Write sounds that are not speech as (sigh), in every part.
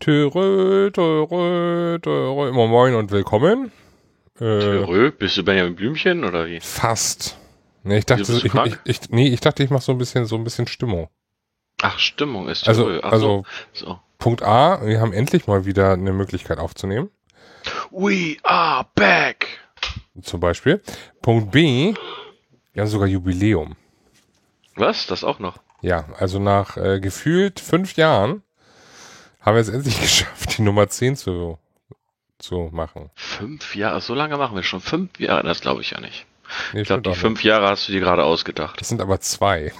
Törö, törö, törö. Immer moin und willkommen. Äh, Törö, bist du Benjamin Blümchen oder wie? Fast. Nee, ich dachte, ich, ich, ich, nee, ich dachte, ich mache so ein bisschen, so ein bisschen Stimmung. Ach, Stimmung ist also. Ach also, so. so. Punkt A, wir haben endlich mal wieder eine Möglichkeit aufzunehmen. We are back. Zum Beispiel. Punkt B, wir haben sogar Jubiläum. Was? Das auch noch? Ja, also nach äh, gefühlt fünf Jahren haben wir es endlich (laughs) geschafft, die Nummer 10 zu, zu machen. Fünf Jahre, so lange machen wir schon. Fünf Jahre, das glaube ich ja nicht. Nee, ich glaube, die fünf. Jahre hast du dir gerade ausgedacht. Das sind aber zwei.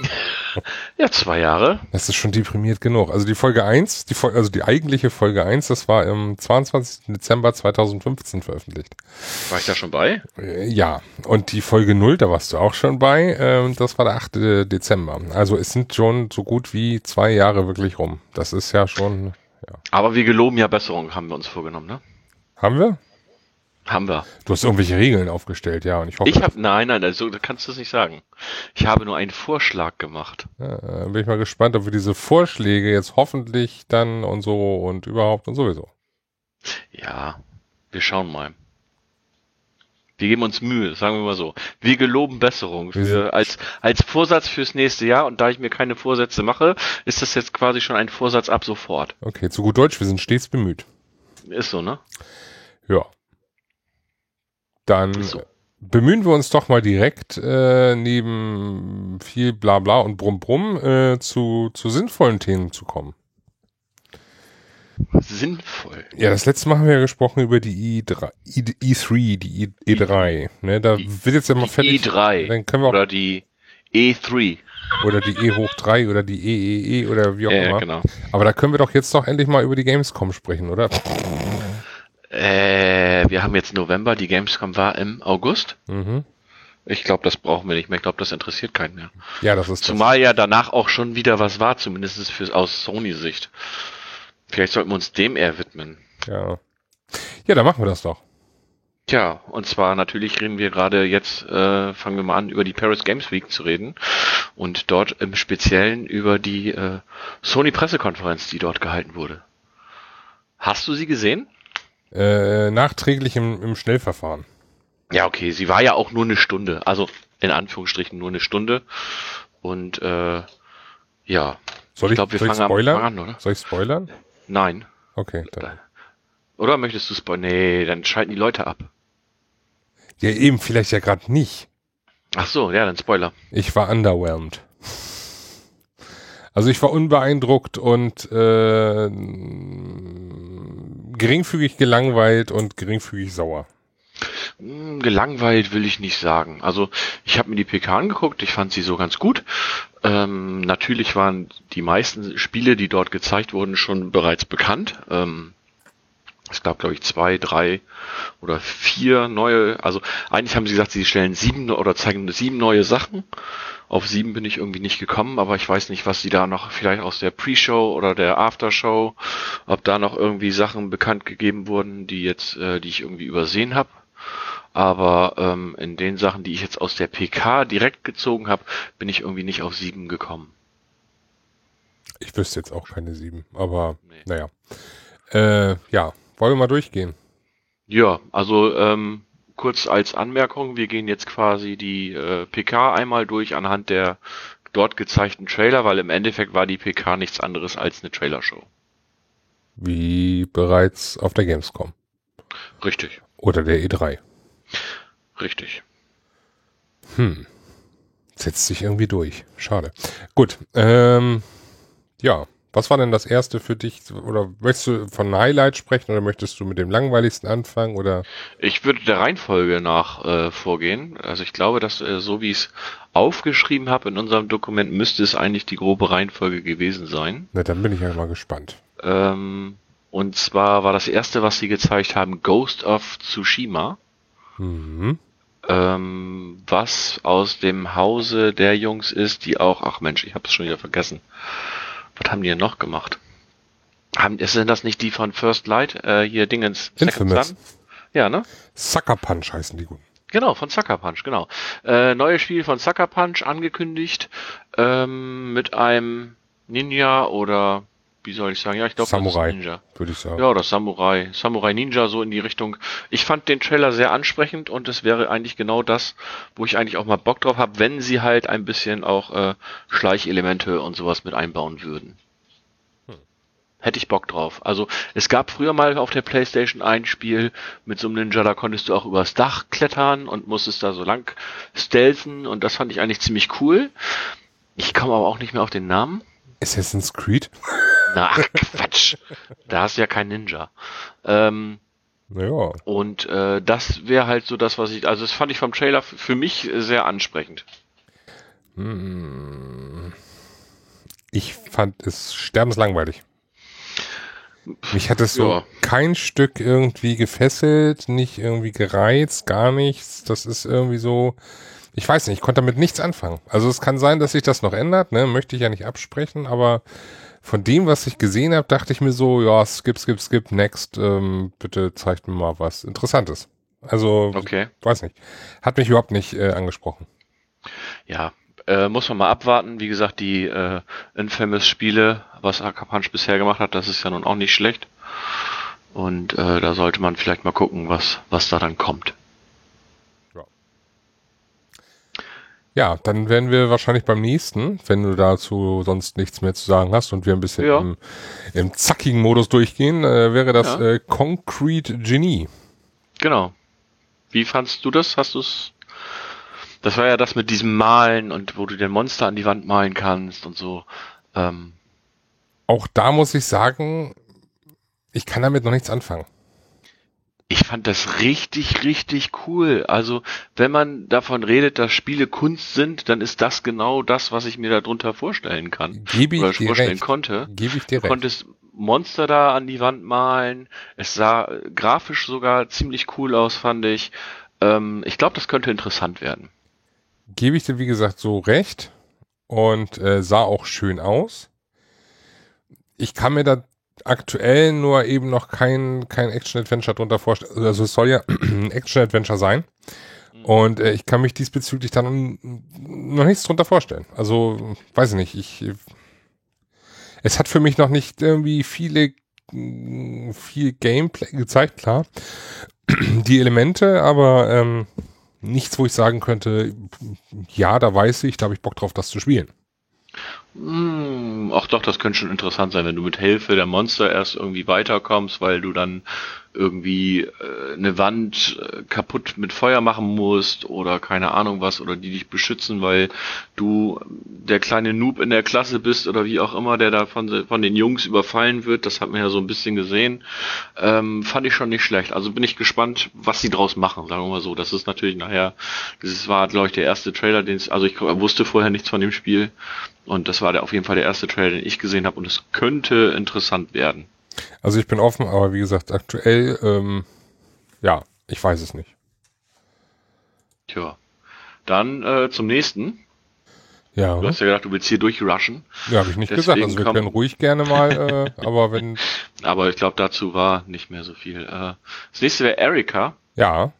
(laughs) ja, zwei Jahre. Das ist schon deprimiert genug. Also die Folge 1, die Folge, also die eigentliche Folge 1, das war im 22. Dezember 2015 veröffentlicht. War ich da schon bei? Äh, ja. Und die Folge 0, da warst du auch schon bei, äh, das war der 8. Dezember. Also es sind schon so gut wie zwei Jahre wirklich rum. Das ist ja schon, ja. Aber wir geloben ja Besserung, haben wir uns vorgenommen, ne? Haben wir? Haben wir. Du hast irgendwelche Regeln aufgestellt, ja, und ich hoffe. Ich habe, nein, nein, also kannst du es nicht sagen. Ich habe nur einen Vorschlag gemacht. Ja, bin ich mal gespannt, ob wir diese Vorschläge jetzt hoffentlich dann und so und überhaupt und sowieso. Ja, wir schauen mal. Wir geben uns Mühe, sagen wir mal so. Wir geloben Besserung für, als, als Vorsatz fürs nächste Jahr und da ich mir keine Vorsätze mache, ist das jetzt quasi schon ein Vorsatz ab sofort. Okay, zu gut Deutsch, wir sind stets bemüht. Ist so, ne? Ja. Dann so. bemühen wir uns doch mal direkt äh, neben viel Blabla und Brumm Brumm äh, zu, zu sinnvollen Themen zu kommen. Sinnvoll. Ja, das letzte Mal haben wir ja gesprochen über die I3, I, E3, die I, E3. Ne, da die, wird jetzt ja mal fertig. E3. Dann können wir auch, oder die E3. Oder die E hoch 3 oder die EEE e oder wie auch ja, immer. Genau. Aber da können wir doch jetzt doch endlich mal über die Gamescom sprechen, oder? Äh, wir haben jetzt November, die Gamescom war im August. Mhm. Ich glaube, das brauchen wir nicht mehr. Ich glaube, das interessiert keinen mehr. Ja, das ist Zumal das. ja danach auch schon wieder was war, zumindest für, aus Sony-Sicht. Vielleicht sollten wir uns dem eher widmen. Ja. Ja, dann machen wir das doch. Tja, und zwar natürlich reden wir gerade jetzt, äh, fangen wir mal an, über die Paris Games Week zu reden. Und dort im Speziellen über die äh, Sony-Pressekonferenz, die dort gehalten wurde. Hast du sie gesehen? Äh, nachträglich im, im Schnellverfahren. Ja, okay, sie war ja auch nur eine Stunde, also in Anführungsstrichen nur eine Stunde. Und äh, ja, soll ich, glaube, wir fangen spoilern? an, oder? Soll ich spoilern? Nein. Okay, dann. Oder möchtest du spoilern? Nee, dann schalten die Leute ab. Ja, eben, vielleicht ja gerade nicht. Ach so, ja, dann Spoiler. Ich war underwhelmed. Also ich war unbeeindruckt und äh, geringfügig gelangweilt und geringfügig sauer. Hm, gelangweilt will ich nicht sagen. Also ich habe mir die PK angeguckt, ich fand sie so ganz gut. Ähm, natürlich waren die meisten Spiele, die dort gezeigt wurden, schon bereits bekannt. Ähm, es gab, glaube ich, zwei, drei oder vier neue, also eigentlich haben sie gesagt, sie stellen sieben oder zeigen sieben neue Sachen. Auf sieben bin ich irgendwie nicht gekommen, aber ich weiß nicht, was sie da noch vielleicht aus der Pre-Show oder der After-Show, ob da noch irgendwie Sachen bekannt gegeben wurden, die jetzt, äh, die ich irgendwie übersehen habe. Aber ähm, in den Sachen, die ich jetzt aus der PK direkt gezogen habe, bin ich irgendwie nicht auf sieben gekommen. Ich wüsste jetzt auch keine sieben, aber nee. naja. Äh, ja, wollen wir mal durchgehen? Ja, also ähm, kurz als Anmerkung, wir gehen jetzt quasi die äh, PK einmal durch anhand der dort gezeigten Trailer, weil im Endeffekt war die PK nichts anderes als eine Trailershow. Wie bereits auf der Gamescom. Richtig. Oder der E3. Richtig. Hm. Setzt sich irgendwie durch. Schade. Gut. Ähm, ja. Was war denn das erste für dich? Oder möchtest du von Highlight sprechen oder möchtest du mit dem langweiligsten anfangen? Oder? Ich würde der Reihenfolge nach äh, vorgehen. Also ich glaube, dass äh, so wie ich es aufgeschrieben habe in unserem Dokument, müsste es eigentlich die grobe Reihenfolge gewesen sein. Na, dann bin ich ja mal gespannt. Ähm, und zwar war das erste, was sie gezeigt haben, Ghost of Tsushima. Mhm. Ähm, was aus dem Hause der Jungs ist, die auch, ach Mensch, ich habe es schon wieder vergessen Was haben die denn noch gemacht? Haben, ist denn das nicht die von First Light? Äh, hier Dingens. Infamous. Ja, ne? Sucker Punch heißen die guten. Genau, von Sucker Punch, genau. Äh, neues Spiel von Sucker Punch angekündigt, ähm, mit einem Ninja oder wie soll ich sagen? Ja, ich glaube, Samurai, Ninja. würde ich sagen. Ja, das Samurai, Samurai Ninja so in die Richtung. Ich fand den Trailer sehr ansprechend und es wäre eigentlich genau das, wo ich eigentlich auch mal Bock drauf habe, wenn sie halt ein bisschen auch äh, Schleichelemente und sowas mit einbauen würden. Hätte ich Bock drauf. Also es gab früher mal auf der Playstation ein Spiel mit so einem Ninja, da konntest du auch übers Dach klettern und musstest da so lang stealthen und das fand ich eigentlich ziemlich cool. Ich komme aber auch nicht mehr auf den Namen. Assassin's Creed? (laughs) Na, ach, Quatsch. Da hast du ja kein Ninja. Ähm, Naja. und äh, das wäre halt so das, was ich. Also das fand ich vom Trailer für mich sehr ansprechend. Hm. Ich fand es sterbenslangweilig. Mich hat es so Ja. kein Stück irgendwie gefesselt, nicht irgendwie gereizt, gar nichts. Das ist irgendwie so, ich weiß nicht, ich konnte damit nichts anfangen. Also es kann sein, dass sich das noch ändert, ne? Möchte ich ja nicht absprechen, aber von dem, was ich gesehen habe, dachte ich mir so, ja, skip, skip, skip, next, ähm, bitte zeigt mir mal was Interessantes. Also, Okay. weiß nicht. Hat mich überhaupt nicht äh, angesprochen. Ja, äh, muss man mal abwarten. Wie gesagt, die äh, Infamous-Spiele, was Akapunch bisher gemacht hat, das ist ja nun auch nicht schlecht. Und äh, da sollte man vielleicht mal gucken, was, was da dann kommt. Ja, dann werden wir wahrscheinlich beim nächsten, wenn du dazu sonst nichts mehr zu sagen hast und wir ein bisschen Ja. im, im zackigen Modus durchgehen, äh, wäre das Ja. äh, Concrete Genie. Genau. Wie fandst du das? Hast du es? Das war ja das mit diesem Malen und wo du den Monster an die Wand malen kannst und so. Ähm, Auch da muss ich sagen, ich kann damit noch nichts anfangen. Ich fand das richtig, richtig cool. Also, wenn man davon redet, dass Spiele Kunst sind, dann ist das genau das, was ich mir darunter vorstellen kann. Gebe ich Oder dir vorstellen recht. konnte. Gebe ich dir Du recht. konntest Monster da an die Wand malen. Es sah äh, grafisch sogar ziemlich cool aus, fand ich. Ähm, ich glaube, das könnte interessant werden. Gebe ich dir, wie gesagt, so recht und äh, sah auch schön aus. Ich kann mir da aktuell nur eben noch kein, kein Action-Adventure drunter vorstellen. Also es soll ja ein (clears throat) Action-Adventure sein. Und äh, ich kann mich diesbezüglich dann noch nichts drunter vorstellen. Also, weiß ich nicht, ich es hat für mich noch nicht irgendwie viele mh, viel Gameplay gezeigt, klar. (clears throat) Die Elemente, aber ähm, nichts, wo ich sagen könnte, ja, da weiß ich, da habe ich Bock drauf, das zu spielen. Hm, ach doch, das könnte schon interessant sein, wenn du mit Hilfe der Monster erst irgendwie weiterkommst, weil du dann irgendwie äh, eine Wand äh, kaputt mit Feuer machen musst oder keine Ahnung was oder die dich beschützen, weil du der kleine Noob in der Klasse bist oder wie auch immer, der da von, von den Jungs überfallen wird. Das hat man ja so ein bisschen gesehen. Ähm, fand ich schon nicht schlecht. Also bin ich gespannt, was sie draus machen, sagen wir mal so. Das ist natürlich nachher, das war, glaube ich, der erste Trailer, den es, also ich wusste vorher nichts von dem Spiel. Und das war der, auf jeden Fall der erste Trailer, den ich gesehen habe. Und es könnte interessant werden. Also ich bin offen, aber wie gesagt, aktuell, ähm, ja, ich weiß es nicht. Tja. Dann äh, zum nächsten. Ja, Du hast ja gedacht, du willst hier durchrushen. ja habe ich nicht deswegen gesagt. Also wir können ruhig gerne mal, (laughs) äh, aber wenn, Aber ich glaube, dazu war nicht mehr so viel. Äh, das nächste wäre Erika. ja,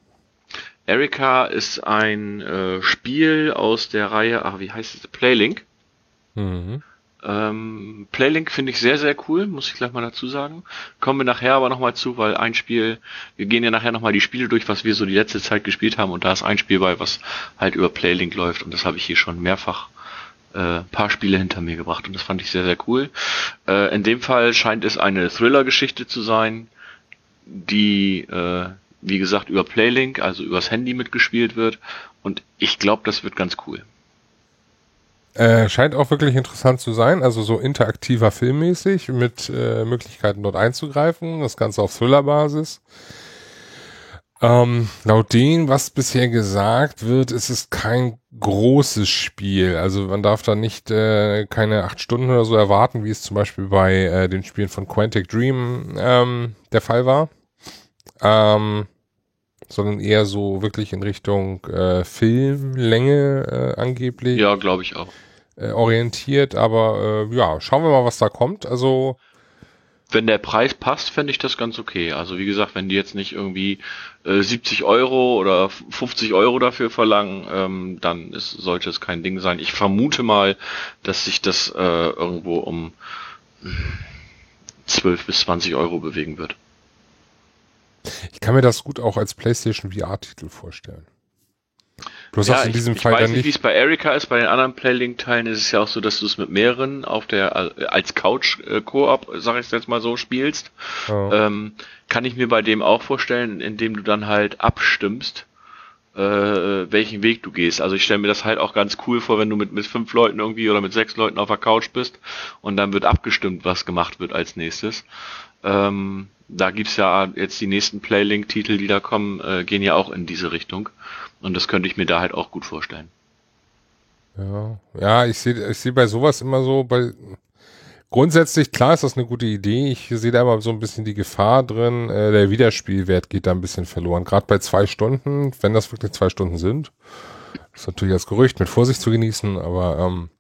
Erika ist ein äh, Spiel aus der Reihe, ach, wie heißt es? Playlink. Mhm. Ähm, Playlink finde ich sehr, sehr cool, muss ich gleich mal dazu sagen. Kommen wir nachher aber nochmal zu, weil ein Spiel, wir gehen ja nachher nochmal die Spiele durch, was wir so die letzte Zeit gespielt haben und da ist ein Spiel bei, was halt über Playlink läuft und das habe ich hier schon mehrfach äh, paar Spiele hinter mir gebracht und das fand ich sehr, sehr cool. Äh, in dem Fall scheint es eine Thriller-Geschichte zu sein, die, äh, wie gesagt, über Playlink, also übers Handy mitgespielt wird und ich glaube, das wird ganz cool. Äh, scheint auch wirklich interessant zu sein, also so interaktiver filmmäßig mit äh, Möglichkeiten dort einzugreifen, das Ganze auf Thriller-Basis. Ähm, laut dem, was bisher gesagt wird, ist es kein großes Spiel. Also man darf da nicht äh, keine acht Stunden oder so erwarten, wie es zum Beispiel bei äh, den Spielen von Quantic Dream ähm, der Fall war. Ähm, sondern eher so wirklich in Richtung äh, Filmlänge äh, angeblich. Ja, glaube ich auch. Äh, orientiert, aber äh, ja, schauen wir mal, was da kommt. Also wenn der Preis passt, fände ich das ganz okay. Also wie gesagt, wenn die jetzt nicht irgendwie äh, 70 Euro oder 50 Euro dafür verlangen, ähm, dann ist, sollte es kein Ding sein. Ich vermute mal, dass sich das äh, irgendwo um 12 bis 20 Euro bewegen wird. Ich kann mir das gut auch als PlayStation VR-Titel vorstellen. Bloß ja, in diesem ich, Fall ich weiß nicht, wie es bei Erika ist. Bei den anderen Playlink-Teilen ist es ja auch so, dass du es mit mehreren auf der als Couch-Koop, sag ich jetzt mal so, spielst. Oh. Ähm, kann ich mir bei dem auch vorstellen, indem du dann halt abstimmst, äh, welchen Weg du gehst. Also ich stelle mir das halt auch ganz cool vor, wenn du mit, mit fünf Leuten irgendwie oder mit sechs Leuten auf der Couch bist und dann wird abgestimmt, was gemacht wird als nächstes. Ähm, da gibt's ja jetzt die nächsten Playlink-Titel, die da kommen, äh, gehen ja auch in diese Richtung. Und das könnte ich mir da halt auch gut vorstellen. Ja, ja, ich sehe ich sehe bei sowas immer so, bei grundsätzlich, klar ist das eine gute Idee. Ich sehe da immer so ein bisschen die Gefahr drin, äh, der Wiederspielwert geht da ein bisschen verloren. Gerade bei zwei Stunden, wenn das wirklich zwei Stunden sind. Ist natürlich als Gerücht mit Vorsicht zu genießen, aber ähm,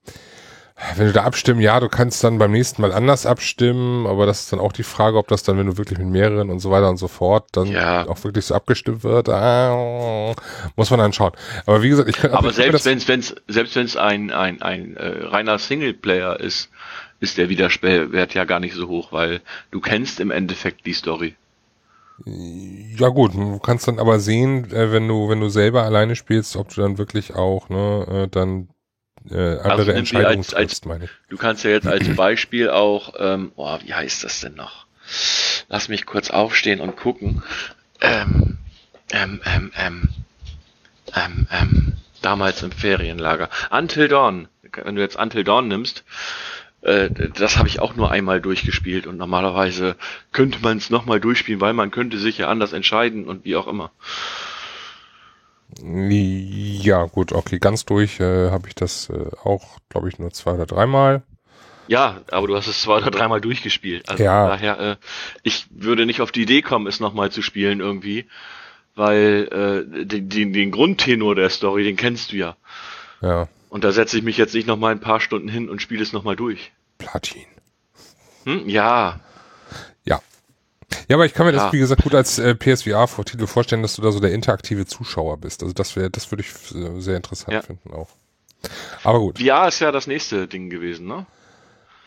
wenn du da abstimmen, ja, du kannst dann beim nächsten Mal anders abstimmen, aber das ist dann auch die Frage, ob das dann, wenn du wirklich mit mehreren und so weiter und so fort, dann ja. auch wirklich so abgestimmt wird. Ah, muss man dann schauen. Aber wie gesagt, ich kann. Aber selbst wenn es, wenn's, selbst wenn es ein ein ein äh, reiner Singleplayer ist, ist der Widerspellwert ja gar nicht so hoch, weil du kennst im Endeffekt die Story. Ja gut, du kannst dann aber sehen, äh, wenn du wenn du selber alleine spielst, ob du dann wirklich auch ne äh, dann äh, andere also Entscheidungen als, als, meine ich. Du kannst ja jetzt als (clears throat) Beispiel auch, ähm, oh, wie heißt das denn noch? Lass mich kurz aufstehen und gucken. Ähm, ähm, ähm, ähm, ähm, ähm, damals im Ferienlager. Until Dawn. Wenn du jetzt Until Dawn nimmst, äh, das habe ich auch nur einmal durchgespielt und normalerweise könnte man es nochmal durchspielen, weil man könnte sich ja anders entscheiden und wie auch immer. Ja, gut, okay, ganz durch äh, habe ich das äh, auch, glaube ich, nur zwei oder dreimal. Ja, aber du hast es zwei oder dreimal durchgespielt. Also ja. daher, äh, ich würde nicht auf die Idee kommen, es nochmal zu spielen irgendwie, weil äh, den, den, den Grundtenor der Story, den kennst du ja. Ja. Und da setze ich mich jetzt nicht nochmal ein paar Stunden hin und spiele es nochmal durch. Platin. Hm? Ja. Ja, ja, aber ich kann mir ja. das, wie gesagt, gut als äh, PSVR-Titel vorstellen, dass du da so der interaktive Zuschauer bist. Also das wäre, das würde ich äh, sehr interessant ja. finden auch. Aber gut. VR ist ja das nächste Ding gewesen, ne?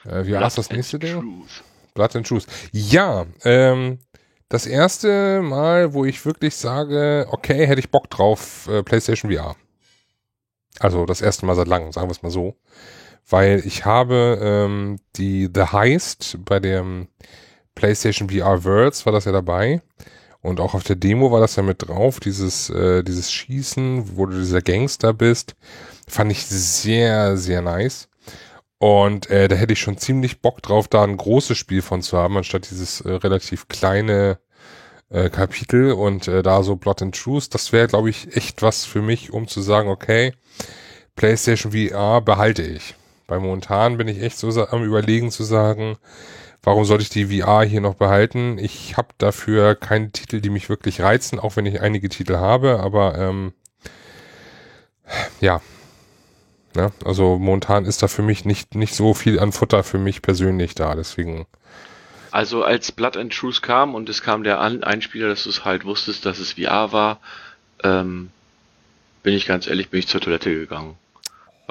Äh, VR Blood ist das nächste Ding? Truth. Blood and Truth. Ja, ähm, das erste Mal, wo ich wirklich sage, okay, hätte ich Bock drauf, äh, PlayStation VR. Also das erste Mal seit langem, sagen wir es mal so. Weil ich habe ähm, die The Heist bei dem PlayStation VR Worlds war das ja dabei. Und auch auf der Demo war das ja mit drauf, dieses, äh, dieses Schießen, wo du dieser Gangster bist. Fand ich sehr, sehr nice. Und äh, da hätte ich schon ziemlich Bock drauf, da ein großes Spiel von zu haben, anstatt dieses äh, relativ kleine äh, Kapitel und äh, da so Blood and Truth. Das wäre, glaube ich, echt was für mich, um zu sagen, okay, PlayStation VR behalte ich. Bei momentan bin ich echt so am überlegen zu sagen, warum sollte ich die VR hier noch behalten? Ich habe dafür keine Titel, die mich wirklich reizen, auch wenn ich einige Titel habe, aber ähm, ja. Ne? Also momentan ist da für mich nicht, nicht so viel an Futter für mich persönlich da, deswegen. Also als Blood and Truth kam und es kam der Einspieler, dass du es halt wusstest, dass es VR war, ähm, bin ich ganz ehrlich, bin ich zur Toilette gegangen.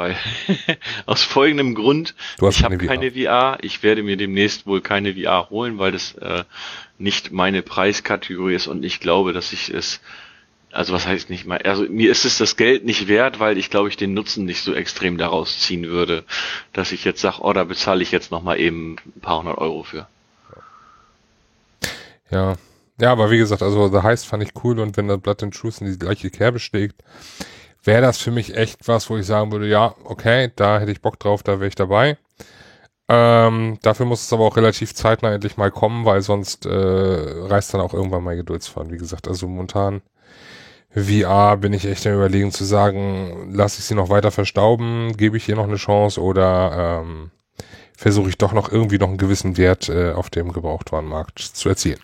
Weil (laughs) aus folgendem Grund, ich habe keine VR. Ich werde mir demnächst wohl keine VR holen, weil das äh, nicht meine Preiskategorie ist und ich glaube, dass ich es also was heißt nicht mal, also mir ist es das Geld nicht wert, weil ich glaube, ich den Nutzen nicht so extrem daraus ziehen würde, dass ich jetzt sage, oh, da bezahle ich jetzt nochmal eben ein paar hundert Euro für. Ja. Ja, aber wie gesagt, also The Heist fand ich cool und wenn der Blood and Truth in die gleiche Kerbe schlägt, wäre das für mich echt was, wo ich sagen würde, ja, okay, da hätte ich Bock drauf, da wäre ich dabei. Ähm, dafür muss es aber auch relativ zeitnah endlich mal kommen, weil sonst äh, reißt dann auch irgendwann mein Geduldsfahren. Wie gesagt, also momentan VR bin ich echt am überlegen zu sagen, lasse ich sie noch weiter verstauben, gebe ich ihr noch eine Chance oder ähm, versuche ich doch noch irgendwie noch einen gewissen Wert äh, auf dem Gebrauchtwarenmarkt zu erzielen.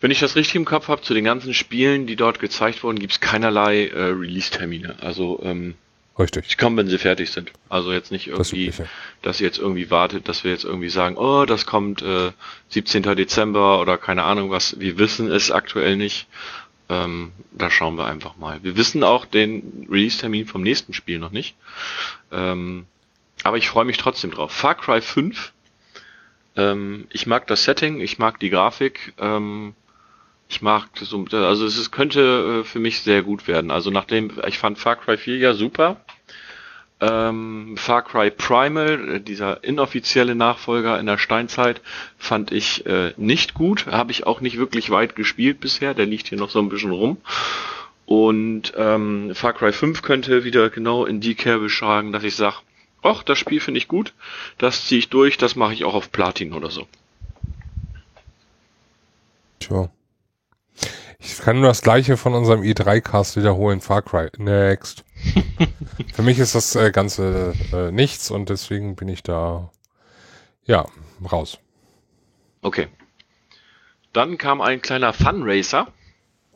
Wenn ich das richtig im Kopf habe, zu den ganzen Spielen, die dort gezeigt wurden, gibt es keinerlei äh, Release-Termine. Also ähm, Richtig. Sie kommen, wenn sie fertig sind. Also jetzt nicht irgendwie, das dass ihr jetzt irgendwie wartet, dass wir jetzt irgendwie sagen, oh, das kommt äh, 17. Dezember oder keine Ahnung was. Wir wissen es aktuell nicht. Ähm, da schauen wir einfach mal. Wir wissen auch den Release-Termin vom nächsten Spiel noch nicht. Ähm, aber ich freue mich trotzdem drauf. Far Cry 5. Ähm, ich mag das Setting, ich mag die Grafik. Ähm, ich mag so, also es ist, könnte äh, für mich sehr gut werden. Also nachdem, ich fand Far Cry 4 ja super. Ähm, Far Cry Primal, äh, dieser inoffizielle Nachfolger in der Steinzeit, fand ich äh, nicht gut. Habe ich auch nicht wirklich weit gespielt bisher. Der liegt hier noch so ein bisschen rum. Und ähm, Far Cry 5 könnte wieder genau in die Kerbe schlagen, dass ich sage, ach, das Spiel finde ich gut, das ziehe ich durch, das mache ich auch auf Platin oder so. Tja. Ich kann nur das gleiche von unserem E3-Cast wiederholen, Far Cry. Next. (laughs) Für mich ist das äh, Ganze äh, nichts und deswegen bin ich da, ja, raus. Okay. Dann kam ein kleiner Funracer.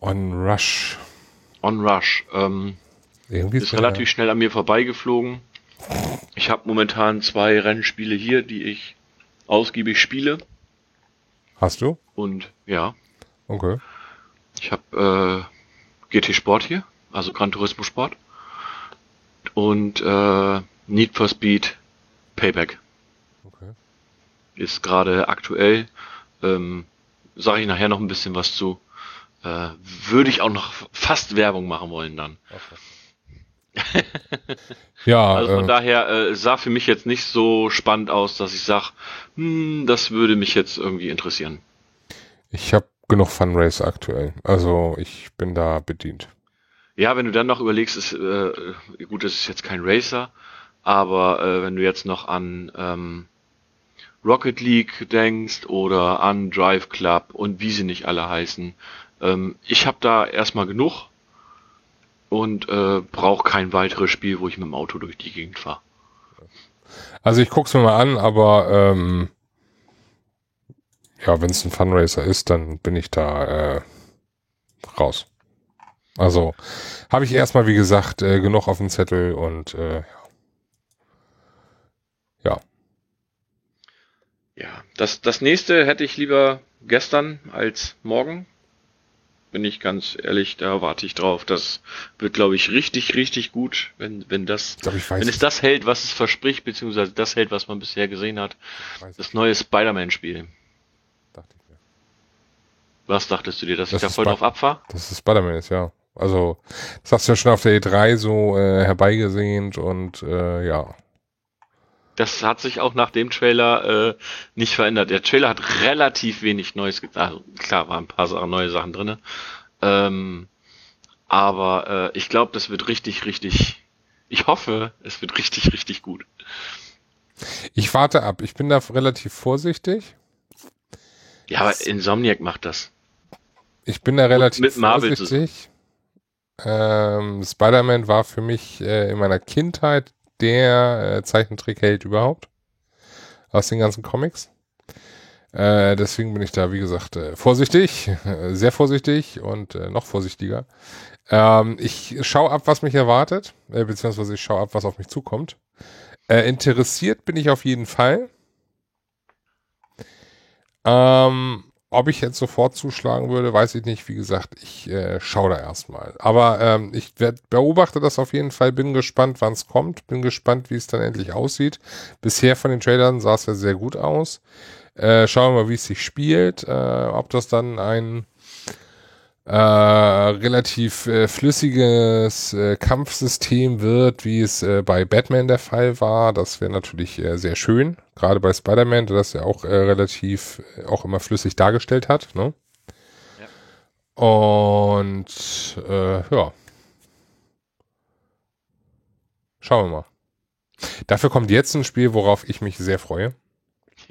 On Rush. On Rush. Ähm, Irgendwie ist relativ schnell an mir vorbeigeflogen. Ich habe momentan zwei Rennspiele hier, die ich ausgiebig spiele. Hast du? Und ja. Okay. Ich habe äh, GT Sport hier, also Gran Turismo Sport. Und äh, Need for Speed Payback. Okay. Ist gerade aktuell. Ähm, Sage ich nachher noch ein bisschen was zu. Äh, Würde ich auch noch fast Werbung machen wollen dann. Okay. (laughs) ja. Also von äh, daher äh, sah für mich jetzt nicht so spannend aus, dass ich sage, hm, das würde mich jetzt irgendwie interessieren. Ich habe genug Funrace aktuell. Also ich bin da bedient. Ja, wenn du dann noch überlegst, ist äh, gut, das ist jetzt kein Racer, aber äh, wenn du jetzt noch an ähm, Rocket League denkst oder an Drive Club und wie sie nicht alle heißen, ähm, ich habe da erstmal genug und äh, brauche kein weiteres Spiel, wo ich mit dem Auto durch die Gegend fahre. Also ich guck's mir mal an, aber ähm, ja, wenn es ein Fundraiser ist, dann bin ich da äh, raus. Also habe ich erstmal, wie gesagt, äh, genug auf dem Zettel und äh, ja. Ja, das, das nächste hätte ich lieber gestern als morgen. Bin ich ganz ehrlich, da warte ich drauf. Das wird, glaube ich, richtig, richtig gut, wenn, wenn das, ich, wenn es das hält, was es verspricht, beziehungsweise das hält, was man bisher gesehen hat. Das neue Spider-Man-Spiel. Was dachtest du dir, dass das ich da voll drauf abfahre? Das ist Spider-Man ist, ja. Also, das hast du ja schon auf der E3 so äh, herbeigesehnt und äh, ja. Das hat sich auch nach dem Trailer äh, nicht verändert. Der Trailer hat relativ wenig Neues gesagt. Also, klar, waren ein paar Sachen, neue Sachen drinne. Ähm, aber äh, ich glaube, das wird richtig, richtig. Ich hoffe, es wird richtig, richtig gut. Ich warte ab. Ich bin da relativ vorsichtig. Ja, aber Insomniac macht das. Ich bin da relativ mit Marvel vorsichtig. Ähm, Spider-Man war für mich äh, in meiner Kindheit der äh, Zeichentrickheld überhaupt. Aus den ganzen Comics. Äh, deswegen bin ich da, wie gesagt, äh, vorsichtig, äh, sehr vorsichtig und äh, noch vorsichtiger. Ähm, ich schaue ab, was mich erwartet, äh, beziehungsweise ich schaue ab, was auf mich zukommt. Äh, interessiert bin ich auf jeden Fall. Ähm, ob ich jetzt sofort zuschlagen würde, weiß ich nicht. Wie gesagt, ich äh, schaue da erstmal. Aber ähm, ich werd, beobachte das auf jeden Fall, bin gespannt, wann es kommt, bin gespannt, wie es dann endlich aussieht. Bisher von den Trailern sah es ja sehr gut aus. Äh, schauen wir mal, wie es sich spielt, äh, ob das dann ein äh, relativ äh, flüssiges äh, Kampfsystem wird, wie es äh, bei Batman der Fall war. Das wäre natürlich äh, sehr schön, gerade bei Spider-Man, der das ja auch äh, relativ äh, auch immer flüssig dargestellt hat. Ne? Ja. Und äh, ja. Schauen wir mal. Dafür kommt jetzt ein Spiel, worauf ich mich sehr freue.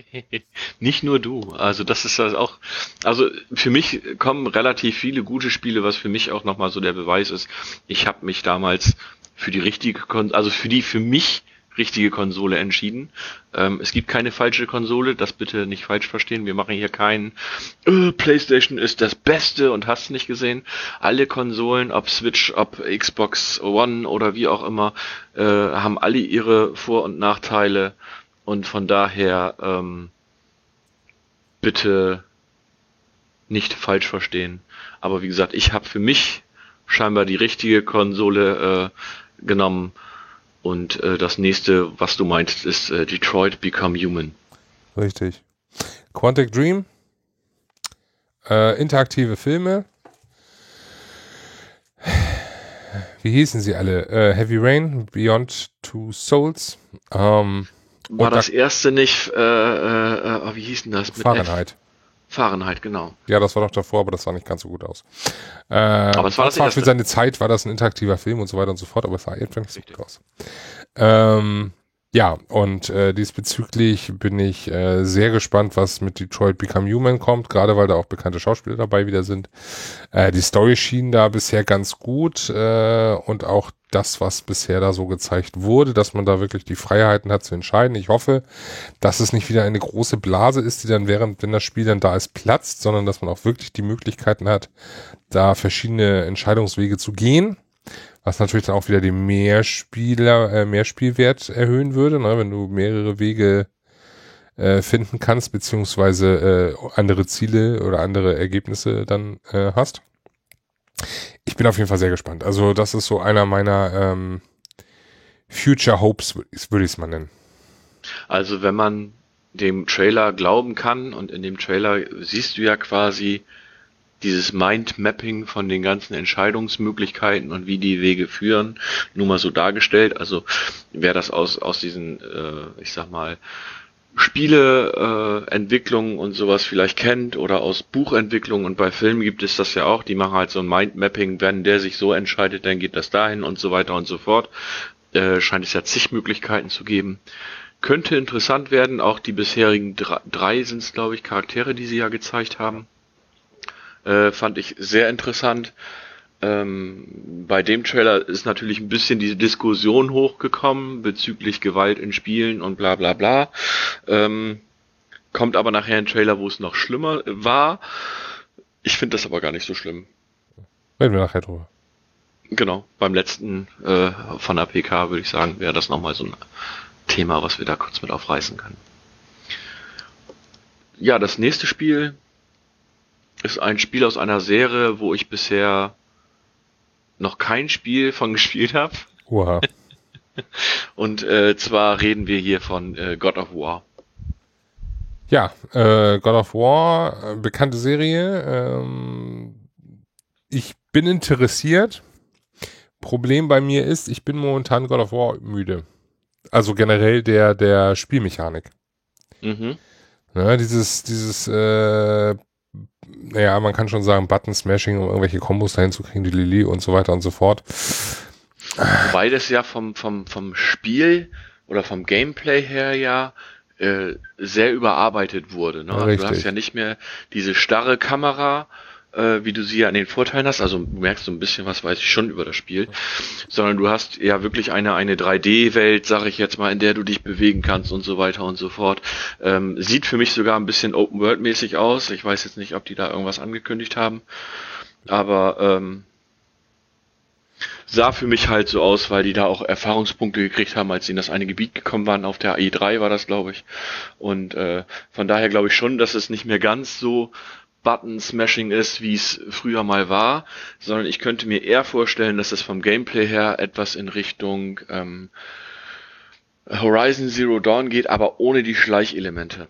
(laughs) Nicht nur du. Also das ist also auch, also für mich kommen relativ viele gute Spiele, was für mich auch nochmal so der Beweis ist. Ich habe mich damals für die richtige, Kon also für die für mich richtige Konsole entschieden. Ähm, es gibt keine falsche Konsole, das bitte nicht falsch verstehen. Wir machen hier keinen äh, PlayStation ist das Beste und hast nicht gesehen. Alle Konsolen, ob Switch, ob Xbox One oder wie auch immer, äh, haben alle ihre Vor- und Nachteile und von daher ähm, bitte nicht falsch verstehen. Aber wie gesagt, ich habe für mich scheinbar die richtige Konsole äh, genommen und äh, das nächste, was du meinst, ist äh, Detroit Become Human. Richtig. Quantic Dream, äh, interaktive Filme. Wie hießen sie alle? Äh, Heavy Rain, Beyond Two Souls. Ähm, War das da erste nicht, äh, äh, äh, wie hieß denn das? Fahrenheit. Fahrenheit, genau. Ja, das war doch davor, aber das sah nicht ganz so gut aus. Äh, aber es war das, das für seine Zeit war das ein interaktiver Film und so weiter und so fort, aber es sah einfach nicht so gut aus. Ähm, ja, und äh, diesbezüglich bin ich äh, sehr gespannt, was mit Detroit Become Human kommt, gerade weil da auch bekannte Schauspieler dabei wieder sind. Äh, die Story schien da bisher ganz gut äh, und auch das, was bisher da so gezeigt wurde, dass man da wirklich die Freiheiten hat zu entscheiden. Ich hoffe, dass es nicht wieder eine große Blase ist, die dann während, wenn das Spiel dann da ist, platzt, sondern dass man auch wirklich die Möglichkeiten hat, da verschiedene Entscheidungswege zu gehen. Was natürlich dann auch wieder den Mehrspieler, äh, Mehrspielwert erhöhen würde, ne, wenn du mehrere Wege äh, finden kannst, beziehungsweise äh, andere Ziele oder andere Ergebnisse dann äh, hast. Ich bin auf jeden Fall sehr gespannt. Also das ist so einer meiner ähm, Future Hopes, würde ich es mal nennen. Also wenn man dem Trailer glauben kann und in dem Trailer siehst du ja quasi dieses Mindmapping von den ganzen Entscheidungsmöglichkeiten und wie die Wege führen, nur mal so dargestellt. Also wer das aus, aus diesen, äh, ich sag mal, Spieleentwicklung äh, und sowas vielleicht kennt oder aus Buchentwicklung und bei Filmen gibt es das ja auch, die machen halt so ein Mindmapping, wenn der sich so entscheidet, dann geht das dahin und so weiter und so fort. Äh, scheint es ja zig Möglichkeiten zu geben. Könnte interessant werden, auch die bisherigen drei, drei sind es, glaube ich, Charaktere, die sie ja gezeigt haben. Äh, fand ich sehr interessant. Ähm, bei dem Trailer ist natürlich ein bisschen diese Diskussion hochgekommen bezüglich Gewalt in Spielen und bla bla bla. Ähm, kommt aber nachher ein Trailer, wo es noch schlimmer war. Ich finde das aber gar nicht so schlimm. Reden wir nachher drüber. Genau, beim letzten äh, von der PK würde ich sagen, wäre das nochmal so ein Thema, was wir da kurz mit aufreißen können. Ja, das nächste Spiel ist ein Spiel aus einer Serie, wo ich bisher noch kein Spiel von (laughs) gespielt habe. Oha. (laughs) Und äh, zwar reden wir hier von äh, God of War. Ja, äh, God of War, äh, bekannte Serie. Ähm, ich bin interessiert. Problem bei mir ist, ich bin momentan God of War müde. Also generell der, der Spielmechanik. Mhm. Ja, ne, dieses, dieses äh, naja, man kann schon sagen, Button-Smashing, um irgendwelche Kombos dahin zu kriegen, die Lili und so weiter und so fort. Wobei das ja vom, vom, vom Spiel oder vom Gameplay her ja äh, sehr überarbeitet wurde. Ne? Richtig. Du hast ja nicht mehr diese starre Kamera, äh, wie du sie ja an den Vorteilen hast. Also du merkst so ein bisschen was, weiß ich schon über das Spiel. Sondern du hast ja wirklich eine, eine 3D-Welt, sag ich jetzt mal, in der du dich bewegen kannst und so weiter und so fort. Ähm, sieht für mich sogar ein bisschen Open-World-mäßig aus. Ich weiß jetzt nicht, ob die da irgendwas angekündigt haben. Aber ähm, sah für mich halt so aus, weil die da auch Erfahrungspunkte gekriegt haben, als sie in das eine Gebiet gekommen waren. Auf der E3 war das, glaube ich. Und äh, von daher glaube ich schon, dass es nicht mehr ganz so Button-Smashing ist, wie es früher mal war, sondern ich könnte mir eher vorstellen, dass es vom Gameplay her etwas in Richtung ähm, Horizon Zero Dawn geht, aber ohne die Schleichelemente.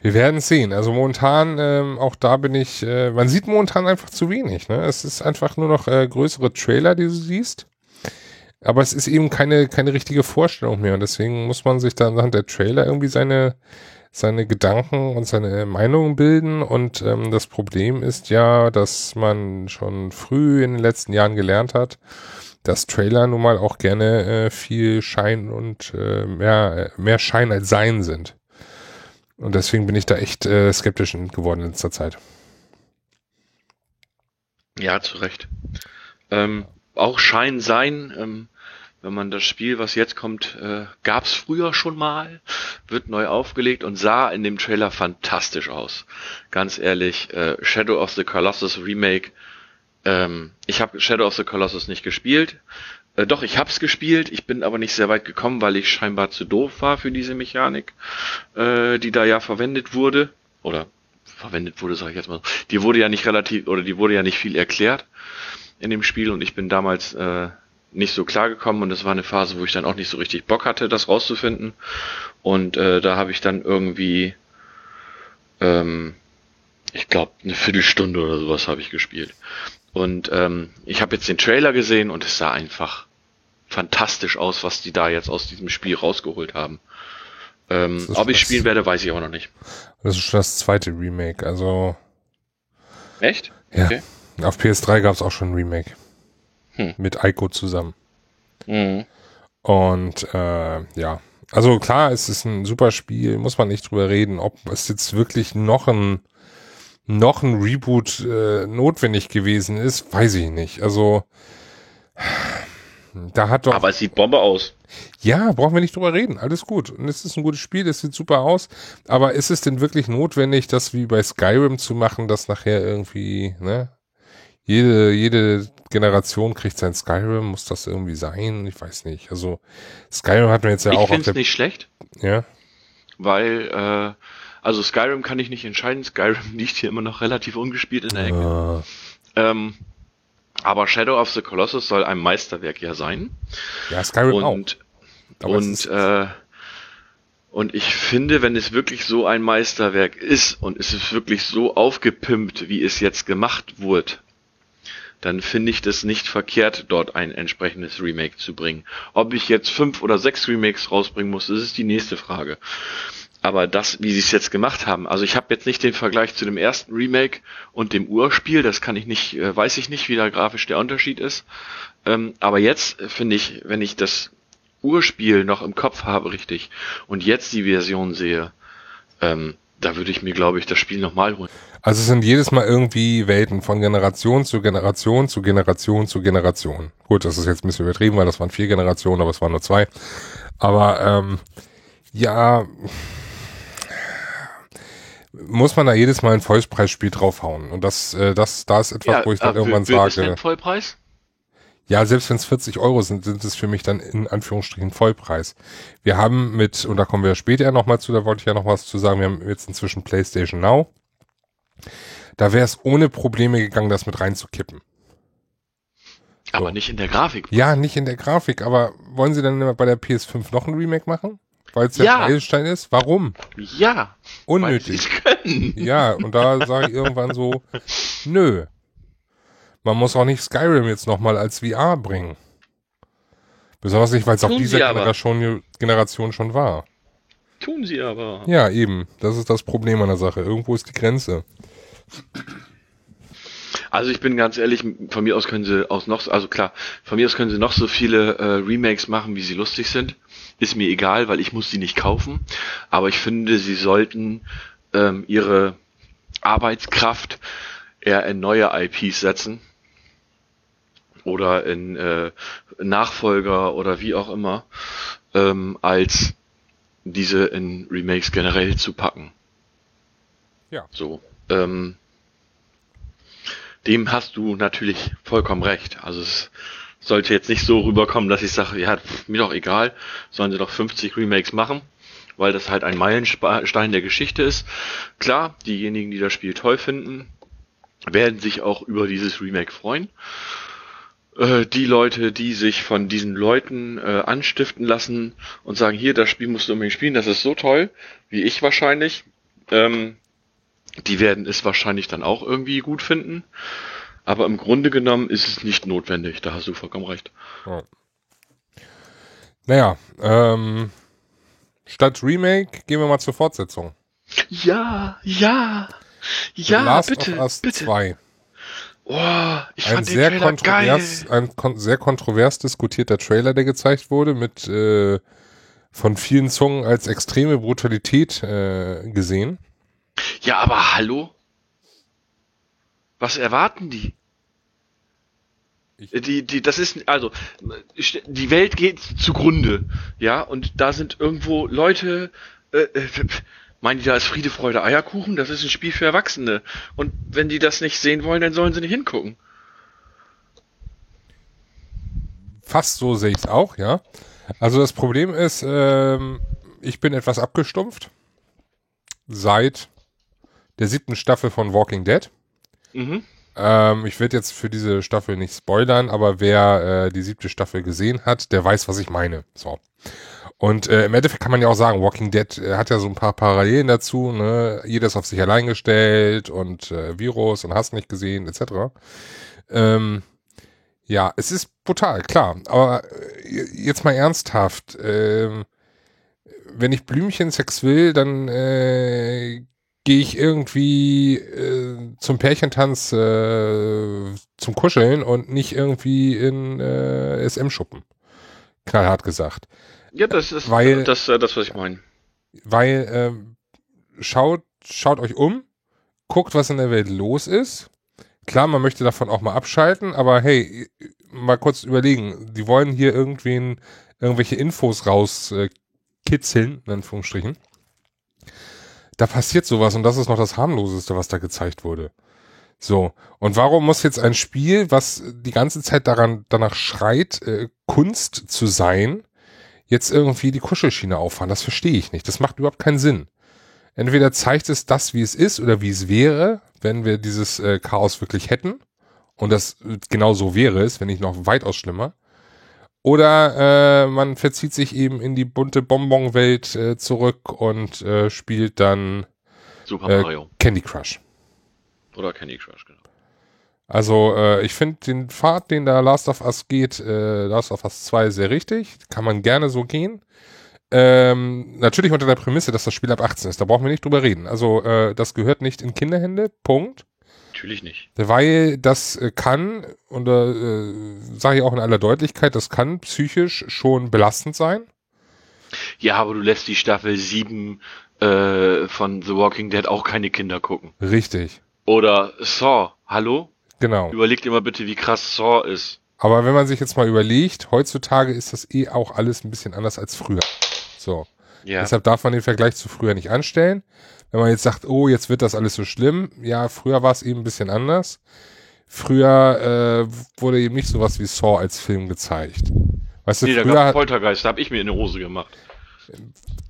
Wir werden sehen. Also momentan, ähm, auch da bin ich, äh, man sieht momentan einfach zu wenig. Ne? Es ist einfach nur noch äh, größere Trailer, die du siehst. Aber es ist eben keine, keine richtige Vorstellung mehr. Und deswegen muss man sich dann anhand der Trailer irgendwie seine, seine Gedanken und seine Meinungen bilden. Und ähm, das Problem ist ja, dass man schon früh in den letzten Jahren gelernt hat, dass Trailer nun mal auch gerne äh, viel Schein und äh, mehr, mehr Schein als Sein sind. Und deswegen bin ich da echt äh, skeptisch geworden in letzter Zeit. Ja, zu Recht. Ähm, auch Schein sein. Ähm, wenn man das Spiel, was jetzt kommt, äh, gab's früher schon mal, wird neu aufgelegt und sah in dem Trailer fantastisch aus. Ganz ehrlich, äh, Shadow of the Colossus Remake. Ähm, ich habe Shadow of the Colossus nicht gespielt. Äh, doch, ich hab's gespielt, ich bin aber nicht sehr weit gekommen, weil ich scheinbar zu doof war für diese Mechanik, äh, die da ja verwendet wurde. Oder verwendet wurde, sage ich jetzt mal. Die wurde ja nicht relativ, oder die wurde ja nicht viel erklärt in dem Spiel und ich bin damals äh, nicht so klar gekommen und das war eine Phase, wo ich dann auch nicht so richtig Bock hatte, das rauszufinden. Und äh, da habe ich dann irgendwie, ähm, ich glaube, eine Viertelstunde oder sowas habe ich gespielt. Und ähm, ich habe jetzt den Trailer gesehen und es sah einfach fantastisch aus, was die da jetzt aus diesem Spiel rausgeholt haben. Ähm, ob ich spielen werde, weiß ich aber noch nicht. Das ist schon das zweite Remake, also. Echt? Ja. Okay. Auf PS3 gab es auch schon ein Remake. Hm. Mit Aiko zusammen. Mhm. Und äh, ja, also klar, es ist ein super Spiel, muss man nicht drüber reden, ob es jetzt wirklich noch ein noch ein Reboot äh, notwendig gewesen ist, weiß ich nicht. Also da hat doch. Aber es sieht Bombe aus. Ja, brauchen wir nicht drüber reden. Alles gut. Und es ist ein gutes Spiel, es sieht super aus. Aber ist es denn wirklich notwendig, das wie bei Skyrim zu machen, dass nachher irgendwie, ne? Jede, jede Generation kriegt sein Skyrim, muss das irgendwie sein? Ich weiß nicht. Also Skyrim hat mir jetzt ja ich auch. Ich finde es nicht schlecht. Ja. Weil, äh, also Skyrim kann ich nicht entscheiden. Skyrim (laughs) liegt hier immer noch relativ ungespielt in der Ecke. Uh. Ähm, aber Shadow of the Colossus soll ein Meisterwerk ja sein. Ja, Skyrim und, auch. Aber und, äh, und ich finde, wenn es wirklich so ein Meisterwerk ist und es ist wirklich so aufgepimpt, wie es jetzt gemacht wurde, dann finde ich das nicht verkehrt, dort ein entsprechendes Remake zu bringen. Ob ich jetzt fünf oder sechs Remakes rausbringen muss, das ist die nächste Frage. Aber das, wie sie es jetzt gemacht haben, also ich habe jetzt nicht den Vergleich zu dem ersten Remake und dem Urspiel, das kann ich nicht, äh, weiß ich nicht, wie da grafisch der Unterschied ist. Ähm, aber jetzt finde ich, wenn ich das Urspiel noch im Kopf habe, richtig, und jetzt die Version sehe, ähm, da würde ich mir, glaube ich, das Spiel nochmal holen. Also es sind jedes Mal irgendwie Welten von Generation zu Generation zu Generation zu Generation. Gut, das ist jetzt ein bisschen übertrieben, weil das waren vier Generationen, aber es waren nur zwei. Aber ähm, ja, muss man da jedes Mal ein Vollpreisspiel draufhauen. Und das, äh, das, da ist etwas, ja, wo ich dann äh, irgendwann sage. Ist denn Vollpreis? Ja, selbst wenn es 40 Euro sind, sind es für mich dann in Anführungsstrichen Vollpreis. Wir haben mit, und da kommen wir später ja nochmal zu, da wollte ich ja noch was zu sagen, wir haben jetzt inzwischen PlayStation Now. Da wäre es ohne Probleme gegangen, das mit reinzukippen. So. Aber nicht in der Grafik. Ja, nicht in der Grafik, aber wollen sie dann bei der PS5 noch ein Remake machen? Weil es der ja. Meilenstein ist? Warum? Ja. Unnötig. Ja, und da sage ich irgendwann so, (laughs) nö. Man muss auch nicht Skyrim jetzt nochmal als VR bringen. Besonders nicht, weil es auf dieser Generation, Generation schon war. Tun sie aber. Ja, eben. Das ist das Problem an der Sache. Irgendwo ist die Grenze. Also ich bin ganz ehrlich, von mir aus können sie aus noch, also klar, von mir aus können sie noch so viele äh, Remakes machen, wie sie lustig sind. Ist mir egal, weil ich muss sie nicht kaufen. Aber ich finde, sie sollten ähm, ihre Arbeitskraft eher in neue IPs setzen oder in äh, Nachfolger oder wie auch immer, ähm, als diese in Remakes generell zu packen. Ja. So. Ähm, dem hast du natürlich vollkommen recht. Also es sollte jetzt nicht so rüberkommen, dass ich sage, ja, mir doch egal, sollen sie doch 50 Remakes machen, weil das halt ein Meilenstein der Geschichte ist. Klar, diejenigen, die das Spiel toll finden, werden sich auch über dieses Remake freuen. Äh, die Leute, die sich von diesen Leuten äh, anstiften lassen und sagen, hier, das Spiel musst du unbedingt spielen, das ist so toll, wie ich wahrscheinlich, ähm, die werden es wahrscheinlich dann auch irgendwie gut finden. Aber im Grunde genommen ist es nicht notwendig, da hast du vollkommen recht. Ja. Naja, ähm, statt Remake gehen wir mal zur Fortsetzung. Ja, ja, ja, Last bitte, of Us bitte. 2. Oh, ich ein fand sehr den Trailer kontrovers, geil. Ein kon sehr kontrovers diskutierter Trailer, der gezeigt wurde, mit äh, von vielen Zungen als extreme Brutalität äh, gesehen. Ja, aber hallo? Was erwarten die? Die, die, das ist, also, die Welt geht zugrunde, ja, und da sind irgendwo Leute, äh, äh, meinen die da ist Friede, Freude, Eierkuchen? Das ist ein Spiel für Erwachsene. Und wenn die das nicht sehen wollen, dann sollen sie nicht hingucken. Fast so sehe ich es auch, ja. Also das Problem ist, ähm, ich bin etwas abgestumpft seit der siebten Staffel von Walking Dead. Mhm. Ähm, ich werde jetzt für diese Staffel nicht spoilern, aber wer äh, die siebte Staffel gesehen hat, der weiß, was ich meine. So. Und äh, im Endeffekt kann man ja auch sagen, Walking Dead äh, hat ja so ein paar Parallelen dazu, ne? Jeder ist auf sich allein gestellt und äh, Virus und hast nicht gesehen, etc. Ähm, ja, es ist brutal, klar. Aber äh, jetzt mal ernsthaft. Äh, wenn ich Blümchensex will, dann äh, gehe ich irgendwie äh, zum Pärchentanz äh, zum Kuscheln und nicht irgendwie in äh, SM-Schuppen. Knallhart gesagt. Ja, das ist weil, das, äh, das, was ich meine. Weil äh, schaut, schaut euch um, guckt, was in der Welt los ist. Klar, man möchte davon auch mal abschalten, aber hey, mal kurz überlegen. Die wollen hier irgendwen irgendwelche Infos rauskitzeln, äh, in Anführungsstrichen da passiert sowas und das ist noch das harmloseste, was da gezeigt wurde. So. Und warum muss jetzt ein Spiel, was die ganze Zeit daran, danach schreit, äh, Kunst zu sein, jetzt irgendwie die Kuschelschiene auffahren? Das verstehe ich nicht. Das macht überhaupt keinen Sinn. Entweder zeigt es das, wie es ist oder wie es wäre, wenn wir dieses äh, Chaos wirklich hätten. Und das äh, genau so wäre es, wenn nicht noch weitaus schlimmer. Oder äh, man verzieht sich eben in die bunte Bonbon-Welt äh, zurück und äh, spielt dann Super Mario. Äh, Candy Crush. Oder Candy Crush, genau. Also äh, ich finde den Pfad, den da Last of Us geht, äh, Last of Us 2 sehr richtig. Kann man gerne so gehen. Ähm, natürlich unter der Prämisse, dass das Spiel ab 18 ist. Da brauchen wir nicht drüber reden. Also äh, das gehört nicht in Kinderhände. Punkt. Natürlich nicht. Weil das äh, kann, und äh, sage ich auch in aller Deutlichkeit, das kann psychisch schon belastend sein. Ja, aber du lässt die Staffel 7 äh, von The Walking Dead auch keine Kinder gucken. Richtig. Oder Saw, hallo? Genau. Überleg dir mal bitte, wie krass Saw ist. Aber wenn man sich jetzt mal überlegt, heutzutage ist das eh auch alles ein bisschen anders als früher. So. Ja. Deshalb darf man den Vergleich zu früher nicht anstellen wenn man jetzt sagt, oh, jetzt wird das alles so schlimm, ja, früher war es eben ein bisschen anders. Früher äh, wurde eben nicht sowas wie Saw als Film gezeigt. Weißt du, nee, früher da Poltergeist, da habe ich mir in die Hose gemacht.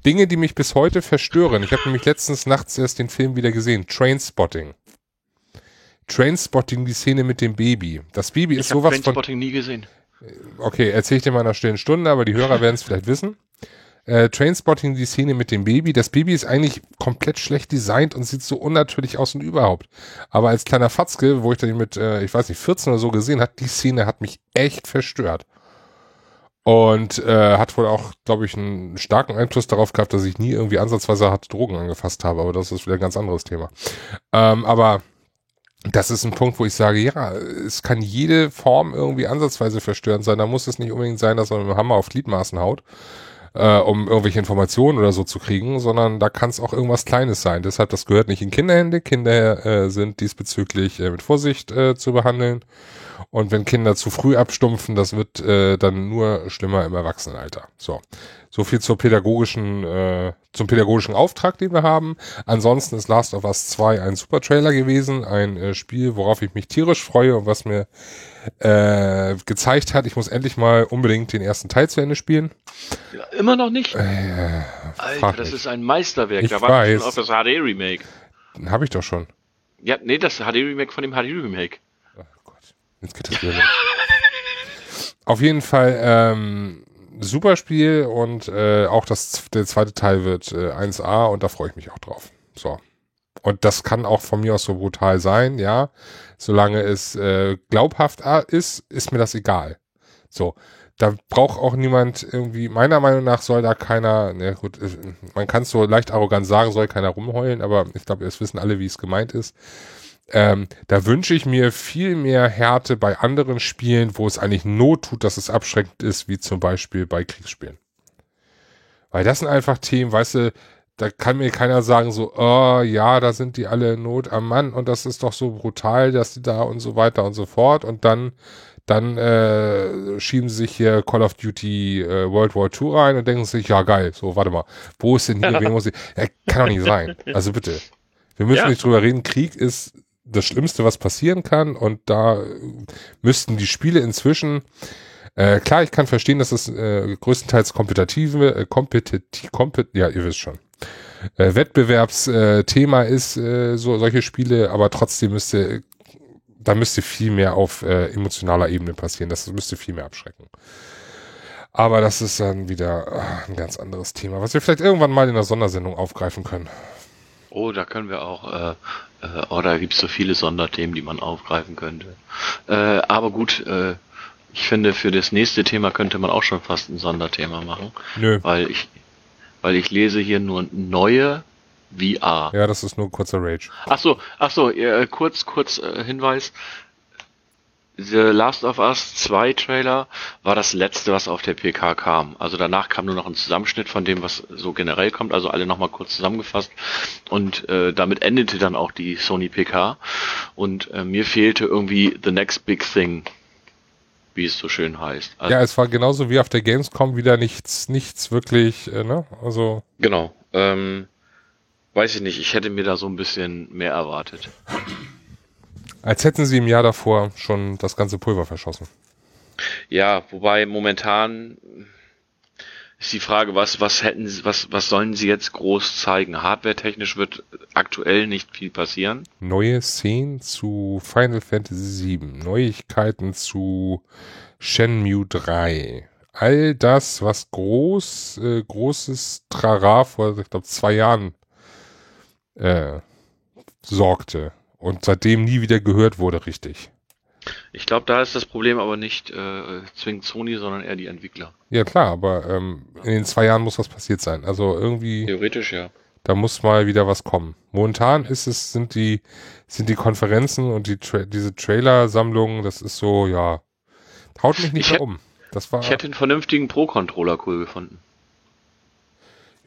Dinge, die mich bis heute verstören. Ich habe nämlich letztens nachts erst den Film wieder gesehen, Trainspotting. Trainspotting, die Szene mit dem Baby. Das Baby ist sowas von... Trainspotting nie gesehen. Okay, erzähle ich dir mal in einer stillen Stunde, aber die Hörer (laughs) werden es vielleicht wissen äh, Trainspotting, die Szene mit dem Baby. Das Baby ist eigentlich komplett schlecht designt und sieht so unnatürlich aus und überhaupt. Aber als kleiner Fatzke, wo ich dann mit, äh, ich weiß nicht, 14 oder so gesehen hat, die Szene hat mich echt verstört. Und äh, hat wohl auch, glaube ich, einen starken Einfluss darauf gehabt, dass ich nie irgendwie ansatzweise harte Drogen angefasst habe. Aber das ist wieder ein ganz anderes Thema. Ähm, aber das ist ein Punkt, wo ich sage, ja, es kann jede Form irgendwie ansatzweise verstörend sein. Da muss es nicht unbedingt sein, dass man mit dem Hammer auf Gliedmaßen haut äh, um irgendwelche Informationen oder so zu kriegen, sondern da kann es auch irgendwas Kleines sein. Deshalb, das gehört nicht in Kinderhände. Kinder äh, sind diesbezüglich äh, mit Vorsicht äh, zu behandeln. Und wenn Kinder zu früh abstumpfen, das wird äh, dann nur schlimmer im Erwachsenenalter. So. So viel zur pädagogischen, äh, zum pädagogischen Auftrag, den wir haben. Ansonsten ist Last of Us 2 ein super Trailer gewesen, ein äh, Spiel, worauf ich mich tierisch freue und was mir äh, gezeigt hat, ich muss endlich mal unbedingt den ersten Teil zu Ende spielen. Ja, immer noch nicht? Äh, Alter, das ist ein Meisterwerk. Ich da war weiß. schon auf das HD-Remake. Habe ich doch schon. Ja, nee, das HD-Remake von dem HD-Remake. Oh Gott, jetzt geht das wieder Auf jeden Fall, ähm, super Spiel und äh, auch das, der zweite Teil wird äh, 1A und da freue ich mich auch drauf. So. Und das kann auch von mir aus so brutal sein, ja. Solange es äh, glaubhaft ist, ist mir das egal. So. Da braucht auch niemand irgendwie, meiner Meinung nach soll da keiner, ne gut, man kann es so leicht arrogant sagen, soll keiner rumheulen, aber ich glaube, es wissen alle, wie es gemeint ist. Ähm, da wünsche ich mir viel mehr Härte bei anderen Spielen, wo es eigentlich Not tut, dass es abschreckend ist, wie zum Beispiel bei Kriegsspielen. Weil das sind einfach Themen, weißt du, da kann mir keiner sagen so, oh ja, da sind die alle Not am Mann und das ist doch so brutal, dass die da und so weiter und so fort und dann dann äh, schieben sie sich hier Call of Duty äh, World War II rein und denken sich, ja geil, so, warte mal, wo ist denn hier, (laughs) wen muss ich, ja, kann doch nicht sein. Also bitte. Wir müssen Ja. nicht drüber reden, Krieg ist das Schlimmste, was passieren kann und da müssten die Spiele inzwischen äh, klar, ich kann verstehen, dass es äh, größtenteils kompetitive, äh, kompetitiv, kompet ja, ihr wisst schon, äh, Wettbewerbsthema äh, ist, äh, so solche Spiele, aber trotzdem müsste, da müsste viel mehr auf äh, emotionaler Ebene passieren. Das müsste viel mehr abschrecken. Aber das ist dann wieder ah, ein ganz anderes Thema, was wir vielleicht irgendwann mal in der Sondersendung aufgreifen können. Oh, da können wir auch, äh, äh, oh, da gibt's so viele Sonderthemen, die man aufgreifen könnte. Äh, aber gut, äh, ich finde, für das nächste Thema könnte man auch schon fast ein Sonderthema machen, Nö. weil ich, weil ich lese hier nur neue VR. Ja, das ist nur ein kurzer Rage. Ach so, ach so, äh, kurz, kurz äh, Hinweis. The Last of Us 2 Trailer war das letzte, was auf der PK kam. Also danach kam nur noch ein Zusammenschnitt von dem, was so generell kommt, also alle nochmal kurz zusammengefasst. Und äh, damit endete dann auch die Sony PK. Und äh, mir fehlte irgendwie The Next Big Thing, wie es so schön heißt. Also, Ja, es war genauso wie auf der Gamescom wieder nichts, nichts wirklich, äh, ne? Also, Genau. Ähm, weiß ich nicht, ich hätte mir da so ein bisschen mehr erwartet. Als hätten sie im Jahr davor schon das ganze Pulver verschossen. Ja, wobei momentan ist die Frage, was, was hätten sie, was, was sollen sie jetzt groß zeigen? Hardware-technisch wird aktuell nicht viel passieren. Neue Szenen zu Final Fantasy VII, Neuigkeiten zu Shenmue 3. All das, was groß, äh, großes Trara vor, ich glaube, zwei Jahren äh, sorgte und seitdem nie wieder gehört wurde, richtig. Ich glaube, da ist das Problem aber nicht äh, zwingend Sony, sondern eher die Entwickler. Ja klar, aber ähm, in den zwei Jahren muss was passiert sein. Also irgendwie, Theoretisch ja. da muss mal wieder was kommen. Momentan ist es, sind die, sind die Konferenzen und die Tra diese Trailer-Sammlungen, das ist so, ja, haut mich nicht Ich mehr um. Das war, Ich hätte einen vernünftigen Pro-Controller cool gefunden.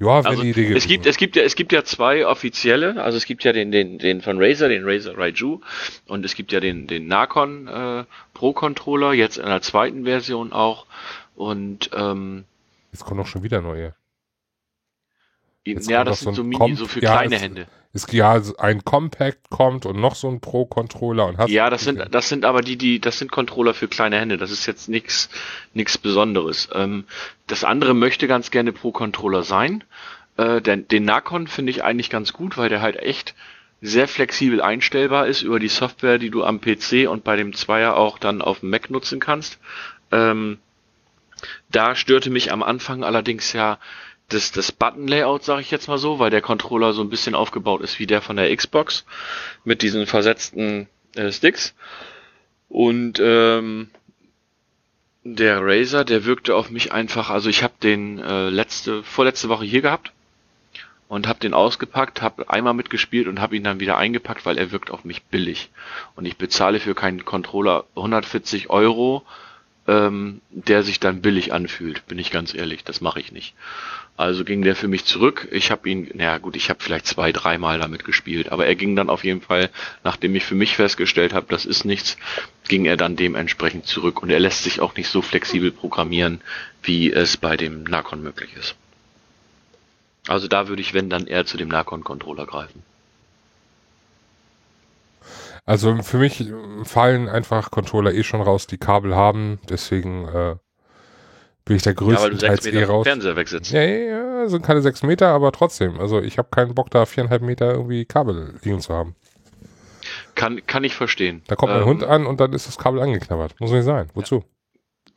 Ja, wenn Also die Idee es gibt, es gibt ja, es gibt ja zwei offizielle, also es gibt ja den, den, den von Razer, den Razer Raiju, und es gibt ja den, den Nacon äh, Pro Controller, jetzt in der zweiten Version auch. Und ähm, Jetzt kommen doch schon wieder neue. Jetzt ja, das sind so Mini, Comp- so für ja, kleine es- Hände. Es ja ein Compact kommt und noch so ein Pro-Controller und hast Ja, das sind, das sind aber die, die, das sind Controller für kleine Hände. Das ist jetzt nichts, nichts Besonderes. Ähm, das andere möchte ganz gerne Pro Controller sein. Äh, den, den Nacon finde ich eigentlich ganz gut, weil der halt echt sehr flexibel einstellbar ist über die Software, die du am PC und bei dem Zweier auch dann auf dem Mac nutzen kannst. Ähm, da störte mich am Anfang allerdings ja das, das Button-Layout, sage ich jetzt mal so, weil der Controller so ein bisschen aufgebaut ist wie der von der Xbox mit diesen versetzten äh, Sticks. Und ähm, der Razer, der wirkte auf mich einfach, also ich habe den äh, letzte, vorletzte Woche hier gehabt und habe den ausgepackt, habe einmal mitgespielt und habe ihn dann wieder eingepackt, weil er wirkt auf mich billig. Und ich bezahle für keinen Controller 140 Euro, ähm, der sich dann billig anfühlt, bin ich ganz ehrlich, das mache ich nicht. Also ging der für mich zurück. Ich habe ihn, naja gut, ich habe vielleicht zwei, dreimal damit gespielt, aber er ging dann auf jeden Fall, nachdem ich für mich festgestellt habe, das ist nichts, ging er dann dementsprechend zurück und er lässt sich auch nicht so flexibel programmieren, wie es bei dem Nacon möglich ist. Also da würde ich, wenn, dann eher zu dem Nacon-Controller greifen. Also für mich fallen einfach Controller eh schon raus, die Kabel haben, deswegen äh, bin ich da Ja, du größtenteils sechs eh raus. Fernseher wegsitzt. Ja, ja, ja, sind keine sechs Meter, aber trotzdem. Also ich habe keinen Bock, da viereinhalb Meter irgendwie Kabel liegen zu haben. Kann, kann ich verstehen. Da kommt Ähm, Hund an und dann ist das Kabel angeknabbert. Muss nicht sein. Wozu?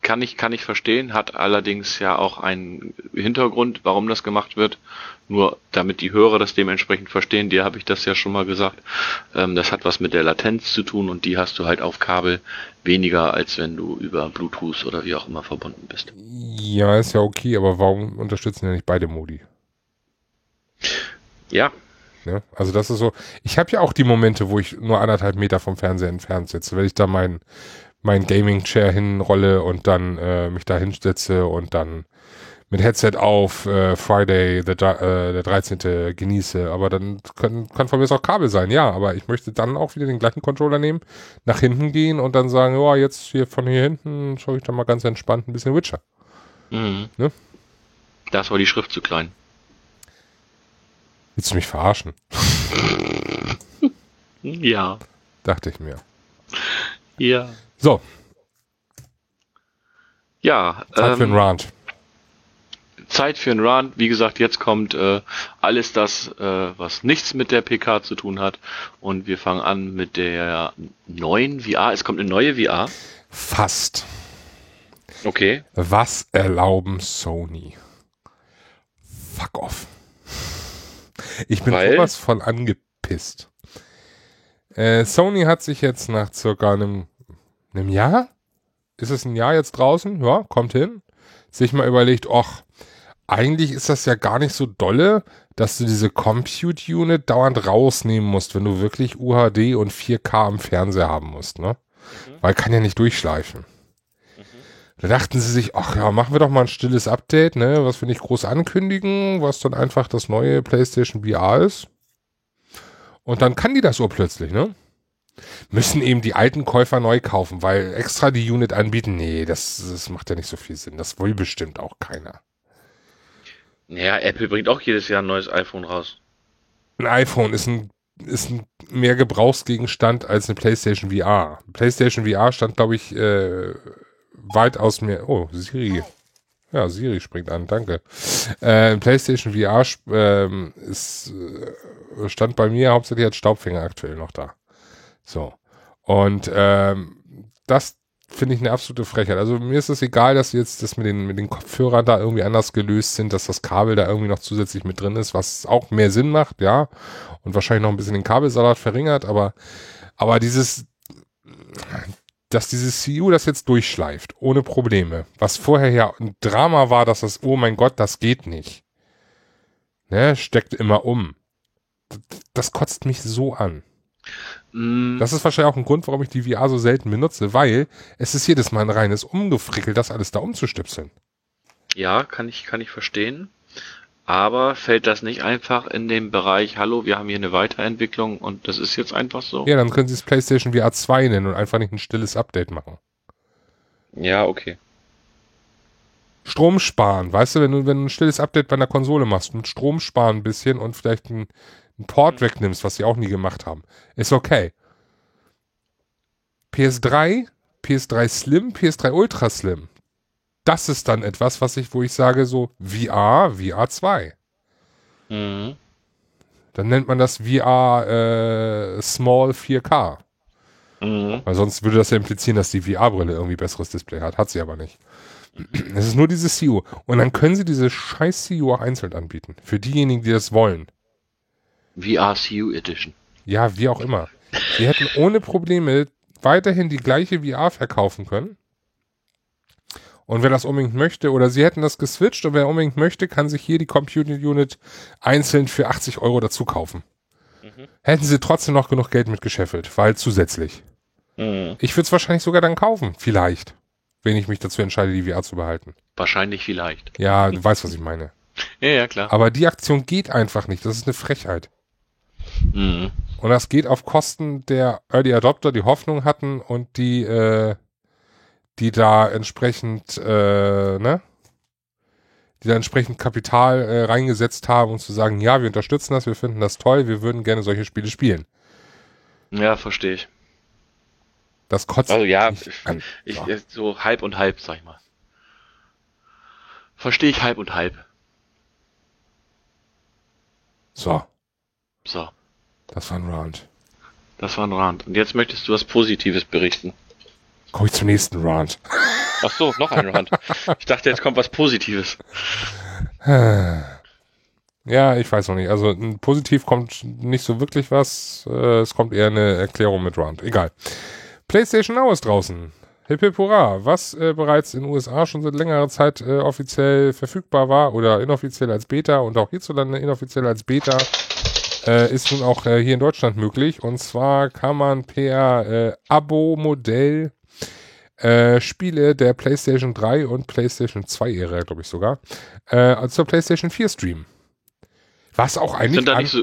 Kann ich, kann ich verstehen, hat allerdings ja auch einen Hintergrund, warum das gemacht wird. Nur damit die Hörer das dementsprechend verstehen, dir habe ich das ja schon mal gesagt. Ähm, das hat was mit der Latenz zu tun und die hast du halt auf Kabel weniger, als wenn du über Bluetooth oder wie auch immer verbunden bist. Ja, ist ja okay, aber warum unterstützen ja nicht beide Modi? Ja, Ne? Also das ist so. Ich habe ja auch die Momente, wo ich nur anderthalb Meter vom Fernseher entfernt sitze, wenn ich da mein mein Gaming Chair hinrolle und dann äh, mich da hinsetze und dann mit Headset auf äh, Friday, der, äh, der 13. genieße. Aber dann können, kann von mir auch Kabel sein, ja. Aber ich möchte dann auch wieder den gleichen Controller nehmen, nach hinten gehen und dann sagen, ja, jetzt hier von hier hinten schaue ich dann mal ganz entspannt ein bisschen Witcher. Mhm. Ne? Das war die Schrift zu klein. Willst du mich verarschen? (laughs) ja. Dachte ich mir. Ja. So. Ja. Zeit ähm, für einen Rant. Zeit für einen Rant. Wie gesagt, jetzt kommt äh, alles das, äh, was nichts mit der PK zu tun hat. Und wir fangen an mit der neuen VR. Es kommt eine neue VR. Fast. Okay. Was erlauben Sony? Fuck off. Ich bin Weil? sowas von angepisst. Äh, Sony hat sich jetzt nach circa einem, einem Jahr, ist es ein Jahr jetzt draußen? Ja, kommt hin. Sich mal überlegt, ach, eigentlich ist das ja gar nicht so dolle, dass du diese Compute Unit dauernd rausnehmen musst, wenn du wirklich UHD und 4K am Fernseher haben musst, ne? Mhm. Weil kann ja nicht durchschleifen. Mhm. Da dachten sie sich, ach ja, machen wir doch mal ein stilles Update, ne, was wir nicht groß ankündigen, was dann einfach das neue PlayStation VR ist. Und dann kann die das so plötzlich, ne? Müssen eben die alten Käufer neu kaufen, weil extra die Unit anbieten, nee, das, das macht ja nicht so viel Sinn. Das will bestimmt auch keiner. Naja, Apple bringt auch jedes Jahr ein neues iPhone raus. Ein iPhone ist ein, ist ein mehr Gebrauchsgegenstand als eine PlayStation VR. PlayStation VR stand, glaube ich, äh, weitaus mehr. Oh, Siri. Ja, Siri springt an, danke. Äh, PlayStation VR äh, ist, stand bei mir hauptsächlich als Staubfinger aktuell noch da. So. Und ähm, das finde ich eine absolute Frechheit. Also mir ist es egal, dass jetzt das mit den, mit den Kopfhörern da irgendwie anders gelöst sind, dass das Kabel da irgendwie noch zusätzlich mit drin ist, was auch mehr Sinn macht, ja. Und wahrscheinlich noch ein bisschen den Kabelsalat verringert, aber, aber dieses, dass dieses CU das jetzt durchschleift, ohne Probleme. Was vorher ja ein Drama war, dass das, oh mein Gott, das geht nicht. Ne, steckt immer um. Das kotzt mich so an. Mm. Das ist wahrscheinlich auch ein Grund, warum ich die VR so selten benutze, weil es ist jedes Mal ein reines Umgefrickel, das alles da umzustipseln. Ja, kann ich, kann ich verstehen. Aber fällt das nicht einfach in den Bereich, hallo, wir haben hier eine Weiterentwicklung und das ist jetzt einfach so? Ja, dann können sie es PlayStation VR 2 nennen und einfach nicht ein stilles Update machen. Ja, okay. Strom sparen, weißt du, wenn du, wenn du ein stilles Update bei einer Konsole machst, mit Strom sparen ein bisschen und vielleicht einen Port mhm. wegnimmst, was sie auch nie gemacht haben, ist okay. PS3, PS3 Slim, PS3 Ultra Slim, das ist dann etwas, was ich, wo ich sage so VR, VR 2. Mhm. Dann nennt man das VR äh, Small 4K. Mhm. Weil sonst würde das ja implizieren, dass die VR-Brille irgendwie besseres Display hat. Hat sie aber nicht. Es ist nur dieses CU. Und dann können sie diese scheiß CU auch einzeln anbieten. Für diejenigen, die das wollen. VR CU Edition. Ja, wie auch immer. Sie hätten ohne Probleme weiterhin die gleiche VR verkaufen können. Und wer das unbedingt möchte, oder sie hätten das geswitcht und wer unbedingt möchte, kann sich hier die Computer Unit einzeln für 80 Euro dazu kaufen. Mhm. Hätten sie trotzdem noch genug Geld mitgescheffelt, weil zusätzlich. Mhm. Ich würde es wahrscheinlich sogar dann kaufen, vielleicht. Wenn ich mich dazu entscheide, die VR zu behalten. Wahrscheinlich vielleicht. Ja, du weißt, was ich meine. Ja, ja, klar. Aber die Aktion geht einfach nicht. Das ist eine Frechheit. Mhm. Und das geht auf Kosten der Early Adopter, die Hoffnung hatten und die äh, die da entsprechend, äh, ne? Die da entsprechend Kapital äh, reingesetzt haben, um zu sagen, ja, wir unterstützen das, wir finden das toll, wir würden gerne solche Spiele spielen. Ja, verstehe ich. Das kotzt Also ja, an. ich, so. so halb und halb, sag ich mal. Verstehe ich halb und halb. So. So. Das war ein Round. Das war ein Round. Und jetzt möchtest du was Positives berichten. Komme ich zum nächsten Rant. Ach so, noch ein Rant. Ich dachte, jetzt kommt was Positives. Ja, ich weiß noch nicht. Also positiv kommt nicht so wirklich was. Äh, es kommt eher eine Erklärung mit Rant. Egal. PlayStation Now ist draußen. Hip hip hurra. Was äh, bereits in den USA schon seit längerer Zeit äh, offiziell verfügbar war oder inoffiziell als Beta und auch hierzulande inoffiziell als Beta, äh, ist nun auch äh, hier in Deutschland möglich. Und zwar kann man per äh, Abo-Modell äh, Spiele der PlayStation 3 und PlayStation 2 Ära, glaube ich sogar, äh, zur PlayStation 4 streamen. Was auch eigentlich. Sind da, nicht so,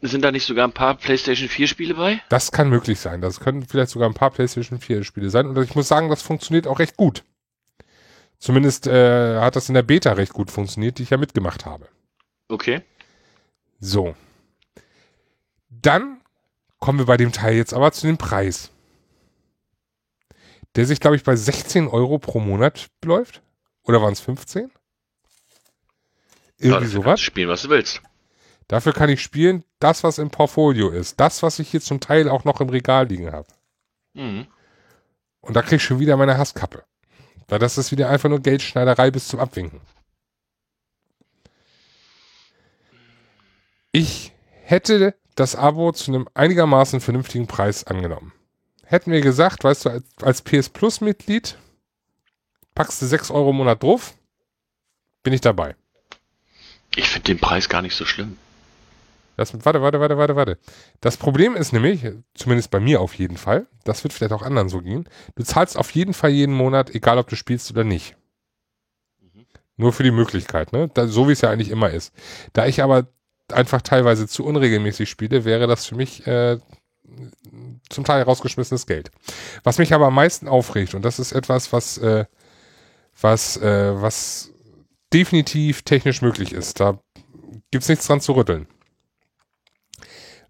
sind da nicht sogar ein paar PlayStation 4 Spiele bei? Das kann möglich sein. Das können vielleicht sogar ein paar PlayStation 4 Spiele sein. Und ich muss sagen, das funktioniert auch recht gut. Zumindest äh, hat das in der Beta recht gut funktioniert, die ich ja mitgemacht habe. Okay. So. Dann kommen wir bei dem Teil jetzt aber zu dem Preis. Der sich, glaube ich, bei 16 Euro pro Monat läuft. Oder waren es 15? Irgendwie ja, sowas. Spielen, was du willst. Dafür kann ich spielen, das, was im Portfolio ist. Das, was ich hier zum Teil auch noch im Regal liegen habe. Mhm. Und da krieg ich schon wieder meine Hasskappe. Weil das ist wieder einfach nur Geldschneiderei bis zum Abwinken. Ich hätte das Abo zu einem einigermaßen vernünftigen Preis angenommen. Hätten wir gesagt, weißt du, als, PS Plus Mitglied packst du 6 Euro im Monat drauf, bin ich dabei. Ich finde den Preis gar nicht so schlimm. Das, warte, warte, warte, warte, warte. Das Problem ist nämlich, zumindest bei mir auf jeden Fall, das wird vielleicht auch anderen so gehen, du zahlst auf jeden Fall jeden Monat, egal ob du spielst oder nicht. Mhm. Nur für die Möglichkeit, ne? Da, so wie es ja eigentlich immer ist. Da ich aber einfach teilweise zu unregelmäßig spiele, wäre das für mich äh, zum Teil rausgeschmissenes Geld. Was mich aber am meisten aufregt, und das ist etwas, was, äh, was, äh, was definitiv technisch möglich ist, da gibt's nichts dran zu rütteln.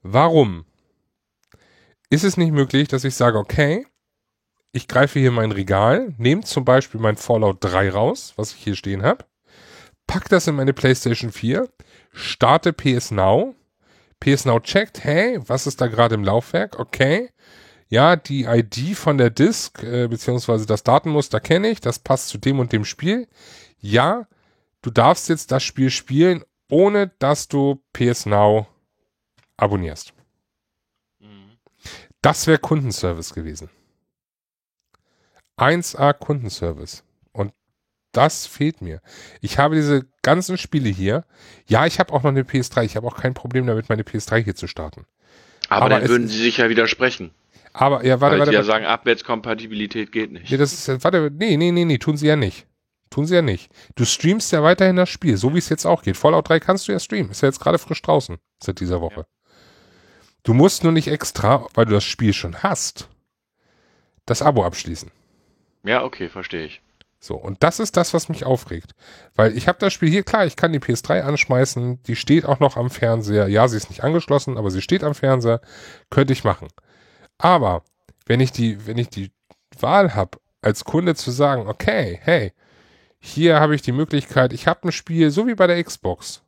Warum ist es nicht möglich, dass ich sage, okay, ich greife hier mein Regal, nehme zum Beispiel mein Fallout 3 raus, was ich hier stehen habe, pack das in meine PlayStation 4, starte PS Now, PS Now checkt, hey, was ist da gerade im Laufwerk? Okay. Ja, die ID von der Disk, äh, beziehungsweise das Datenmuster kenne ich, das passt zu dem und dem Spiel. Ja, du darfst jetzt das Spiel spielen, ohne dass du PS Now abonnierst. Mhm. Das wäre Kundenservice gewesen. 1A Kundenservice das fehlt mir. Ich habe diese ganzen Spiele hier. Ja, ich habe auch noch eine PS3. Ich habe auch kein Problem damit, meine PS3 hier zu starten. Aber, aber dann würden sie sich ja widersprechen. Aber, ja, warte, Weil warte. Sie ja sagen, Abwärtskompatibilität geht nicht. Nee, das ist, warte, nee, nee, nee, nee, tun sie ja nicht. Tun sie ja nicht. Du streamst ja weiterhin das Spiel, so wie es jetzt auch geht. Fallout 3 kannst du ja streamen. Ist ja jetzt gerade frisch draußen seit dieser Woche. Ja. Du musst nur nicht extra, weil du das Spiel schon hast, das Abo abschließen. Ja, okay, verstehe ich. So, und das ist das, was mich aufregt. Weil ich habe das Spiel hier, klar, ich kann die PS3 anschmeißen, die steht auch noch am Fernseher. Ja, sie ist nicht angeschlossen, aber sie steht am Fernseher. Könnte ich machen. Aber wenn ich die, wenn ich die Wahl habe, als Kunde zu sagen, okay, hey, hier habe ich die Möglichkeit, ich habe ein Spiel, so wie bei der Xbox.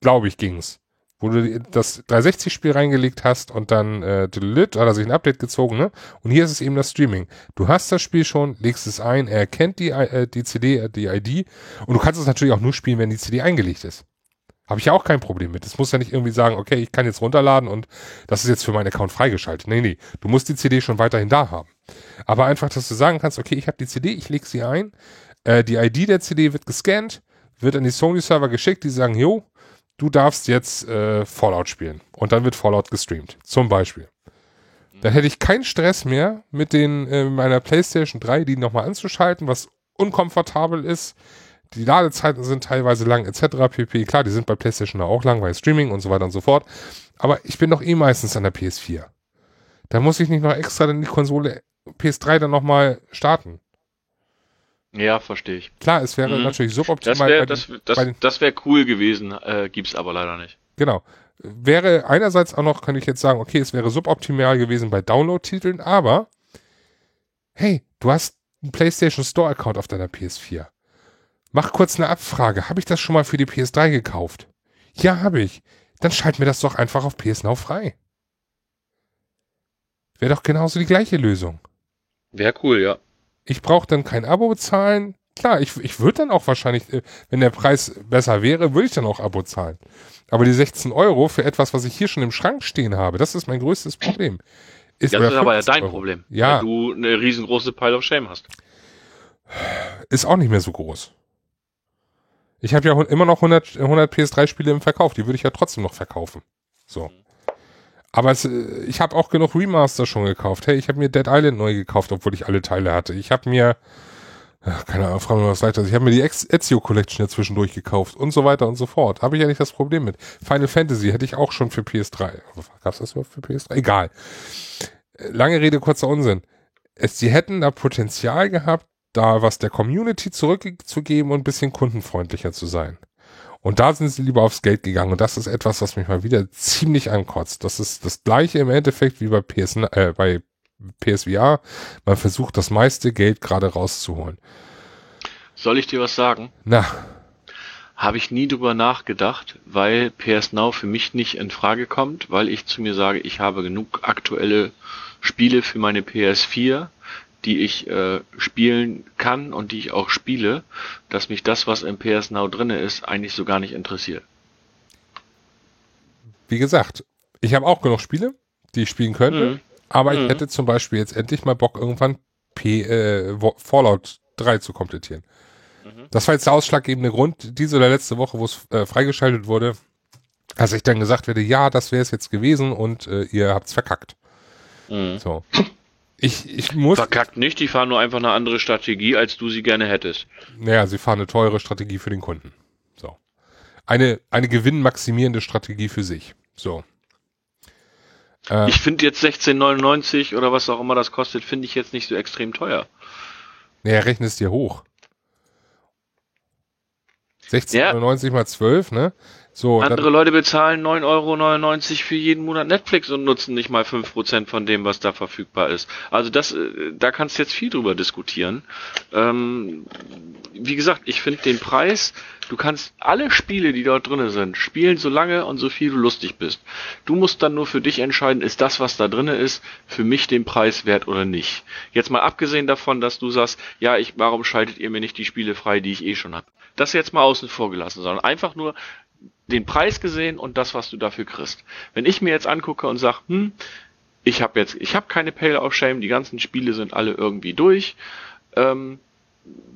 Glaube ich, ging's wo du das 360-Spiel reingelegt hast und dann äh, hat er sich ein Update gezogen, ne? Und hier ist es eben das Streaming. Du hast das Spiel schon, legst es ein, er erkennt die, äh, die CD, äh, die ID und du kannst es natürlich auch nur spielen, wenn die CD eingelegt ist. Habe ich ja auch kein Problem mit. Das muss ja nicht irgendwie sagen, okay, ich kann jetzt runterladen und das ist jetzt für meinen Account freigeschaltet. Nee, nee, du musst die CD schon weiterhin da haben. Aber einfach, dass du sagen kannst, okay, ich habe die CD, ich lege sie ein, äh, die ID der CD wird gescannt, wird an die Sony-Server geschickt, die sagen, jo, du darfst jetzt äh, Fallout spielen. Und dann wird Fallout gestreamt. Zum Beispiel. Dann hätte ich keinen Stress mehr mit den äh, meiner PlayStation 3, die nochmal anzuschalten, was unkomfortabel ist. Die Ladezeiten sind teilweise lang, etc. pp. Klar, die sind bei PlayStation auch lang, weil Streaming und so weiter und so fort. Aber ich bin doch eh meistens an der PS4. Da muss ich nicht noch extra dann die Konsole PS3 dann nochmal starten. Ja, verstehe ich. Klar, es wäre mhm. natürlich suboptimal. Das wäre das, das, das wär cool gewesen, äh, gibt's aber leider nicht. Genau. Wäre einerseits auch noch, kann ich jetzt sagen, okay, es wäre suboptimal gewesen bei Download-Titeln, aber hey, du hast einen PlayStation Store-Account auf deiner PS4. Mach kurz eine Abfrage. Habe ich das schon mal für die PS3 gekauft? Ja, habe ich. Dann schalt mir das doch einfach auf PS Now frei. Wäre doch genauso die gleiche Lösung. Wäre cool, ja. Ich brauche dann kein Abo zahlen. Klar, ich, ich würde dann auch wahrscheinlich, äh, wenn der Preis besser wäre, würde ich dann auch Abo zahlen. Aber die 16 Euro für etwas, was ich hier schon im Schrank stehen habe, das ist mein größtes Problem. Ist das ist aber ja dein Euro. Problem. Ja. Weil du eine riesengroße Pile of Shame hast. Ist auch nicht mehr so groß. Ich habe ja immer noch 100, 100 PS3-Spiele im Verkauf. Die würde ich ja trotzdem noch verkaufen. So. Aber es, äh, ich habe auch genug Remaster schon gekauft. Hey, ich habe mir Dead Island neu gekauft, obwohl ich alle Teile hatte. Ich habe mir, keine Ahnung, fragen wir was weiter. Ich habe mir die Ezio Collection ja zwischendurch gekauft und so weiter und so fort. Habe ich ja nicht das Problem mit. Final Fantasy hätte ich auch schon für PS3. Gab es das überhaupt für PS3? Egal. Lange Rede, kurzer Unsinn. Es, sie hätten da Potenzial gehabt, da was der Community zurückzugeben und ein bisschen kundenfreundlicher zu sein. Und da sind sie lieber aufs Geld gegangen. Und das ist etwas, was mich mal wieder ziemlich ankotzt. Das ist das gleiche im Endeffekt wie bei, PS, äh, bei PSVR. Man versucht das meiste Geld gerade rauszuholen. Soll ich dir was sagen? Na. Habe ich nie drüber nachgedacht, weil PS Now für mich nicht in Frage kommt, weil ich zu mir sage, ich habe genug aktuelle Spiele für meine PS4 die ich äh, spielen kann und die ich auch spiele, dass mich das, was im PS Now drinne ist, eigentlich so gar nicht interessiert. Wie gesagt, ich habe auch genug Spiele, die ich spielen könnte, mhm. aber ich mhm. hätte zum Beispiel jetzt endlich mal Bock, irgendwann P äh, Fallout 3 zu komplettieren. Mhm. Das war jetzt der ausschlaggebende Grund, diese oder letzte Woche, wo es äh, freigeschaltet wurde, als ich dann gesagt werde, ja, das wäre es jetzt gewesen und äh, ihr habt's verkackt. Mhm. So. Ich, ich muss. Verkackt nicht, die fahren nur einfach eine andere Strategie, als du sie gerne hättest. Naja, sie fahren eine teure Strategie für den Kunden. So. Eine, eine gewinnmaximierende Strategie für sich. So. Äh, ich finde jetzt 16,99 oder was auch immer das kostet, finde ich jetzt nicht so extrem teuer. Naja, rechne es dir hoch. 16,99 ja. mal 12, ne? So, Andere Leute bezahlen 9,99 Euro für jeden Monat Netflix und nutzen nicht mal 5% von dem, was da verfügbar ist. Also das, äh, da kannst du jetzt viel drüber diskutieren. Ähm, wie gesagt, ich finde den Preis, du kannst alle Spiele, die dort drin sind, spielen so lange und so viel du lustig bist. Du musst dann nur für dich entscheiden, ist das, was da drin ist, für mich den Preis wert oder nicht. Jetzt mal abgesehen davon, dass du sagst, ja, ich, warum schaltet ihr mir nicht die Spiele frei, die ich eh schon habe? Das jetzt mal außen vor gelassen, sondern einfach nur, den Preis gesehen und das, was du dafür kriegst. Wenn ich mir jetzt angucke und sage, hm, ich habe jetzt, ich habe keine Pale of Shame, die ganzen Spiele sind alle irgendwie durch. Ähm,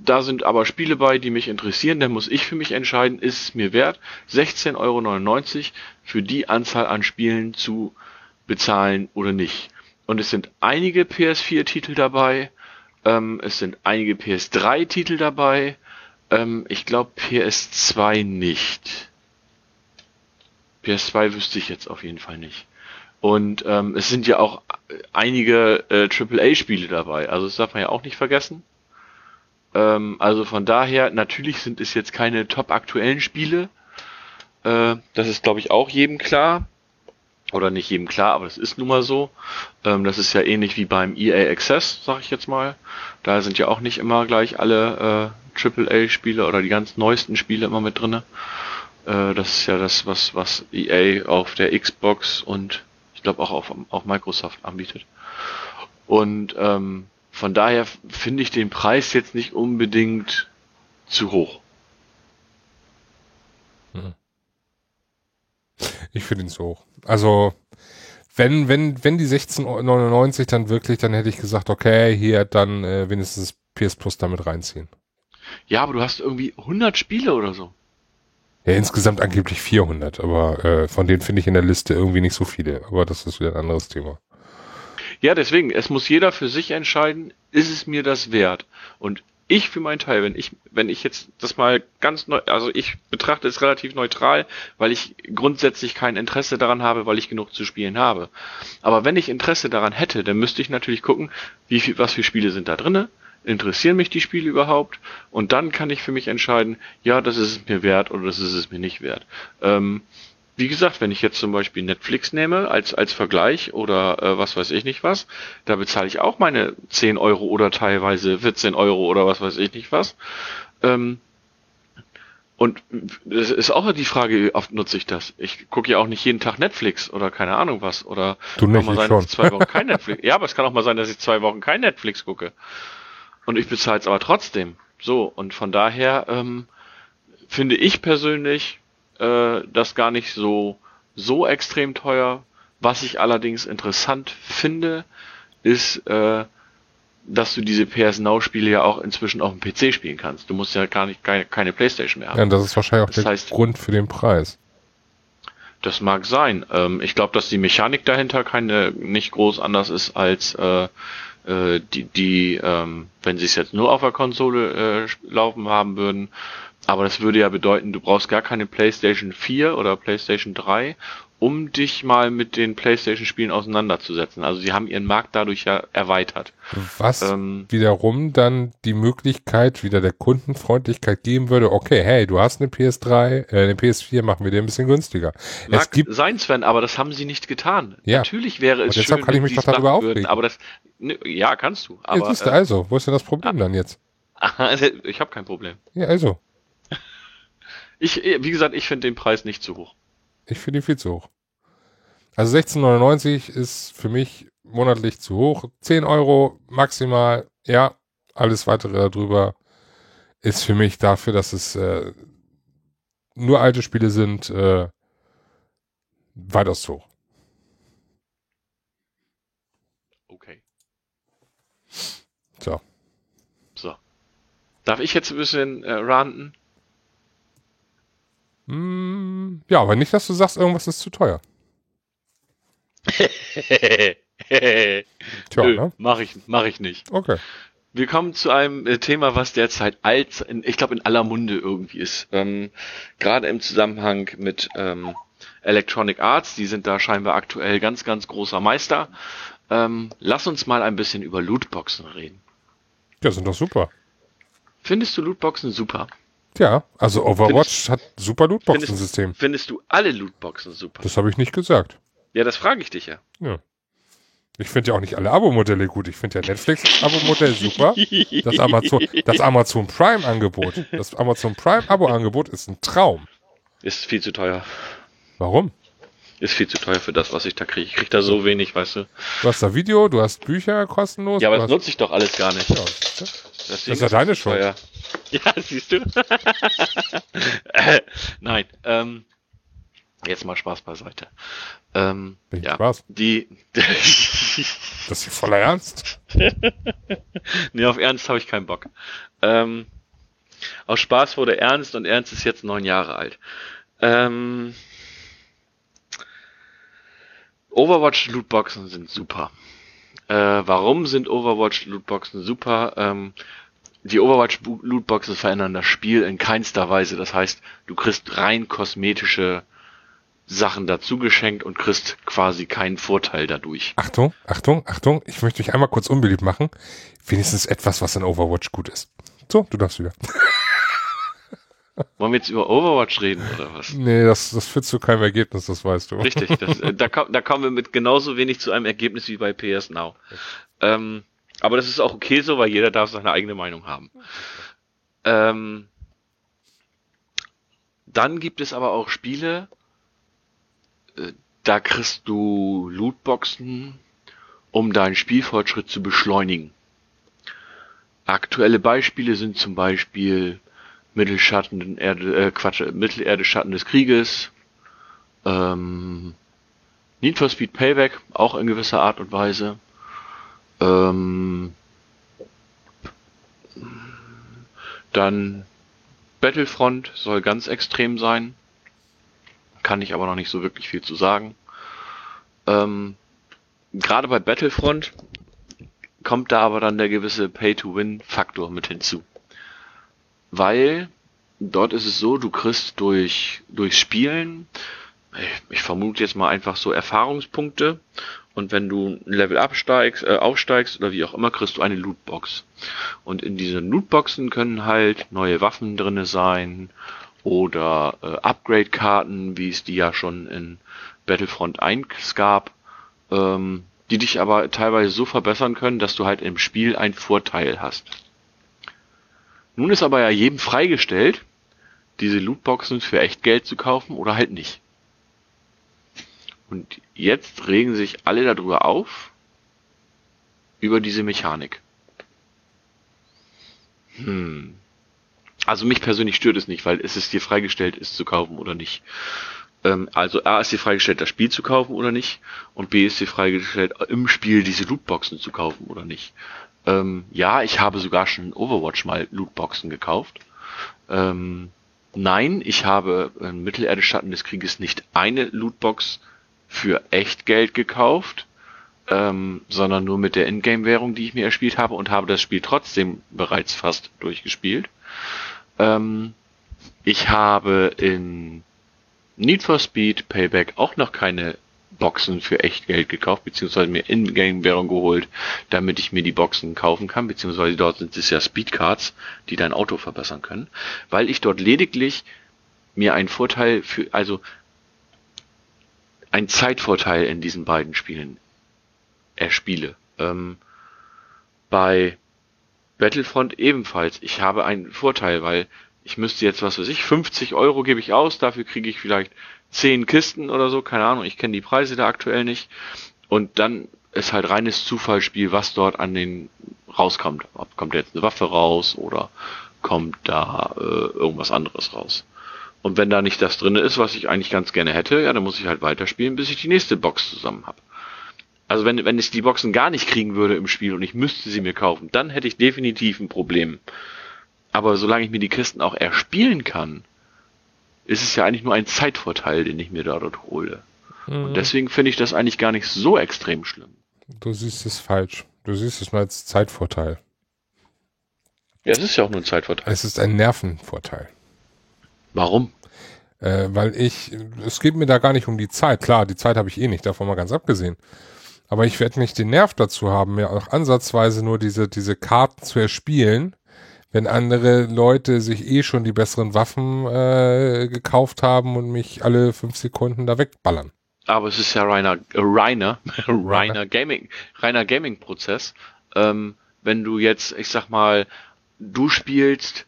da sind aber Spiele bei, die mich interessieren, dann muss ich für mich entscheiden, ist es mir wert, 16,99 Euro für die Anzahl an Spielen zu bezahlen oder nicht. Und es sind einige PS4-Titel dabei, ähm, es sind einige PS3-Titel dabei, ähm, ich glaube PS2 nicht. PS2 wüsste ich jetzt auf jeden Fall nicht. Und ähm, es sind ja auch einige äh, AAA-Spiele dabei, also das darf man ja auch nicht vergessen. Ähm, also von daher, natürlich sind es jetzt keine top aktuellen Spiele. Äh, das ist, glaube ich, auch jedem klar. Oder nicht jedem klar, aber das ist nun mal so. Ähm, das ist ja ähnlich wie beim EA Access, sag ich jetzt mal. Da sind ja auch nicht immer gleich alle äh, AAA-Spiele oder die ganz neuesten Spiele immer mit drinne. Äh, das ist ja das, was, was EA auf der Xbox und ich glaube auch auf, auf Microsoft anbietet. Und ähm, von daher finde ich den Preis jetzt nicht unbedingt zu hoch. Hm. Ich finde ihn zu hoch. Also, wenn, wenn, wenn die 16,99 dann wirklich, dann hätte ich gesagt, okay, hier dann äh, wenigstens PS Plus damit reinziehen. Ja, aber du hast irgendwie 100 Spiele oder so. Ja, insgesamt angeblich 400, aber äh, von denen finde ich in der Liste irgendwie nicht so viele. Aber das ist wieder ein anderes Thema. Ja, deswegen, es muss jeder für sich entscheiden, ist es mir das wert? Und ich für meinen Teil, wenn ich, wenn ich jetzt das mal ganz neu, also ich betrachte es relativ neutral, weil ich grundsätzlich kein Interesse daran habe, weil ich genug zu spielen habe. Aber wenn ich Interesse daran hätte, dann müsste ich natürlich gucken, wie viel, was für Spiele sind da drinnen, interessieren mich die Spiele überhaupt? Und dann kann ich für mich entscheiden, ja, das ist es mir wert oder das ist es mir nicht wert. Ähm, wie gesagt, wenn ich jetzt zum Beispiel Netflix nehme als, als Vergleich oder äh, was weiß ich nicht was, da bezahle ich auch meine 10 Euro oder teilweise 14 Euro oder was weiß ich nicht was. Ähm, und es ist auch die Frage, wie oft nutze ich das? Ich gucke ja auch nicht jeden Tag Netflix oder keine Ahnung was. Oder du nicht, kann mal sein, dass ich zwei Wochen kein Netflix. Ja, aber es kann auch mal sein, dass ich zwei Wochen kein Netflix gucke. Und ich bezahle es aber trotzdem. So, und von daher ähm, finde ich persönlich äh, das gar nicht so, so extrem teuer. Was ich allerdings interessant finde, ist, äh, dass du diese PS Now Spiele ja auch inzwischen auf dem PC spielen kannst. Du musst ja gar nicht keine, keine Playstation mehr haben. Ja, das ist wahrscheinlich auch das der heißt, Grund für den Preis. Das mag sein. Ähm, ich glaube, dass die Mechanik dahinter keine nicht groß anders ist als äh, äh, die, die ähm, wenn sie es jetzt nur auf der Konsole äh, laufen haben würden. Aber das würde ja bedeuten, du brauchst gar keine PlayStation 4 oder PlayStation 3, um dich mal mit den PlayStation-Spielen auseinanderzusetzen. Also sie haben ihren Markt dadurch ja erweitert. Was ähm, wiederum dann die Möglichkeit wieder der Kundenfreundlichkeit geben würde, okay, hey, du hast eine PS3, äh, eine PS4, machen wir dir ein bisschen günstiger. Mag es gibt sein, Sven, aber das haben sie nicht getan. Ja. Natürlich wäre es Und deshalb schön, kann ich mich doch darüber aufregen. Würden, aber das, ja, kannst du. Aber, ja, siehst du, äh, also, wo ist denn das Problem ah, dann jetzt? (laughs) ich habe kein Problem. Ja, also. (laughs) Ich, wie gesagt, ich finde den Preis nicht zu hoch. Ich finde ihn viel zu hoch. Also 16,99 ist für mich monatlich zu hoch. 10 Euro maximal, ja. Alles weitere darüber ist für mich dafür, dass es äh, nur alte Spiele sind, äh, weitaus zu hoch. Okay. So. So. Darf ich jetzt ein bisschen äh, ranten? Mm, ja, aber nicht, dass du sagst, irgendwas ist zu teuer. (laughs) Tja, Nö, ne? Mach ich, mach ich nicht. Okay. Wir kommen zu einem äh, Thema, was derzeit alt, in, ich glaube in aller Munde irgendwie ist. Ähm, Gerade im Zusammenhang mit ähm, Electronic Arts, die sind da scheinbar aktuell ganz, ganz großer Meister. Ähm, lass uns mal ein bisschen über Lootboxen reden. Ja, sind doch super. Findest du Lootboxen super? Ja, also Overwatch findest, hat super Lootboxen-System. Findest, findest, du alle Lootboxen super? Das habe ich nicht gesagt. Ja, das frage ich dich ja. Ja. Ich finde ja auch nicht alle Abo-Modelle gut. Ich finde ja Netflix-Abo-Modell super. Das Amazon, das Amazon Prime-Angebot, das Amazon Prime-Abo-Angebot ist ein Traum. Ist viel zu teuer. Warum? Ist viel zu teuer für das, was ich da kriege. Ich kriege da so wenig, weißt du. Du hast da Video, du hast Bücher kostenlos. Ja, aber das nutze ich doch alles gar nicht. Ja, das ist ja deine Schuld. (laughs) Ja, siehst du. (laughs) Nein, ähm, jetzt mal Spaß beiseite. Ähm, ja, Spaß. Die. (laughs) das ist voller Ernst. nee, auf Ernst habe ich keinen Bock. Ähm, aus Spaß wurde Ernst und Ernst ist jetzt neun Jahre alt. Ähm, Overwatch Lootboxen sind super. Äh, warum sind Overwatch Lootboxen super? Ähm, die Overwatch Lootboxen verändern das Spiel in keinster Weise. Das heißt, du kriegst rein kosmetische Sachen dazu geschenkt und kriegst quasi keinen Vorteil dadurch. Achtung, Achtung, Achtung, ich möchte dich einmal kurz unbeliebt machen. Wenigstens etwas, was in Overwatch gut ist. So, du darfst wieder. Wollen wir jetzt über Overwatch reden oder was? Nee, das, das führt zu keinem Ergebnis, das weißt du. Richtig, das, äh, da, da kommen wir mit genauso wenig zu einem Ergebnis wie bei PS Now. Ähm, aber das ist auch okay so, weil jeder darf seine eigene Meinung haben. Ähm, dann gibt es aber auch Spiele, äh, da kriegst du Lootboxen, um deinen Spielfortschritt zu beschleunigen. Aktuelle Beispiele sind zum Beispiel Mittelschatten, Erde, äh, Quatsch, Mittelerde Schatten des Krieges, ähm, Need for Speed Payback, auch in gewisser Art und Weise. Ähm, dann Battlefront soll ganz extrem sein. Kann ich aber noch nicht so wirklich viel zu sagen. Ähm, Gerade bei Battlefront kommt da aber dann der gewisse Pay-to-Win-Faktor mit hinzu. Weil dort ist es so, du kriegst durch, durch Spielen, ich vermute jetzt mal einfach so Erfahrungspunkte und wenn du ein Level absteigst, äh, aufsteigst oder wie auch immer, kriegst du eine Lootbox. Und in diesen Lootboxen können halt neue Waffen drinne sein oder äh, Upgrade-Karten, wie es die ja schon in Battlefront 1 gab, ähm, die dich aber teilweise so verbessern können, dass du halt im Spiel einen Vorteil hast. Nun ist aber ja jedem freigestellt, diese Lootboxen für echt Geld zu kaufen oder halt nicht. Und jetzt regen sich alle darüber auf, über diese Mechanik. Hm. Also mich persönlich stört es nicht, weil es ist dir freigestellt, es zu kaufen oder nicht. Ähm, also A ist dir freigestellt, das Spiel zu kaufen oder nicht. Und B ist dir freigestellt, im Spiel diese Lootboxen zu kaufen oder nicht. Ähm, ja, ich habe sogar schon Overwatch mal Lootboxen gekauft. Ähm, Nein, ich habe in Mittelerde-Schatten des Krieges nicht eine Lootbox für Echtgeld gekauft, ähm, sondern nur mit der Ingame-Währung, die ich mir erspielt habe und habe das Spiel trotzdem bereits fast durchgespielt. Ähm, ich habe in Need for Speed Payback auch noch keine Boxen für echt Geld gekauft, beziehungsweise mir Ingame-Währung geholt, damit ich mir die Boxen kaufen kann, beziehungsweise dort sind es ja Speedcards, die dein Auto verbessern können, weil ich dort lediglich mir einen Vorteil für, also ein Zeitvorteil in diesen beiden Spielen erspiele. Ähm, bei Battlefront ebenfalls. Ich habe einen Vorteil, weil ich müsste jetzt, was weiß ich, 50 Euro gebe ich aus, dafür kriege ich vielleicht 10 Kisten oder so, keine Ahnung, ich kenne die Preise da aktuell nicht. Und dann ist halt reines Zufallsspiel, was dort an den rauskommt. Ob kommt jetzt eine Waffe raus oder kommt da äh, irgendwas anderes raus. Und wenn da nicht das drinne ist, was ich eigentlich ganz gerne hätte, ja, dann muss ich halt weiterspielen, bis ich die nächste Box zusammen habe. Also wenn, wenn ich die Boxen gar nicht kriegen würde im Spiel und ich müsste sie mir kaufen, dann hätte ich definitiv ein Problem. Aber solange ich mir die Kisten auch erspielen kann, ist es ja eigentlich nur ein Zeitvorteil, den ich mir da dort hole. Mhm. Und deswegen finde ich das eigentlich gar nicht so extrem schlimm. Du siehst es falsch. Du siehst es nur als Zeitvorteil. Ja, es ist ja auch nur ein Zeitvorteil. Es ist ein Nervenvorteil. Warum? Äh, weil ich, es geht mir da gar nicht um die Zeit. Klar, die Zeit habe ich eh nicht, davon mal ganz abgesehen. Aber ich werde nicht den Nerv dazu haben, mir auch ansatzweise nur diese, diese Karten zu erspielen, wenn andere Leute sich eh schon die besseren Waffen äh, gekauft haben und mich alle fünf Sekunden da wegballern. Aber es ist ja reiner, äh, reiner, (laughs) reiner Gaming, reiner Gaming-Prozess. Ähm, wenn du jetzt, ich sag mal, du spielst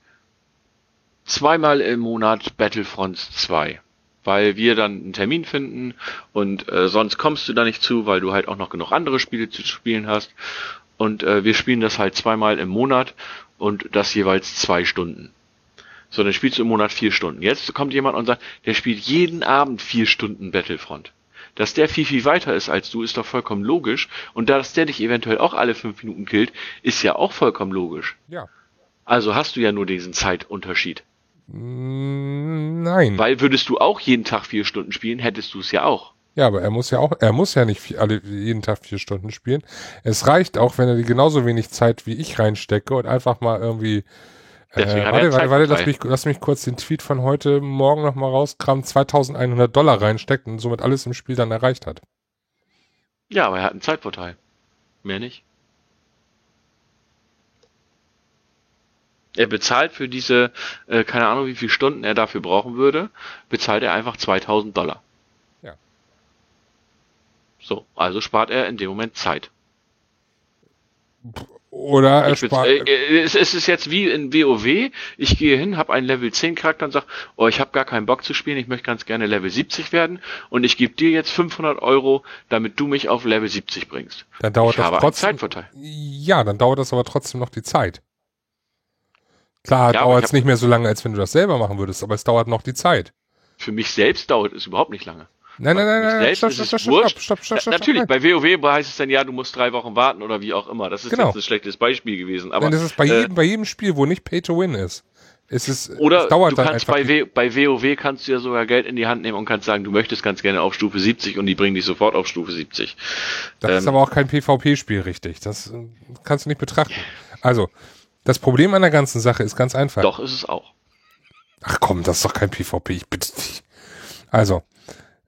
zweimal im Monat Battlefront 2 weil wir dann einen Termin finden und äh, sonst kommst du da nicht zu, weil du halt auch noch genug andere Spiele zu spielen hast. Und äh, wir spielen das halt zweimal im Monat und das jeweils zwei Stunden. So, dann spielst du im Monat vier Stunden. Jetzt kommt jemand und sagt, der spielt jeden Abend vier Stunden Battlefront. Dass der viel, viel weiter ist als du, ist doch vollkommen logisch. Und dass der dich eventuell auch alle fünf Minuten killt, ist ja auch vollkommen logisch. Ja. Also hast du ja nur diesen Zeitunterschied. Mm, nein. Weil würdest du auch jeden Tag vier Stunden spielen, hättest du es ja auch. Ja, aber er muss ja auch, er muss ja nicht vier, alle, jeden Tag vier Stunden spielen. Es reicht auch, wenn er die genauso wenig Zeit wie ich reinstecke und einfach mal irgendwie. Äh, warte, warte, warte, lass mich, lass mich kurz den Tweet von heute Morgen nochmal rauskramen, 2100 Dollar reinsteckt und somit alles im Spiel dann erreicht hat. Ja, aber er hat einen Zeitvorteil. Mehr nicht. Er bezahlt für diese, äh, keine Ahnung, wie viele Stunden er dafür brauchen würde, bezahlt er einfach 2000 Dollar. Ja. So, also spart er in dem Moment Zeit. Oder er spart. Äh, äh, es, es, ist jetzt wie in WoW. Ich gehe hin, habe einen Level 10 Charakter und sage, oh, ich habe gar keinen Bock zu spielen, ich möchte ganz gerne Level 70 werden und ich gebe dir jetzt 500 Euro, damit du mich auf Level 70 bringst. Dann dauert ich das trotzdem. Zeitvorteil. Ja, dann dauert das aber trotzdem noch die Zeit. Klar, ja, dauert es nicht mehr so lange, als wenn du das selber machen würdest, aber es dauert noch die Zeit. Für mich selbst dauert es überhaupt nicht lange. Nein, nein, nein, nein, stopp, stopp, stopp, stopp, stopp, Natürlich, bei WoW heißt es dann, ja, du musst drei Wochen warten oder wie auch immer. Das ist genau. jetzt ein schlechtes Beispiel gewesen. Aber, nein, das ist bei, äh, jedem, bei jedem Spiel, wo nicht Pay to Win ist. Es ist oder es dauert du dann kannst bei, w, bei WoW kannst du ja sogar Geld in die Hand nehmen und kannst sagen, du möchtest ganz gerne auf Stufe 70 und die bringen dich sofort auf Stufe 70. Das ähm, ist aber auch kein PvP-Spiel, richtig. Das äh, kannst du nicht betrachten. Also, das Problem an der ganzen Sache ist ganz einfach. Doch, ist es auch. Ach komm, das ist doch kein PvP, ich bitte dich. Also.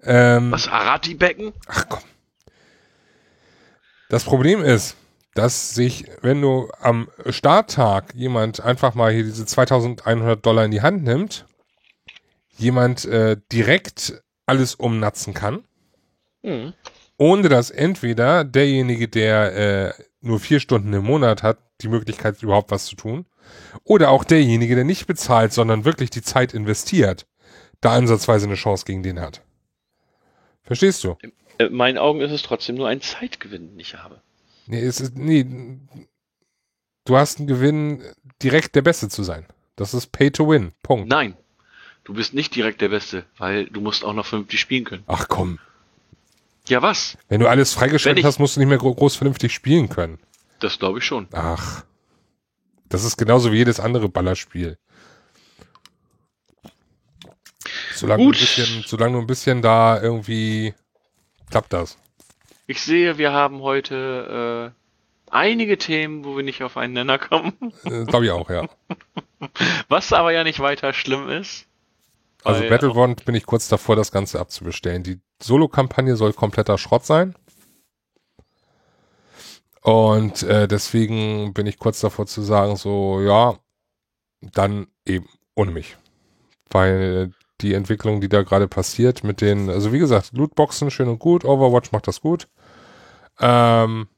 Ähm, Was, Arati-Becken? Ach komm. Das Problem ist, dass sich, wenn du am Starttag jemand einfach mal hier diese 2100 Dollar in die Hand nimmt, jemand äh, direkt alles umnatzen kann, mhm. ohne dass entweder derjenige, der äh, nur vier Stunden im Monat hat, die Möglichkeit, überhaupt was zu tun. Oder auch derjenige, der nicht bezahlt, sondern wirklich die Zeit investiert, da ansatzweise eine Chance gegen den hat. Verstehst du? In meinen Augen ist es trotzdem nur ein Zeitgewinn, den ich habe. Nee, es ist, nee, du hast einen Gewinn, direkt der Beste zu sein. Das ist Pay to Win. Punkt. Nein. Du bist nicht direkt der Beste, weil du musst auch noch vernünftig spielen können. Ach komm. Ja, was? Wenn du alles freigeschaltet hast, musst du nicht mehr groß vernünftig spielen können. Das glaube ich schon. Ach. Das ist genauso wie jedes andere Ballerspiel. Solange, Gut. Du ein bisschen, solange du ein bisschen da irgendwie klappt das. Ich sehe, wir haben heute äh, einige Themen, wo wir nicht auf einen Nenner kommen. Äh, Glaube ich auch, ja. (laughs) Was aber ja nicht weiter schlimm ist. Also Battlefront bin ich kurz davor, das Ganze abzubestellen. Die Solo-Kampagne soll kompletter Schrott sein. Und äh, deswegen bin ich kurz davor zu sagen, so, ja, dann eben ohne mich. Weil die Entwicklung, die da gerade passiert mit den, also wie gesagt, Lootboxen schön und gut, Overwatch macht das gut. Ähm,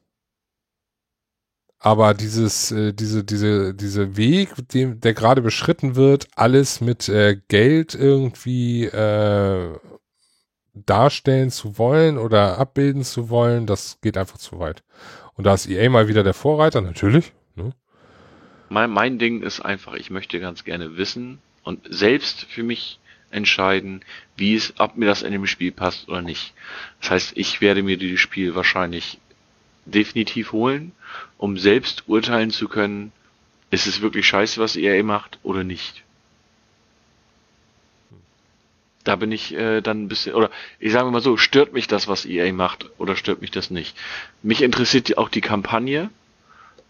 aber dieses, äh, diese, diese, diese Weg, dem, der gerade beschritten wird, alles mit äh, Geld irgendwie äh, darstellen zu wollen oder abbilden zu wollen, das geht einfach zu weit. Und da ist EA mal wieder der Vorreiter, natürlich. Ne? Mein, mein Ding ist einfach, ich möchte ganz gerne wissen und selbst für mich entscheiden, wie es, ob mir das in dem Spiel passt oder nicht. Das heißt, ich werde mir dieses Spiel wahrscheinlich definitiv holen, um selbst urteilen zu können, ist es wirklich scheiße, was EA macht oder nicht. Da bin ich äh, dann ein bisschen, oder ich sage mal so, stört mich das, was EA macht, oder stört mich das nicht? Mich interessiert auch die Kampagne.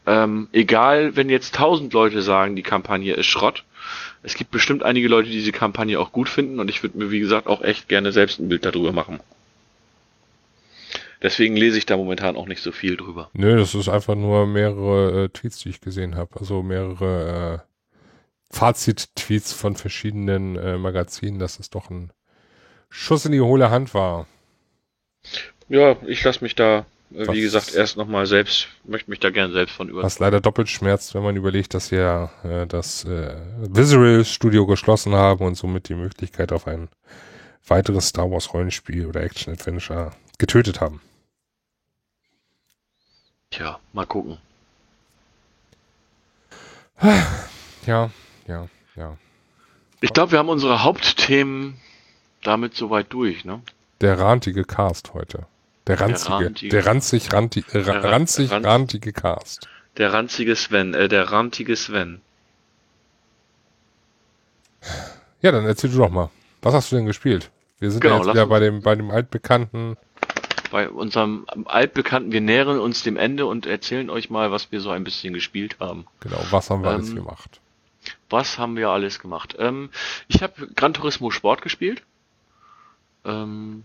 Ähm, egal, wenn jetzt tausend Leute sagen, die Kampagne ist Schrott. Es gibt bestimmt einige Leute, die diese Kampagne auch gut finden und ich würde mir, wie gesagt, auch echt gerne selbst ein Bild darüber machen. Deswegen lese ich da momentan auch nicht so viel drüber. Nö, das ist einfach nur mehrere äh, Tweets, die ich gesehen habe. Also mehrere äh, Fazit-Tweets von verschiedenen äh, Magazinen, dass es doch ein Schuss in die hohle Hand war. Ja, ich lasse mich da, äh, wie gesagt, erst nochmal selbst, möchte mich da gern selbst von überzeugen. Was leider doppelt schmerzt, wenn man überlegt, dass wir äh, das äh, Visual Studio geschlossen haben und somit die Möglichkeit auf ein weiteres Star Wars Rollenspiel oder Action Adventure getötet haben. Tja, mal gucken. Ja, ja, ja. Ich glaube, wir haben unsere Hauptthemen damit soweit durch, ne? Der rantige Cast heute. Der ranzige, der, rantige, der ranzig, ranti, äh, der ranzig, ranz, rantige Cast. Der ranzige Sven, äh, der rantige Sven. Ja, dann erzähl du doch mal. Was hast du denn gespielt? Wir sind genau, ja jetzt wieder bei dem, bei dem altbekannten. Bei unserem altbekannten, wir nähern uns dem Ende und erzählen euch mal, was wir so ein bisschen gespielt haben. Genau, was haben wir ähm, alles gemacht? Was haben wir alles gemacht? Ähm, ich habe Gran Turismo Sport gespielt. Ähm,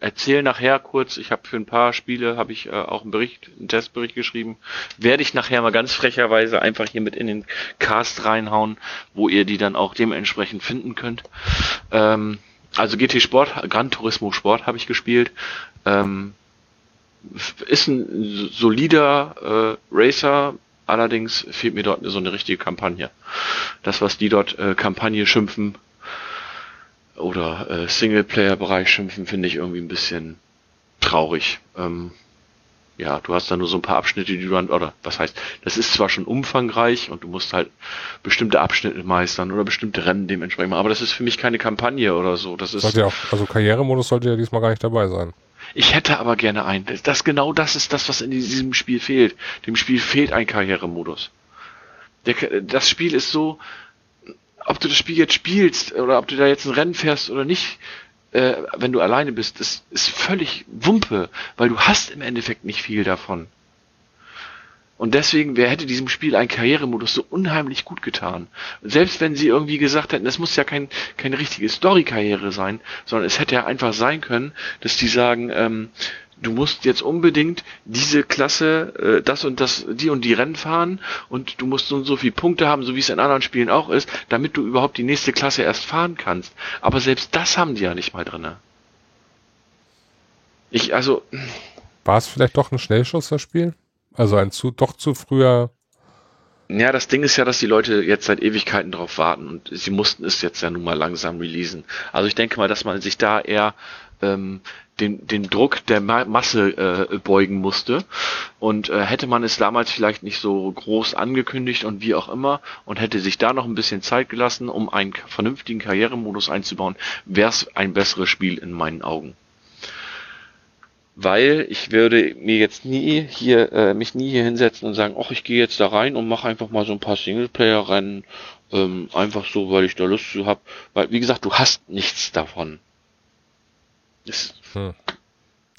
erzähl nachher kurz, ich habe für ein paar Spiele habe ich äh, auch einen Bericht, einen Testbericht geschrieben. Werde ich nachher mal ganz frecherweise einfach hier mit in den Cast reinhauen, wo ihr die dann auch dementsprechend finden könnt. Ähm, also GT Sport, Gran Turismo Sport habe ich gespielt. Ähm, ist ein solider äh, Racer Allerdings fehlt mir dort so eine richtige Kampagne. Das, was die dort äh, Kampagne schimpfen oder äh, Singleplayer-Bereich schimpfen, finde ich irgendwie ein bisschen traurig. Ähm, ja, du hast da nur so ein paar Abschnitte, die du dann, oder was heißt, das ist zwar schon umfangreich und du musst halt bestimmte Abschnitte meistern oder bestimmte Rennen dementsprechend machen, aber das ist für mich keine Kampagne oder so. Das ist. Ja auch, also Karrieremodus sollte ja diesmal gar nicht dabei sein. Ich hätte aber gerne einen. Das genau das ist das, was in diesem Spiel fehlt. Dem Spiel fehlt ein Karrieremodus. Der, das Spiel ist so, ob du das Spiel jetzt spielst oder ob du da jetzt ein Rennen fährst oder nicht, äh, wenn du alleine bist, das ist völlig Wumpe, weil du hast im Endeffekt nicht viel davon. Und deswegen, wer hätte diesem Spiel einen Karrieremodus so unheimlich gut getan? Und selbst wenn sie irgendwie gesagt hätten, es muss ja kein, keine richtige Story-Karriere sein, sondern es hätte ja einfach sein können, dass die sagen, ähm, du musst jetzt unbedingt diese Klasse, äh, das und das, die und die Rennen fahren und du musst so und so viele Punkte haben, so wie es in anderen Spielen auch ist, damit du überhaupt die nächste Klasse erst fahren kannst. Aber selbst das haben die ja nicht mal drinne. Ich, also. War es vielleicht doch ein Schnellschuss, das Spiel? Also ein zu, doch zu früher. Ja, das Ding ist ja, dass die Leute jetzt seit Ewigkeiten drauf warten und sie mussten es jetzt ja nun mal langsam releasen. Also ich denke mal, dass man sich da eher ähm, den, den Druck der Ma Masse äh, beugen musste. Und äh, hätte man es damals vielleicht nicht so groß angekündigt und wie auch immer und hätte sich da noch ein bisschen Zeit gelassen, um einen vernünftigen Karrieremodus einzubauen, wäre es ein besseres Spiel in meinen Augen weil ich würde mir jetzt nie hier äh, mich nie hier hinsetzen und sagen, ach, ich gehe jetzt da rein und mache einfach mal so ein paar Singleplayer-Rennen, Ähm, einfach so, weil ich da Lust zu habe. Weil, wie gesagt, du hast nichts davon. Es hm.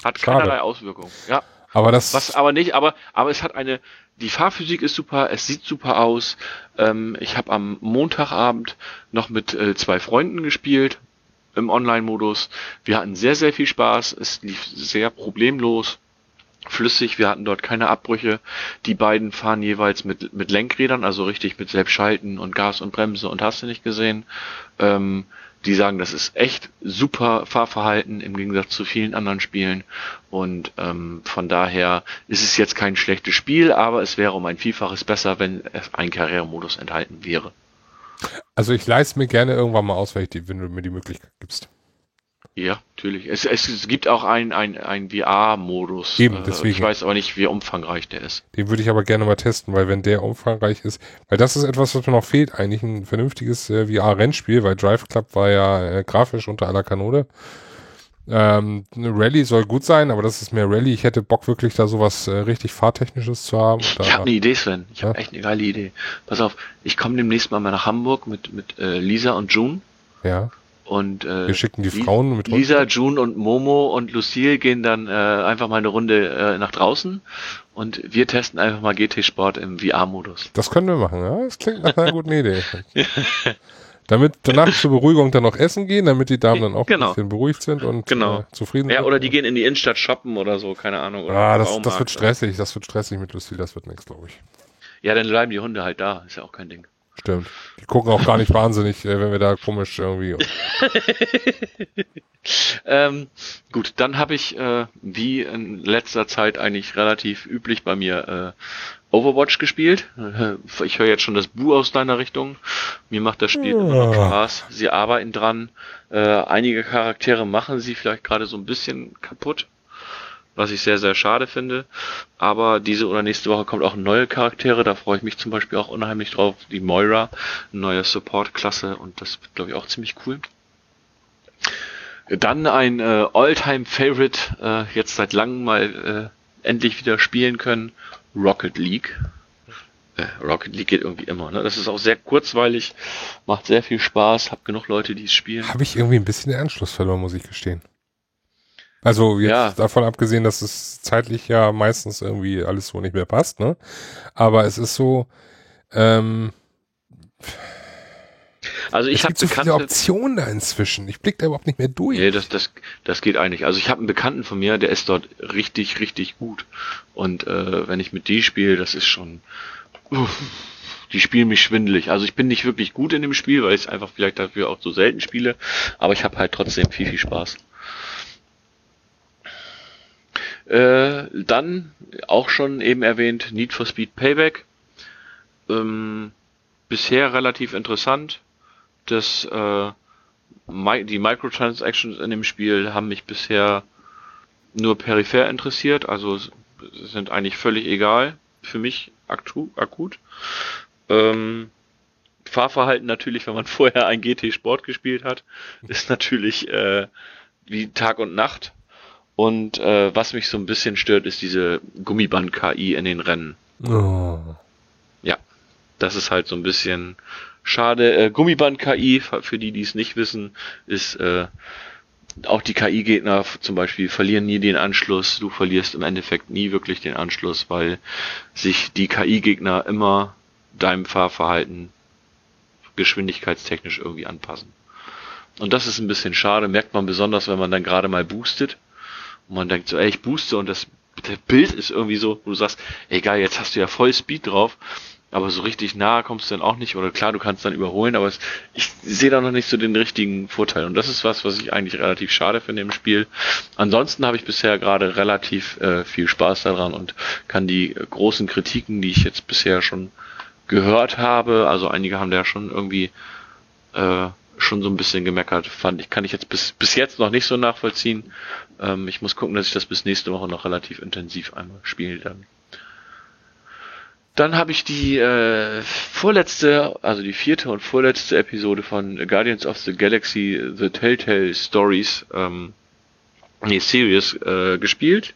hat Schade. keinerlei Auswirkungen. Ja. Aber das. Was aber nicht, aber, aber es hat eine, die Fahrphysik ist super, es sieht super aus. Ähm, ich habe am Montagabend noch mit äh, zwei Freunden gespielt im Online-Modus. Wir hatten sehr, sehr viel Spaß. Es lief sehr problemlos flüssig. Wir hatten dort keine Abbrüche. Die beiden fahren jeweils mit, mit Lenkrädern, also richtig mit Selbstschalten und Gas und Bremse und hast du nicht gesehen. Ähm, die sagen, das ist echt super Fahrverhalten im Gegensatz zu vielen anderen Spielen. Und ähm, von daher ist es jetzt kein schlechtes Spiel, aber es wäre um ein Vielfaches besser, wenn ein Karrieremodus enthalten wäre. Also ich leiste mir gerne irgendwann mal aus, wenn, die, wenn du mir die Möglichkeit gibst. Ja, natürlich. Es, es, gibt auch einen ein, ein VR-Modus. Eben, deswegen. Ich weiß aber nicht, wie umfangreich der ist. Den würde ich aber gerne mal testen, weil wenn der umfangreich ist, weil das ist etwas, was mir noch fehlt, eigentlich ein vernünftiges äh, VR-Rennspiel, weil Drive Club war ja äh, grafisch unter aller Kanone. Ähm, eine Rallye soll gut sein, aber das ist mehr Rallye. Ich hätte Bock wirklich da sowas äh, richtig Fahrtechnisches zu haben. Ich, ich habe eine Idee, Sven. Ich ja? habe echt eine geile Idee. Pass auf, ich komme demnächst mal nach Hamburg mit, mit äh, Lisa und June. Ja. Und äh, wir schicken die Frauen mit Lisa, June und Momo und Lucille gehen dann äh, einfach mal eine Runde äh, nach draußen und wir testen einfach mal GT Sport im VR-Modus. Das können wir machen, ja? Das klingt nach einer guten Idee. (laughs) (laughs) Damit danach zur Beruhigung dann noch essen gehen, damit die Damen dann auch genau. ein bisschen beruhigt sind und genau. äh, zufrieden sind. Ja, oder die gehen in die Innenstadt shoppen oder so, keine Ahnung. Ah, das, das wird stressig, das wird stressig mit Lucille, das wird nichts, glaube ich. Ja, dann bleiben die Hunde halt da, ist ja auch kein Ding. Stimmt. Die gucken auch gar nicht wahnsinnig, äh, wenn wir da komisch irgendwie. (laughs) (laughs) ähm, gut, dann habe ich, äh, wie in letzter Zeit eigentlich relativ üblich bei mir, äh, Overwatch gespielt. Ich höre jetzt schon das Bu aus deiner Richtung. Mir macht das Spiel ja. immer noch Spaß. Sie arbeiten dran. Äh, einige Charaktere machen sie vielleicht gerade so ein bisschen kaputt was ich sehr, sehr schade finde. Aber diese oder nächste Woche kommt auch neue Charaktere, da freue ich mich zum Beispiel auch unheimlich drauf. Die Moira, neue Support-Klasse und das wird, glaube ich, auch ziemlich cool. Dann ein äh, All-Time-Favorite, äh, jetzt seit langem mal äh, endlich wieder spielen können, Rocket League. Äh, Rocket League geht irgendwie immer. Ne? Das ist auch sehr kurzweilig, macht sehr viel Spaß, hab genug Leute, die es spielen. Habe ich irgendwie ein bisschen den Anschluss verloren, muss ich gestehen. Also jetzt ja. davon abgesehen, dass es zeitlich ja meistens irgendwie alles so nicht mehr passt, ne? Aber es ist so, ähm, also ich habe so viele Optionen da inzwischen. Ich blick da überhaupt nicht mehr durch. Nee, das, das, das geht eigentlich. Also ich habe einen Bekannten von mir, der ist dort richtig, richtig gut. Und äh, wenn ich mit die spiele, das ist schon. Uff, die spielen mich schwindelig. Also ich bin nicht wirklich gut in dem Spiel, weil ich es einfach vielleicht dafür auch so selten spiele. Aber ich habe halt trotzdem viel, viel Spaß. Äh, dann auch schon eben erwähnt Need for Speed Payback. Ähm, bisher relativ interessant. Das, äh, die Microtransactions in dem Spiel haben mich bisher nur peripher interessiert, also sind eigentlich völlig egal für mich akut. Ähm, Fahrverhalten natürlich, wenn man (laughs) vorher ein GT Sport gespielt hat, ist natürlich äh, wie Tag und Nacht. Und äh, was mich so ein bisschen stört, ist diese Gummiband-KI in den Rennen. Oh. Ja, das ist halt so ein bisschen schade. Äh, Gummiband-KI, für die, die es nicht wissen, ist äh, auch die KI-Gegner zum Beispiel verlieren nie den Anschluss. Du verlierst im Endeffekt nie wirklich den Anschluss, weil sich die KI-Gegner immer deinem Fahrverhalten geschwindigkeitstechnisch irgendwie anpassen. Und das ist ein bisschen schade, merkt man besonders, wenn man dann gerade mal boostet und man denkt so, ey, ich booste und das, das Bild ist irgendwie so, wo du sagst, egal, jetzt hast du ja voll Speed drauf, aber so richtig nahe kommst du dann auch nicht. Oder klar, du kannst dann überholen, aber es, ich sehe da noch nicht so den richtigen Vorteil. Und das ist was, was ich eigentlich relativ schade finde im Spiel. Ansonsten habe ich bisher gerade relativ äh, viel Spaß daran und kann die großen Kritiken, die ich jetzt bisher schon gehört habe, also einige haben da schon irgendwie äh, schon so ein bisschen gemeckert, fand ich, kann ich jetzt bis, bis jetzt noch nicht so nachvollziehen. Ähm, ich muss gucken, dass ich das bis nächste Woche noch relativ intensiv einmal spiele dann. Dann habe ich die äh, vorletzte, also die vierte und vorletzte Episode von Guardians of the Galaxy The Telltale Stories ähm, nee, Series äh, gespielt.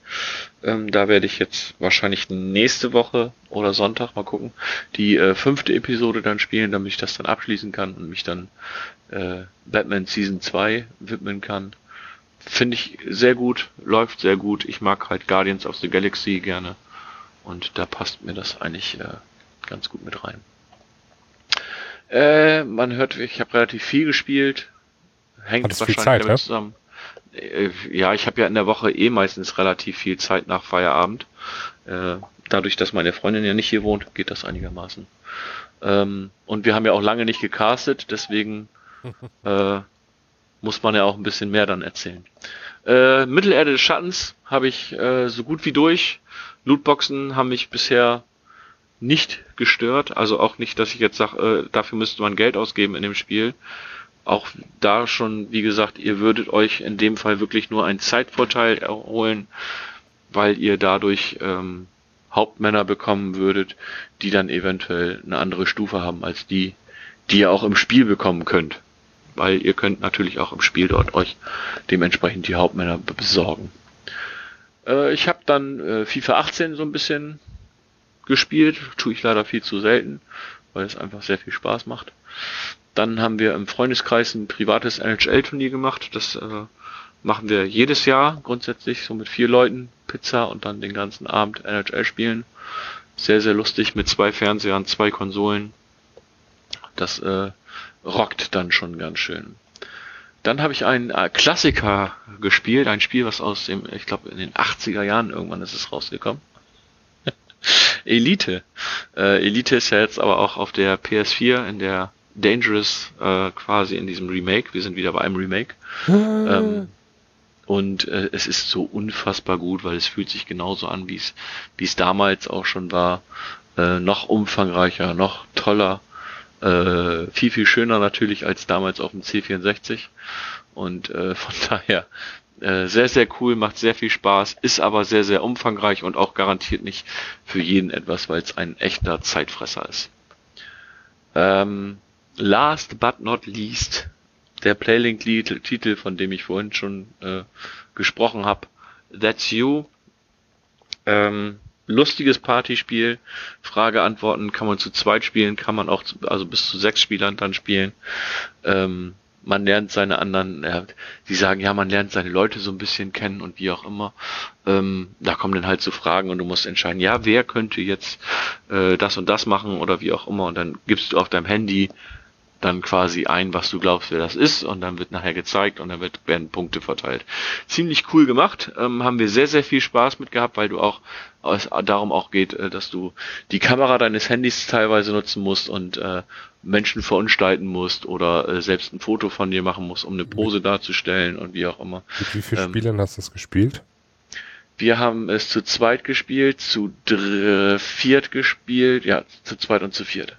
Ähm, da werde ich jetzt wahrscheinlich nächste Woche oder Sonntag mal gucken, die äh, fünfte Episode dann spielen, damit ich das dann abschließen kann und mich dann äh, Batman Season 2 widmen kann. Finde ich sehr gut, läuft sehr gut. Ich mag halt Guardians of the Galaxy gerne und da passt mir das eigentlich äh, ganz gut mit rein. Äh, man hört, ich habe relativ viel gespielt. Hängt Hattest wahrscheinlich Zeit, damit ja? zusammen. Äh, Ja, ich habe ja in der Woche eh meistens relativ viel Zeit nach Feierabend. Äh, dadurch, dass meine Freundin ja nicht hier wohnt, geht das einigermaßen. Ähm, und wir haben ja auch lange nicht gecastet, deswegen (laughs) äh, muss man ja auch ein bisschen mehr dann erzählen. Äh, Mittelerde des Schattens habe ich äh, so gut wie durch. Lootboxen haben mich bisher nicht gestört. Also auch nicht, dass ich jetzt sage, äh, dafür müsste man Geld ausgeben in dem Spiel. Auch da schon, wie gesagt, ihr würdet euch in dem Fall wirklich nur einen Zeitvorteil erholen, weil ihr dadurch ähm, Hauptmänner bekommen würdet, die dann eventuell eine andere Stufe haben als die, die ihr auch im Spiel bekommen könnt. Weil ihr könnt natürlich auch im Spiel dort euch dementsprechend die Hauptmänner be- besorgen. Äh, ich habe dann äh, FIFA 18 so ein bisschen gespielt, tue ich leider viel zu selten, weil es einfach sehr viel Spaß macht. Dann haben wir im Freundeskreis ein privates NHL-Turnier gemacht. Das äh, machen wir jedes Jahr grundsätzlich, so mit vier Leuten, Pizza und dann den ganzen Abend NHL spielen. Sehr, sehr lustig mit zwei Fernsehern, zwei Konsolen. Das äh, rockt dann schon ganz schön. Dann habe ich einen äh, Klassiker gespielt, ein Spiel, was aus dem, ich glaube, in den 80er Jahren irgendwann ist es rausgekommen. (laughs) Elite. Äh, Elite ist ja jetzt aber auch auf der PS4 in der Dangerous äh, quasi in diesem Remake. Wir sind wieder bei einem Remake. Ähm, und äh, es ist so unfassbar gut, weil es fühlt sich genauso an, wie es wie es damals auch schon war. Äh, noch umfangreicher, noch toller, äh, viel viel schöner natürlich als damals auf dem C64. Und äh, (laughs) von daher äh, sehr sehr cool, macht sehr viel Spaß, ist aber sehr sehr umfangreich und auch garantiert nicht für jeden etwas, weil es ein echter Zeitfresser ist. Ähm, last but not least der Playlink-Titel, von dem ich vorhin schon äh, gesprochen habe, That's You. Ähm, lustiges Partyspiel, Frage, Antworten kann man zu zweit spielen, kann man auch, zu, also bis zu sechs Spielern dann spielen. Ähm, man lernt seine anderen, äh, die sagen, ja, man lernt seine Leute so ein bisschen kennen und wie auch immer. Ähm, da kommen dann halt so Fragen und du musst entscheiden, ja, wer könnte jetzt äh, das und das machen oder wie auch immer und dann gibst du auf deinem Handy dann quasi ein, was du glaubst, wer das ist, und dann wird nachher gezeigt und dann wird, werden Punkte verteilt. Ziemlich cool gemacht, ähm, haben wir sehr, sehr viel Spaß mit gehabt, weil du auch, es darum auch geht, äh, dass du die Kamera deines Handys teilweise nutzen musst und äh, Menschen verunstalten musst oder äh, selbst ein Foto von dir machen musst, um eine Pose darzustellen und wie auch immer. Mit wie vielen ähm, Spielern hast du das gespielt? Wir haben es zu zweit gespielt, zu dr viert gespielt, ja, zu zweit und zu viert.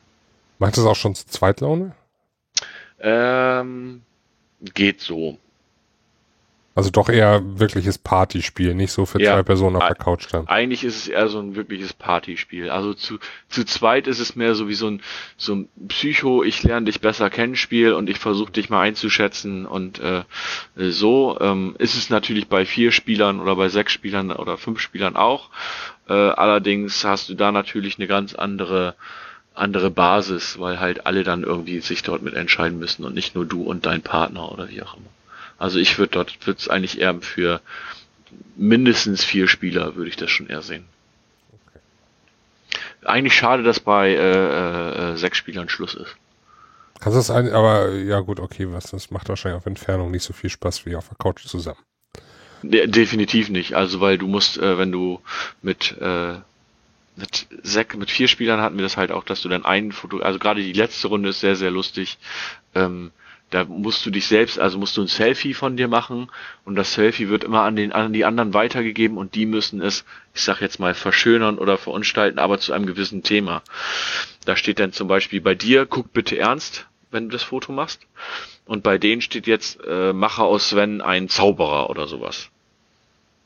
Macht das auch schon zu Zweitlaune? Ähm, geht so. Also doch eher wirkliches Partyspiel, nicht so für Ja. zwei Personen auf der Couch dann. Eigentlich ist es eher so ein wirkliches Partyspiel. Also zu, zu zweit ist es mehr so wie so ein, so ein Psycho, ich lerne dich besser kennen Spiel und ich versuche dich mal einzuschätzen und äh, so ähm, ist es natürlich bei vier Spielern oder bei sechs Spielern oder fünf Spielern auch. Äh, allerdings hast du da natürlich eine ganz andere andere Basis, weil halt alle dann irgendwie sich dort mit entscheiden müssen und nicht nur du und dein Partner oder wie auch immer. Also ich würde dort, würde es eigentlich eher für mindestens vier Spieler, würde ich das schon eher sehen. Eigentlich schade, dass bei äh, äh, sechs Spielern Schluss ist. Kannst du das ein, aber ja gut, okay, was, das macht wahrscheinlich auf Entfernung nicht so viel Spaß wie auf der Couch zusammen. De definitiv nicht. Also weil du musst, äh, wenn du mit äh, mit sech, mit vier Spielern hatten wir das halt auch, dass du dann einen Foto, also gerade die letzte Runde ist sehr sehr lustig. Ähm, da musst du dich selbst, also musst du ein Selfie von dir machen und das Selfie wird immer an den an die anderen weitergegeben und die müssen es, ich sag jetzt mal, verschönern oder verunstalten, aber zu einem gewissen Thema. Da steht dann zum Beispiel bei dir, guck bitte ernst, wenn du das Foto machst. Und bei denen steht jetzt, äh, mache aus Sven einen Zauberer oder sowas.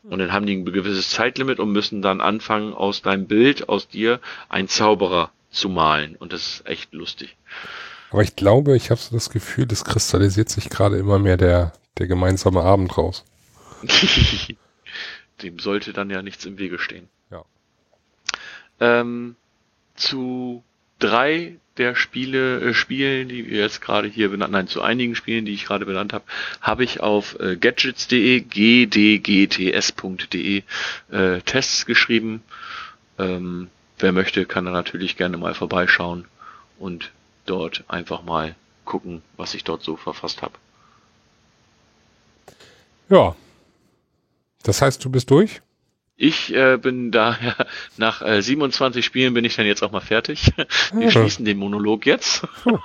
Und dann haben die ein gewisses Zeitlimit und müssen dann anfangen, aus deinem Bild, aus dir, einen Zauberer zu malen. Und das ist echt lustig. Aber ich glaube, ich habe so das Gefühl, das kristallisiert sich gerade immer mehr der, der gemeinsame Abend raus. (laughs) Dem sollte dann ja nichts im Wege stehen. Ja. Ähm, zu drei der Spiele, äh, Spielen, die wir jetzt gerade hier benannt, nein, zu einigen Spielen, die ich gerade benannt habe, habe ich auf äh, gadgets.de, gdgts.de äh, Tests geschrieben. Ähm, wer möchte, kann da natürlich gerne mal vorbeischauen und dort einfach mal gucken, was ich dort so verfasst habe. Ja. Das heißt, du bist durch? Ich äh, bin daher (laughs) nach äh, 27 Spielen bin ich dann jetzt auch mal fertig. Wir schließen den Monolog jetzt. (laughs)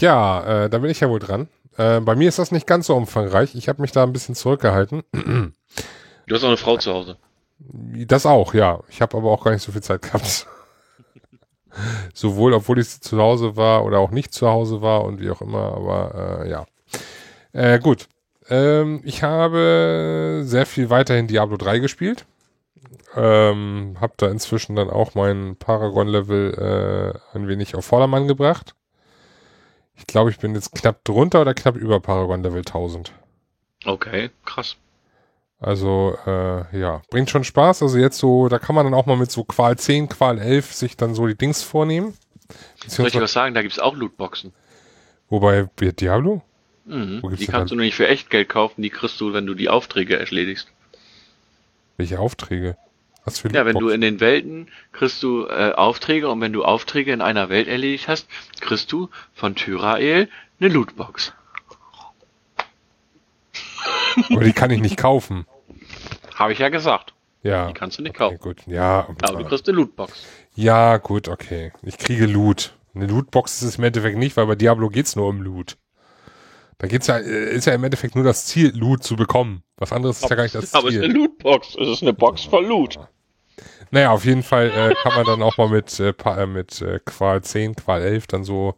ja, äh, da bin ich ja wohl dran. Äh, bei mir ist das nicht ganz so umfangreich. Ich habe mich da ein bisschen zurückgehalten. Du hast auch eine Frau zu Hause. Das auch, ja. Ich habe aber auch gar nicht so viel Zeit gehabt. (laughs) Sowohl, obwohl ich zu Hause war oder auch nicht zu Hause war und wie auch immer, aber äh, ja. Äh, gut. Ähm, ich habe sehr viel weiterhin Diablo 3 gespielt. Ähm, hab da inzwischen dann auch mein Paragon-Level äh, ein wenig auf Vordermann gebracht. Ich glaube, ich bin jetzt knapp drunter oder knapp über Paragon-Level 1000. Okay, krass. Also, äh, ja, bringt schon Spaß. Also jetzt so, da kann man dann auch mal mit so Qual 10, Qual 11 sich dann so die Dings vornehmen. Soll ich was sagen? Da gibt's auch Lootboxen. Wobei, Diablo? Mhm. Die kannst du nur nicht für echt Geld kaufen, die kriegst du, wenn du die Aufträge erledigst. Welche Aufträge? Was für Ja, wenn du in den Welten kriegst du äh, Aufträge und wenn du Aufträge in einer Welt erledigt hast, kriegst du von Tyrael eine Lootbox. Aber die kann ich nicht kaufen. Habe ich ja gesagt. Ja. Die kannst du nicht okay, kaufen. Gut, ja. Aber du kriegst eine Lootbox. Ja, gut, okay. Ich kriege Loot. Eine Lootbox ist es im Endeffekt nicht, weil bei Diablo geht's nur um Loot. Da geht's ja, äh, ist ja im Endeffekt nur das Ziel, Loot zu bekommen. Was anderes ist ja gar nicht das Ziel. Aber es ist eine Lootbox. Es ist eine Box voll Loot. Naja, auf jeden Fall äh, kann man dann auch mal mit, äh, äh mit äh, Qual 10, Qual 11 dann so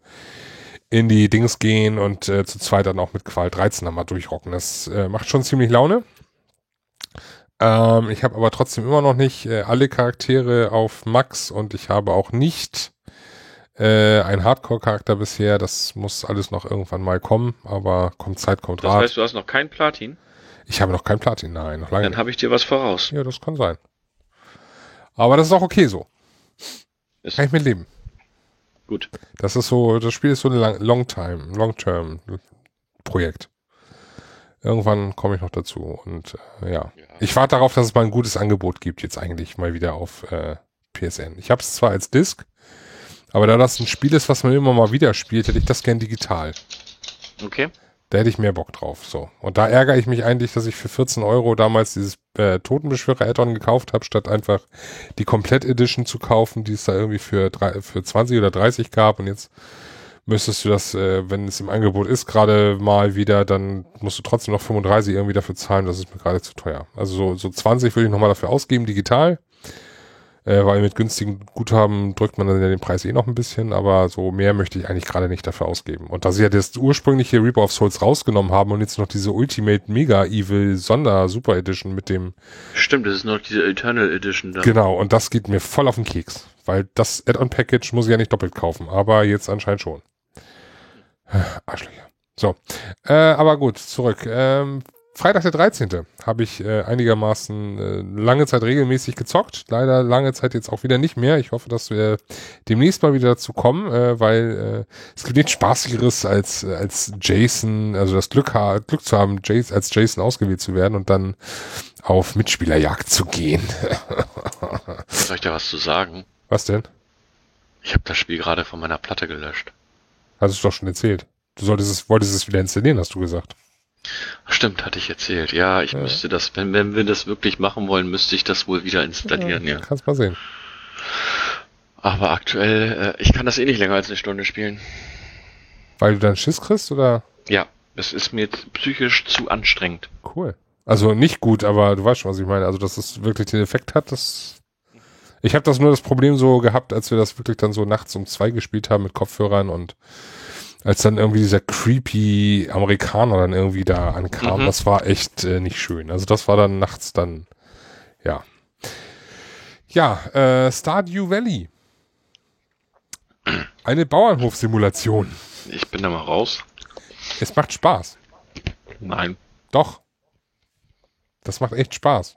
in die Dings gehen und äh, zu zweit dann auch mit Qual 13 dann mal durchrocken. Das äh, macht schon ziemlich Laune. Ähm, ich habe aber trotzdem immer noch nicht äh, alle Charaktere auf Max und ich habe auch nicht äh, ein Hardcore-Charakter bisher. Das muss alles noch irgendwann mal kommen, aber kommt Zeit, kommt Rat. Das heißt, du hast noch kein Platin? Ich habe noch kein Platin, nein, noch lange Dann habe ich dir was voraus. Ja, das kann sein. Aber das ist auch okay so. Ist kann ich mit leben. Gut. Das ist so, das Spiel ist so ein Long-Time, Long-Term-Projekt. Irgendwann komme ich noch dazu und äh, ja. ja. Ich warte darauf, dass es mal ein gutes Angebot gibt, jetzt eigentlich mal wieder auf äh, PSN. Ich habe es zwar als Disc, aber da das ein Spiel ist, was man immer mal wieder spielt, hätte ich das gern digital. Okay. Da hätte ich mehr Bock drauf. So. Und da ärgere ich mich eigentlich, dass ich für 14 Euro damals dieses äh, Totenbeschwörer-Add-on gekauft habe, statt einfach die Komplett-Edition zu kaufen, die es da irgendwie für, drei, für 20 oder 30 gab. Und jetzt müsstest du das, äh, wenn es im Angebot ist, gerade mal wieder, dann musst du trotzdem noch 35 irgendwie dafür zahlen. Das ist mir gerade zu teuer. Also so, so 20 würde ich nochmal dafür ausgeben, digital äh, weil mit günstigen Guthaben drückt man dann ja den Preis eh noch ein bisschen, aber so mehr möchte ich eigentlich gerade nicht dafür ausgeben. Und da sie ja das ursprüngliche Reaper of Souls rausgenommen haben und jetzt noch diese Ultimate Mega Evil Sonder Super Edition mit dem Stimmt, das ist noch diese Eternal Edition da. Genau, und das geht mir voll auf den Keks, weil das Add-on Package muss ich ja nicht doppelt kaufen, aber jetzt anscheinend schon. Arschlöcher. So, äh, aber gut, zurück. Ähm, Freitag der 13. habe ich äh, einigermaßen äh, lange Zeit regelmäßig gezockt. Leider lange Zeit jetzt auch wieder nicht mehr. Ich hoffe, dass wir demnächst mal wieder dazu kommen, äh, weil äh, es gibt nichts Spaßigeres als, als Jason, also das Glück, Glück zu haben, Jason, als Jason ausgewählt zu werden und dann auf Mitspielerjagd zu gehen. (laughs) Soll ich da was zu sagen? Was denn? Ich habe das Spiel gerade von meiner Platte gelöscht. Hast du doch schon erzählt. Du solltest es, wolltest es wieder installieren, hast du gesagt. Stimmt, hatte ich erzählt. Ja, ich ja. müsste das, wenn, wenn wir das wirklich machen wollen, müsste ich das wohl wieder installieren, ja. ja. Kannst mal sehen. Aber aktuell, äh, ich kann das eh nicht länger als eine Stunde spielen. Weil du dann Schiss kriegst, oder? Ja, es ist mir psychisch zu anstrengend. Cool. Also nicht gut, aber du weißt schon, was ich meine. Also, dass es wirklich den Effekt hat, das. Ich habe das nur das Problem so gehabt, als wir das wirklich dann so nachts um zwei gespielt haben mit Kopfhörern und als dann irgendwie dieser creepy Amerikaner dann irgendwie da ankam, mhm. das war echt äh, nicht schön. Also das war dann nachts dann, ja. Ja, äh, Stardew Valley. Eine Bauernhofsimulation. Ich bin da mal raus. Es macht Spaß. Nein. Doch. Das macht echt Spaß.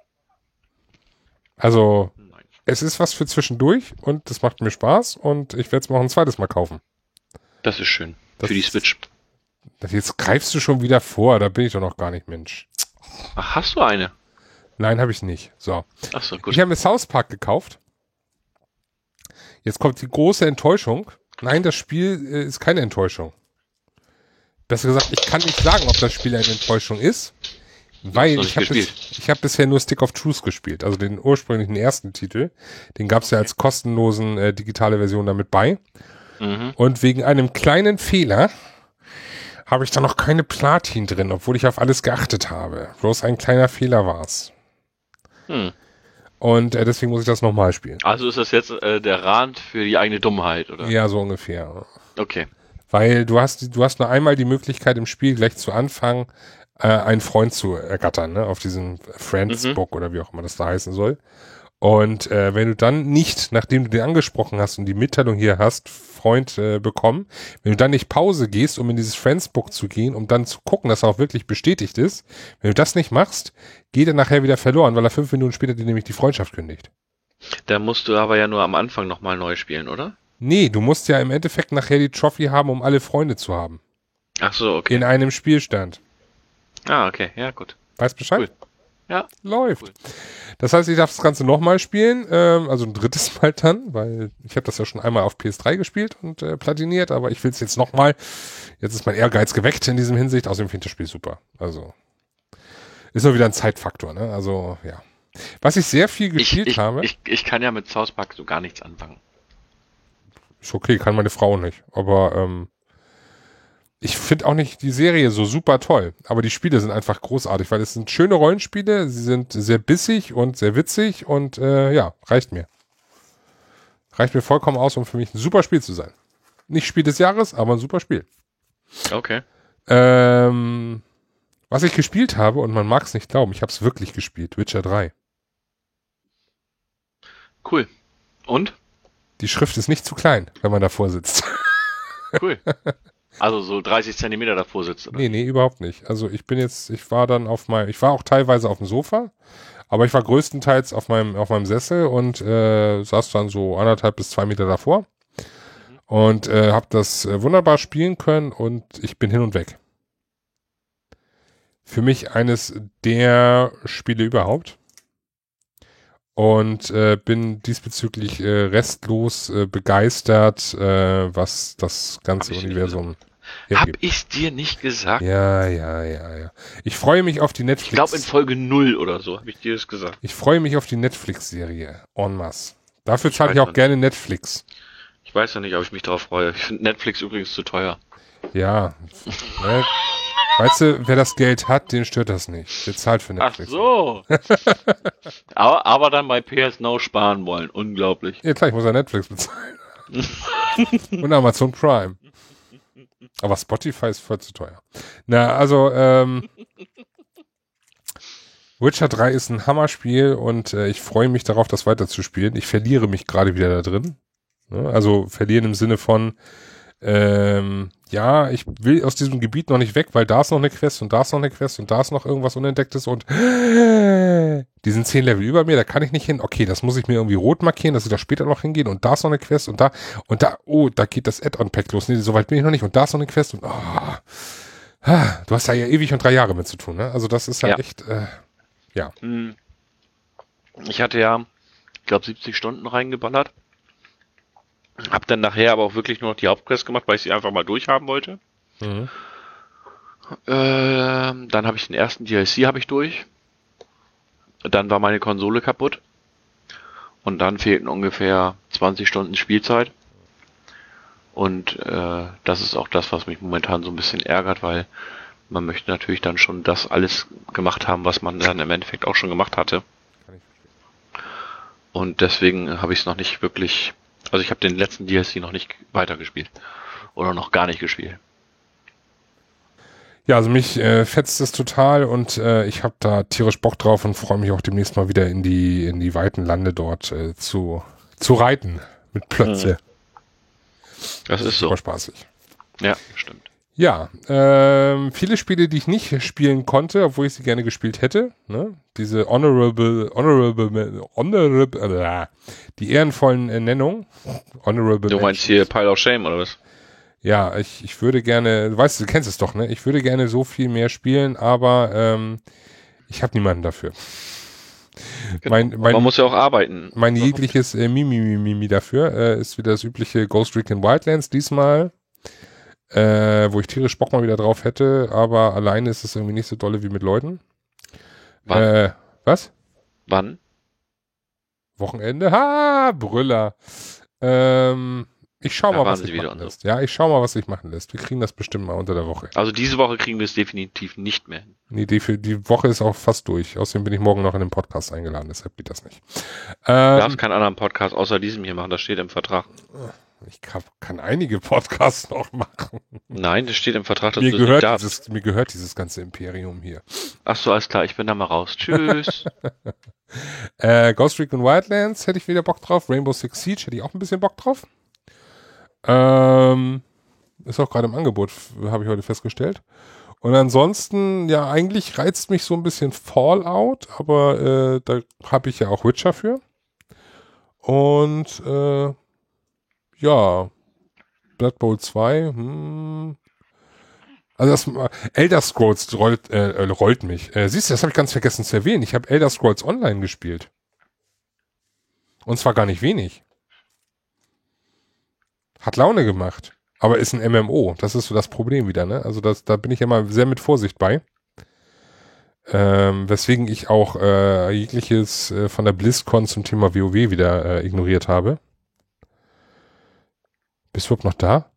Also, Nein. es ist was für zwischendurch und das macht mir Spaß und ich werde es mir auch ein zweites Mal kaufen. Das ist schön. Das Für die Switch. Jetzt greifst du schon wieder vor, da bin ich doch noch gar nicht, Mensch. Ach, hast du eine? Nein, habe ich nicht. So. Ach so, gut. Ich habe mir South Park gekauft. Jetzt kommt die große Enttäuschung. Nein, das Spiel äh, ist keine Enttäuschung. Besser gesagt, ich kann nicht sagen, ob das Spiel eine Enttäuschung ist, weil ich habe hab bisher nur Stick of Truth gespielt, also den ursprünglichen ersten Titel. Den gab es ja als kostenlosen äh, digitale Version damit bei. Mhm. Und wegen einem kleinen Fehler habe ich da noch keine Platin drin, obwohl ich auf alles geachtet habe. Bloß ein kleiner Fehler war's. Hm. Und äh, deswegen muss ich das nochmal spielen. Also ist das jetzt äh, der Rand für die eigene Dummheit, oder? Ja, so ungefähr. Okay. Weil du hast, du hast nur einmal die Möglichkeit im Spiel gleich zu Anfang äh, einen Freund zu ergattern, ne? Auf diesem Friends Mhm. Book oder wie auch immer das da heißen soll. Und äh, wenn du dann nicht, nachdem du den angesprochen hast und die Mitteilung hier hast, Freund äh, bekommen, wenn du dann nicht Pause gehst, um in dieses Friends Book zu gehen, um dann zu gucken, dass er auch wirklich bestätigt ist, wenn du das nicht machst, geht er nachher wieder verloren, weil er fünf Minuten später dir nämlich die Freundschaft kündigt. Da musst du aber ja nur am Anfang nochmal neu spielen, oder? Nee, du musst ja im Endeffekt nachher die Trophy haben, um alle Freunde zu haben. Ach so, okay. In einem Spielstand. Ah, okay. Ja, gut. Weißt Bescheid? Cool. Ja. Läuft. Cool. Das heißt, ich darf das Ganze nochmal spielen, ähm, also ein drittes (laughs) Mal dann, weil ich habe das ja schon einmal auf PS3 gespielt und äh, platiniert, aber ich will es jetzt nochmal. Jetzt ist mein Ehrgeiz geweckt in diesem Hinsicht. Außerdem finde ich das Spiel super. Also ist nur wieder ein Zeitfaktor, ne? Also ja. Was ich sehr viel Ich, gespielt ich, habe, ich, ich kann ja mit South Park so gar nichts anfangen. ist okay, kann meine Frau nicht. Aber ähm, ich finde auch nicht die Serie so super toll. Aber die Spiele sind einfach großartig, weil es sind schöne Rollenspiele, sie sind sehr bissig und sehr witzig und äh, ja, reicht mir. Reicht mir vollkommen aus, um für mich ein super Spiel zu sein. Nicht Spiel des Jahres, aber ein super Spiel. Okay. Ähm, was ich gespielt habe, und man mag es nicht glauben, ich habe es wirklich gespielt, Witcher 3. Cool. Und? Die Schrift ist nicht zu klein, wenn man davor sitzt. Cool. (laughs) Also so 30 Zentimeter davor sitzt, oder? Nee, nee, überhaupt nicht. Also ich bin jetzt, ich war dann auf meinem, ich war auch teilweise auf dem Sofa, aber ich war größtenteils auf meinem, auf meinem Sessel und äh, saß dann so anderthalb bis zwei Meter davor und äh, habe das äh, wunderbar spielen können und ich bin hin und weg. Für mich eines der Spiele überhaupt. Und äh, bin diesbezüglich äh, restlos äh, begeistert, äh, was das ganze Hab ich nicht Hab ich's dir nicht gesagt? Ja, ja, ja, ja. Ich freue mich auf die Netflix. Ich glaube in Folge 0 oder so habe ich dir das gesagt. ich freue mich auf die Netflix-Serie. En masse. Dafür zahle ich weiß auch gerne Netflix. Ich weiß ja nicht, ob ich mich darauf freue. Ich finde Netflix übrigens zu teuer. Ja. ne? Weißt du, wer das Geld hat, den stört das nicht. Der zahlt für Ach Netflix. so. (laughs) aber, aber dann bei PS Now sparen wollen. Unglaublich. Ja klar, ich muss ja Netflix bezahlen. (laughs) Und Amazon Prime. Aber Spotify ist voll zu teuer. Na, also, ähm, (laughs) Witcher 3 ist ein Hammerspiel und äh, ich freue mich darauf, das weiterzuspielen. Ich verliere mich gerade wieder da drin. Ne? Also verlieren im Sinne von, ähm, ja, ich will aus diesem Gebiet noch nicht weg, weil da ist noch eine Quest und da ist noch eine Quest und da ist noch irgendwas Unentdecktes und (gasps) die sind zehn Level über mir, da kann ich nicht hin. Okay, das muss ich mir irgendwie rot markieren, dass ich da später noch hingehen und da ist noch eine Quest und da und da, oh, da geht das Add-on-Pack los. Nee, so weit bin ich noch nicht und da ist noch eine Quest und oh, ah, du hast da ja ewig und drei Jahre mit zu tun, ne? Also das ist ja, Ja. echt, äh, ja. Hm. Ich hatte ja, ich glaube, 70 Stunden reingeballert. Hab dann nachher aber auch wirklich nur noch die Hauptquest gemacht, weil ich sie einfach mal durchhaben wollte. Mhm. Ähm, dann habe ich den ersten DLC habe ich durch. Dann war meine Konsole kaputt. Und dann fehlten ungefähr 20 Stunden Spielzeit. Und äh, das ist auch das, was mich momentan so ein bisschen ärgert, weil man möchte natürlich dann schon das alles gemacht haben, was man dann im Endeffekt auch schon gemacht hatte. Und deswegen habe ich es noch nicht wirklich. Also ich habe den letzten DLC noch nicht weitergespielt. Oder noch gar nicht gespielt. Ja, also mich äh, fetzt es total und äh, ich habe da tierisch Bock drauf und freue mich auch demnächst mal wieder in die in die weiten Lande dort äh, zu zu reiten mit Plötze. Das ist so. Super spaßig. Ja, stimmt. Ja, ähm, viele Spiele, die ich nicht spielen konnte, obwohl ich sie gerne gespielt hätte. Ne? Diese honorable, honorable, honorable, äh, die ehrenvollen äh, Nennungen. Honorable. Du meinst hier Pile of Shame oder was? Ja, ich, ich würde gerne, du weißt, du kennst es doch, ne? Ich würde gerne so viel mehr spielen, aber ähm, ich habe niemanden dafür. Genau. Mein, mein, Man muss ja auch arbeiten. Mein jegliches äh, Mimi dafür äh, ist wieder das übliche Ghost Recon Wildlands diesmal äh, wo ich tierisch Bock mal wieder drauf hätte, aber alleine ist es irgendwie nicht so dolle wie mit Leuten. Wann? Äh, was? Wann? Wochenende? Ha, Brüller. Ähm, ich schau da mal, was sich machen lässt. Ja, ich schau mal, was sich machen lässt. Wir kriegen das bestimmt mal unter der Woche. Also diese Woche kriegen wir es definitiv nicht mehr hin. Nee, die, die Woche ist auch fast durch. Außerdem bin ich morgen noch in den Podcast eingeladen, deshalb geht das nicht. Ähm, du darfst keinen anderen Podcast außer diesem hier machen, das steht im Vertrag. Ich kann, kann, einige Podcasts noch machen. Nein, das steht im Vertrag, dass mir du gehört nicht dieses, Mir gehört dieses ganze Imperium hier. Ach so, alles klar, ich bin da mal raus. Tschüss. (laughs) äh, Ghost Recon Wildlands hätte ich wieder Bock drauf. Rainbow Six Siege hätte ich auch ein bisschen Bock drauf. Ähm, ist auch gerade im Angebot, habe ich heute festgestellt. Und ansonsten, ja, eigentlich reizt mich so ein bisschen Fallout, aber äh, da habe ich ja auch Witcher für. Und äh, ja, Blood Bowl 2, hm. Also das Elder Scrolls rollt, äh, rollt mich. Äh, siehst du, das habe ich ganz vergessen zu erwähnen. Ich habe Elder Scrolls Online gespielt. Und zwar gar nicht wenig. Hat Laune gemacht. Aber ist ein MMO. Das ist so das Problem wieder, ne? Also das, da bin ich ja mal sehr mit Vorsicht bei. Ähm, weswegen ich auch äh, jegliches äh, von der BlizzCon zum Thema WoW wieder äh, ignoriert habe. Bist du noch da?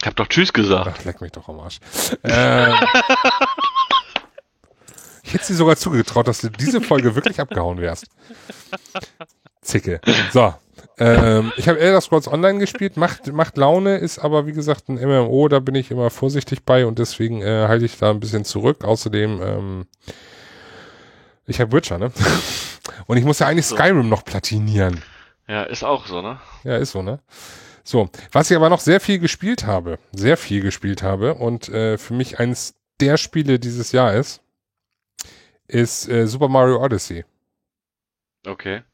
Ich hab doch Tschüss gesagt. Ach, leck mich doch am Arsch. ähm, (laughs) ich hätte sie sogar zugetraut, dass du diese Folge wirklich abgehauen wärst. Zicke. So. Ähm, ich habe Elder Scrolls Online gespielt, macht, macht Laune, ist aber wie gesagt ein MMO, da bin ich immer vorsichtig bei und deswegen äh, halte ich da ein bisschen zurück. Außerdem, ähm, ich habe Witcher, ne? Und ich muss ja eigentlich Skyrim noch platinieren. Ja, ist auch so, ne? Ja, ist so, ne? So, was ich aber noch sehr viel gespielt habe, sehr viel gespielt habe und äh, für mich eines der Spiele dieses Jahr ist, ist äh, Super Mario Odyssey. Okay.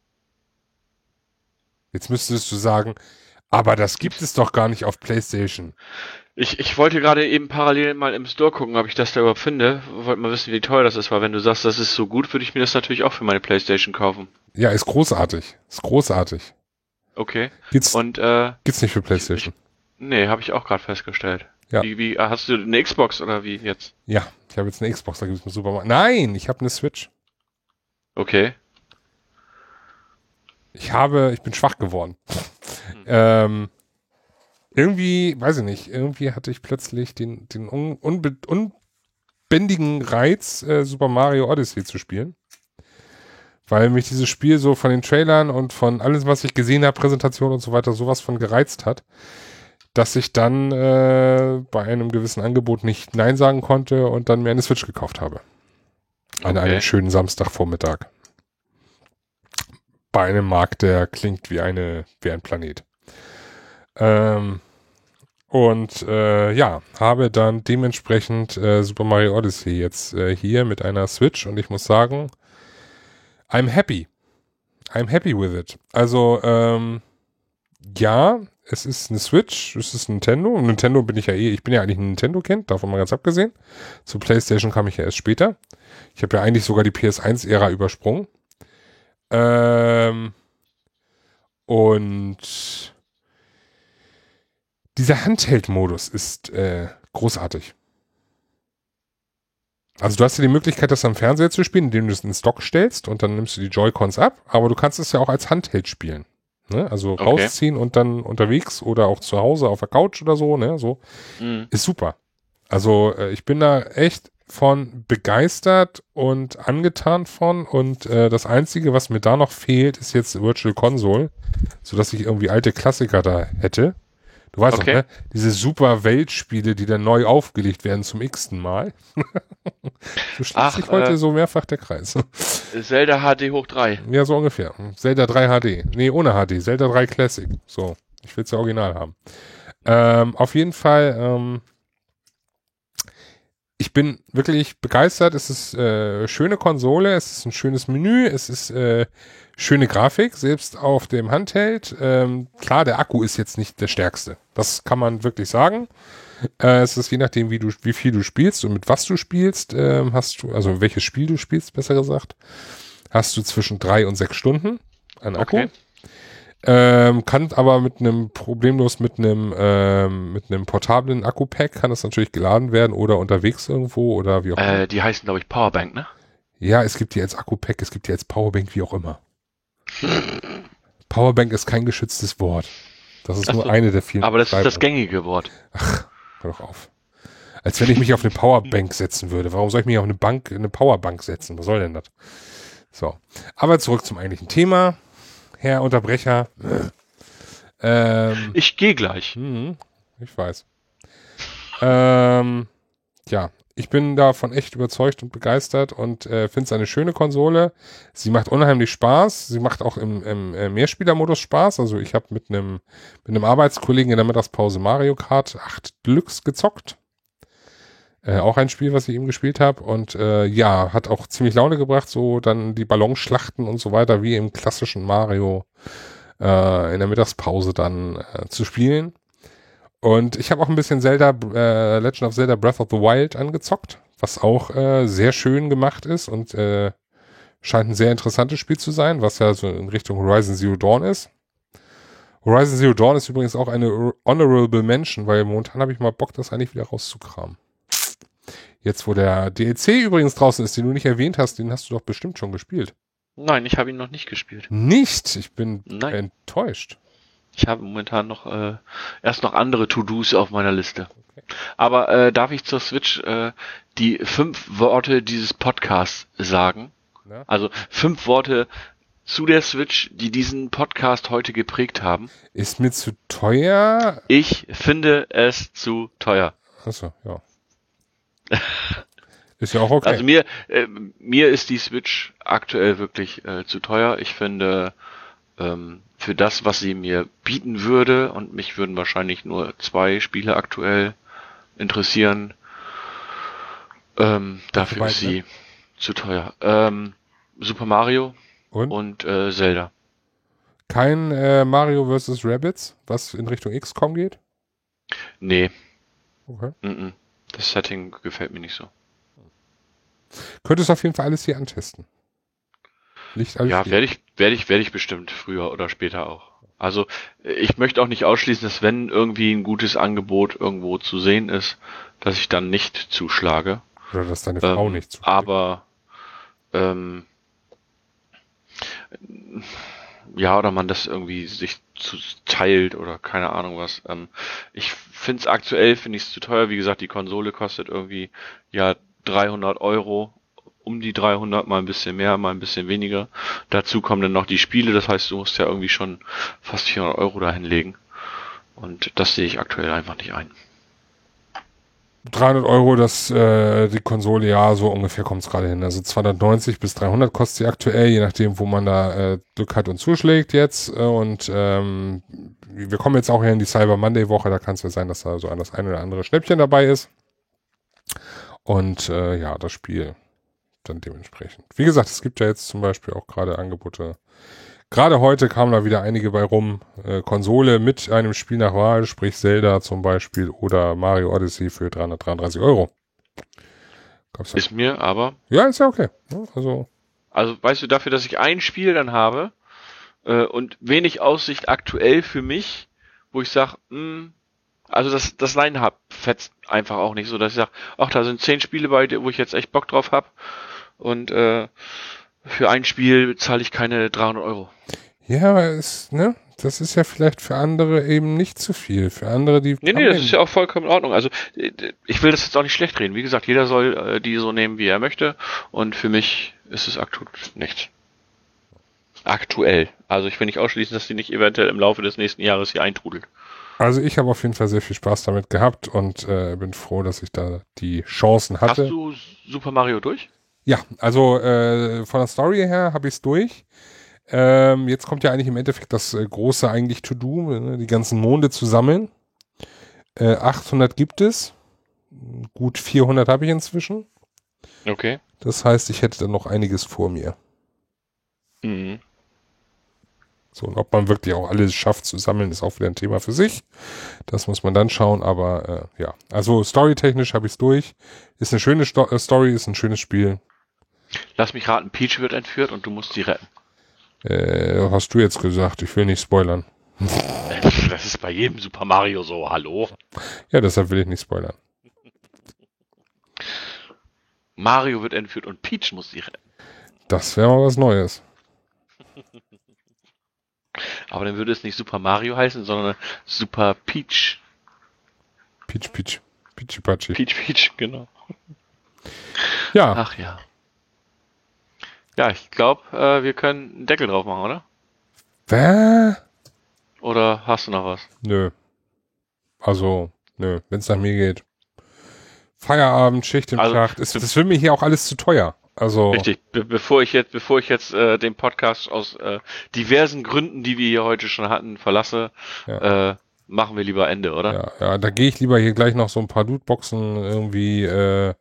Jetzt müsstest du sagen, aber das gibt es doch gar nicht auf PlayStation. Ich, ich wollte gerade eben parallel mal im Store gucken, ob ich das da überhaupt finde. Wollte mal wissen, wie teuer das ist, weil wenn du sagst, das ist so gut, würde ich mir das natürlich auch für meine Playstation kaufen. Ja, ist großartig. Ist großartig. Okay. Gibt's, Und, äh, gibt's nicht für Playstation? Ich, nee, habe ich auch gerade festgestellt. Ja. Wie, wie, ah, hast du eine Xbox oder wie jetzt? Ja, ich habe jetzt eine Xbox, da gibt's eine Super Mario. Nein, ich habe eine Switch. Okay. Ich habe, ich bin schwach geworden. Hm. ähm, irgendwie, weiß ich nicht, irgendwie hatte ich plötzlich den, den un, unbe, unbändigen Reiz, äh, Super Mario Odyssey zu spielen. Weil mich dieses Spiel so von den Trailern und von alles, was ich gesehen habe, Präsentation und so weiter, sowas von gereizt hat, dass ich dann äh, bei einem gewissen Angebot nicht Nein sagen konnte und dann mir eine Switch gekauft habe. An okay. einem schönen Samstagvormittag. Bei einem Markt, der klingt wie eine, wie ein Planet. Ähm, und äh, ja, habe dann dementsprechend äh, Super Mario Odyssey jetzt äh, hier mit einer Switch und ich muss sagen, I'm happy. I'm happy with it. Also, ähm, ja, es ist eine Switch, es ist Nintendo. Nintendo bin ich ja eh, ich bin ja eigentlich ein Nintendo-Kind, davon mal ganz abgesehen. Zur PlayStation kam ich ja erst später. Ich habe ja eigentlich sogar die PS1-Ära übersprungen. Ähm, und dieser Handheld-Modus ist äh, großartig. Also du hast ja die Möglichkeit, das am Fernseher zu spielen, indem du es in Stock stellst und dann nimmst du die Joy-Cons ab, aber du kannst es ja auch als Handheld spielen. Ne? Also okay. rausziehen und dann unterwegs oder auch zu Hause auf der Couch oder so, ne? So. Mhm. Ist super. Also äh, ich bin da echt von begeistert und angetan von und äh, das Einzige, was mir da noch fehlt, ist jetzt Virtual Console, sodass ich irgendwie alte Klassiker da hätte. Du weißt okay. doch, ne? Diese super Weltspiele, die dann neu aufgelegt werden zum x-ten Mal. (laughs) so schließt sich heute äh, so mehrfach der Kreis. (laughs) Zelda HD hoch 3. Ja, so ungefähr. Zelda 3 HD. Nee, ohne HD. Zelda 3 Classic. So. Ich will es ja original haben. Ähm, auf jeden Fall, ähm, ich bin wirklich begeistert. Es ist äh, schöne Konsole, es ist ein schönes Menü, es ist äh, schöne Grafik, selbst auf dem Handheld. Ähm, klar, der Akku ist jetzt nicht der stärkste. Das kann man wirklich sagen. Äh, es ist je nachdem, wie du, wie viel du spielst und mit was du spielst, ähm, hast du, also welches Spiel du spielst, besser gesagt, hast du zwischen drei und sechs Stunden an Akku. Okay. Ähm, kann aber mit einem problemlos mit einem ähm, mit einem portablen Akku-Pack kann das natürlich geladen werden oder unterwegs irgendwo oder wie auch immer. Äh, die heißen, glaube ich, Powerbank, ne? Ja, es gibt die als Akku-Pack, es gibt die als Powerbank, wie auch immer. Powerbank ist kein geschütztes Wort. Das ist Ach nur so. eine der vielen. Aber das ist das gängige Wort. Hör doch auf. Als wenn ich mich auf eine Powerbank setzen würde. Warum soll ich mich auf eine Bank, eine Powerbank setzen? Was soll denn das? So. Aber zurück zum eigentlichen Thema. Herr Unterbrecher. Ähm, Ich gehe gleich. Mhm, ich weiß. Ähm, ja, ich bin davon echt überzeugt und begeistert und äh, finde es eine schöne Konsole. Sie macht unheimlich Spaß. Sie macht auch im, im äh, Mehrspielermodus Spaß. Also ich habe mit einem mit einem Arbeitskollegen in der Mittagspause Mario Kart 8 Deluxe gezockt. Äh, auch ein Spiel, was ich eben gespielt habe. Und äh, ja, hat auch ziemlich Laune gebracht, so dann die Ballonschlachten und so weiter, wie im klassischen Mario äh, in der Mittagspause dann äh, zu spielen. Und ich habe auch ein bisschen Zelda, äh, Legend of Zelda Breath of the Wild angezockt, was auch äh, sehr schön gemacht ist und äh, scheint ein sehr interessantes Spiel zu sein, was ja so in Richtung Horizon Zero Dawn ist. Horizon Zero Dawn ist übrigens auch eine Honorable Mention, weil momentan habe ich mal Bock, das eigentlich wieder rauszukramen. Jetzt, wo der DLC übrigens draußen ist, den du nicht erwähnt hast, den hast du doch bestimmt schon gespielt. Nein, ich habe ihn noch nicht gespielt. Nicht? Ich bin Nein. enttäuscht. Ich habe momentan noch äh, erst noch andere To-Dos auf meiner Liste. Aber äh, darf ich zur Switch äh, die fünf Worte dieses Podcasts sagen? Na? Also fünf Worte zu der Switch, die diesen Podcast heute geprägt haben. Ist mir zu teuer. Ich finde es zu teuer. Achso, ja. (laughs) Ist ja auch okay. Also mir, äh, mir ist die Switch aktuell wirklich äh, zu teuer. Ich finde, ähm, für das, was sie mir bieten würde, und mich würden wahrscheinlich nur zwei Spiele aktuell interessieren, ähm, dafür beide, ist sie zu teuer. Ähm, Super Mario Und? und äh, Zelda. Kein äh, Mario vs. Rabbits, was in Richtung XCOM geht? Nee, Okay. mm -mm. das Setting gefällt mir nicht so. Könntest auf jeden Fall alles hier antesten. Liegt alles Ja, werde ich, werde ich, werde ich bestimmt früher oder später auch. Also ich möchte auch nicht ausschließen, dass wenn irgendwie ein gutes Angebot irgendwo zu sehen ist, dass ich dann nicht zuschlage. Oder dass deine Frau Ähm, nicht zu. Aber ähm, ja, oder man das irgendwie sich zu teilt oder keine Ahnung was. Ähm, ich finde es aktuell, finde ich es zu teuer. Wie gesagt, die Konsole kostet irgendwie ja 300 Euro, um die 300, mal ein bisschen mehr, mal ein bisschen weniger. Dazu kommen dann noch die Spiele, das heißt, du musst ja irgendwie schon fast 400 Euro da hinlegen. Und das sehe ich aktuell einfach nicht ein. 300 Euro, das äh, die Konsole, ja, so ungefähr kommt es gerade hin. Also 290 bis 300 kostet sie aktuell, je nachdem, wo man da äh, Glück hat und zuschlägt jetzt. Und ähm, wir kommen jetzt auch hier in die Cyber Monday Woche, da kann es ja sein, dass da so das ein oder andere Schnäppchen dabei ist. Und äh, ja, das Spiel dann dementsprechend. Wie gesagt, es gibt ja jetzt zum Beispiel auch gerade Angebote. Gerade heute kamen da wieder einige bei rum. Äh, Konsole mit einem Spiel nach Wahl, sprich Zelda zum Beispiel oder Mario Odyssey für 333 Euro. Gab's ja. Ist mir aber ja, ist ja okay. Also, Also, weißt du, dafür, dass ich ein Spiel dann habe äh, und wenig Aussicht aktuell für mich, wo ich sage, also das, das Line-Up fetzt einfach auch nicht so, dass ich sage, ach, da sind zehn Spiele bei, wo ich jetzt echt Bock drauf habe und äh, für ein Spiel zahle ich keine 300 Euro. ja, aber es, ne? Das ist ja vielleicht für andere eben nicht zu viel. Für andere, die. Nee, nee, das ist ja auch vollkommen in Ordnung. Also äh, ich will das jetzt auch nicht schlecht reden. Wie gesagt, jeder soll äh, die so nehmen, wie er möchte und für mich ist es aktuell nichts. Aktuell. Also ich will nicht ausschließen, dass die nicht eventuell im Laufe des nächsten Jahres hier eintrudelt. Also ich habe auf jeden Fall sehr viel Spaß damit gehabt und äh, bin froh, dass ich da die Chancen hatte. Hast du Super Mario durch? Ja, also äh, von der Story her habe ich es durch. Ähm, jetzt kommt ja eigentlich im Endeffekt das äh, große eigentlich To-Do, ne, die ganzen Monde zu sammeln. Äh, 800 gibt es. Gut 400 habe ich inzwischen. Okay. Das heißt, ich hätte dann noch einiges vor mir. Mhm. So, und ob man wirklich auch alles schafft zu sammeln, ist auch wieder ein Thema für sich. Das muss man dann schauen, aber äh, ja. Also storytechnisch habe ich es durch. Ist eine schöne Sto äh, Story, ist ein schönes Spiel. Lass mich raten, Peach wird entführt und du musst sie retten. Äh, hast du jetzt gesagt, ich will nicht spoilern. (laughs) Das ist bei jedem Super Mario so, hallo? Ja, deshalb will ich nicht spoilern. Mario wird entführt und Peach muss sie retten. Das wäre mal was Neues. Aber dann würde es nicht Super Mario heißen, sondern Super Peach. Peach, Peach. Peachy Pachi. Peach, Peach, genau. Ja, Ach ja. Ja, ich glaube, äh, wir können einen Deckel drauf machen, oder? Wer? Oder hast du noch was? Nö. Also, nö, wenn es nach mir geht. Feierabend, Schicht im Also, Schacht. Ist, das für mich hier auch alles zu teuer. Also, Richtig. Be bevor ich jetzt, bevor ich jetzt äh, den Podcast aus äh, diversen Gründen, die wir hier heute schon hatten, verlasse, Ja. äh, machen wir lieber Ende, oder? ja, ja, da gehe ich lieber hier gleich noch so ein paar Lootboxen irgendwie äh,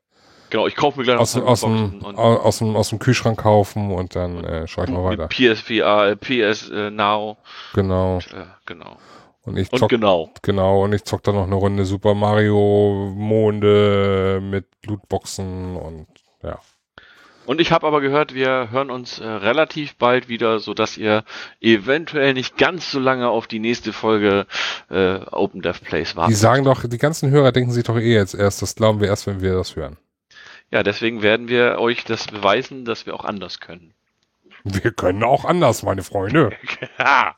Genau, ich kaufe mir gleich noch aus, paar aus, dem, und aus, dem, aus dem Kühlschrank kaufen und dann äh, schaue ich mal weiter. PSVR, äh, PS äh, Now, Genau. äh, genau. Und ich Und zock, genau. genau, und ich zock dann noch eine Runde Super Mario Monde mit Lootboxen und ja. Und ich habe aber gehört, wir hören uns äh, relativ bald wieder, so dass ihr eventuell nicht ganz so lange auf die nächste Folge äh, Open Dev Plays Die wartet. sagen doch, die ganzen Hörer denken sich doch eh jetzt erst, das glauben wir erst, wenn wir das hören. Ja, deswegen werden wir euch das beweisen, dass wir auch anders können. Wir können auch anders, meine Freunde. (laughs) Ja,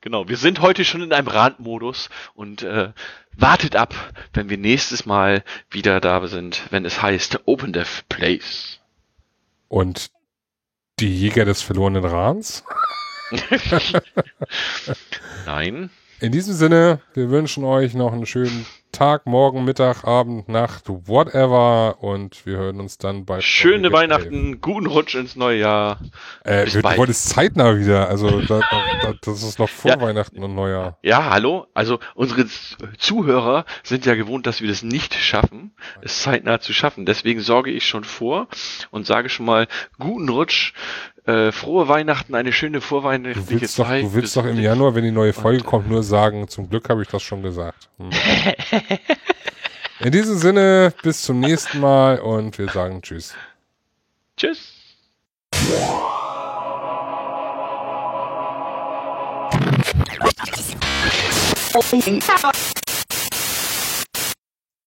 genau. Wir sind heute schon in einem Randmodus und äh, wartet ab, wenn wir nächstes Mal wieder da sind, wenn es heißt Open Dev Plays. Und die Jäger des verlorenen Rahns. (laughs) Nein. In diesem Sinne, wir wünschen euch noch einen schönen Tag, Morgen, Mittag, Abend, Nacht, whatever. Und wir hören uns dann bei Schöne Weihnachten, guten Rutsch ins neue Jahr. 11. Äh, Bis wir, bald. heute ist zeitnah wieder. Also (laughs) da, da, das ist noch vor Ja. Weihnachten und Neujahr. Ja, hallo. Also unsere Zuhörer sind ja gewohnt, dass wir das nicht schaffen, es zeitnah zu schaffen. Deswegen sorge ich schon vor und sage schon mal guten Rutsch, äh, frohe Weihnachten, eine schöne Du vorweihnachtliche willst, doch, Zeit. du willst doch im Januar, wenn die neue Folge kommt, nur sagen, zum Glück habe ich das schon gesagt. Hm. (laughs) In diesem Sinne, bis zum nächsten Mal und wir sagen Tschüss. Tschüss.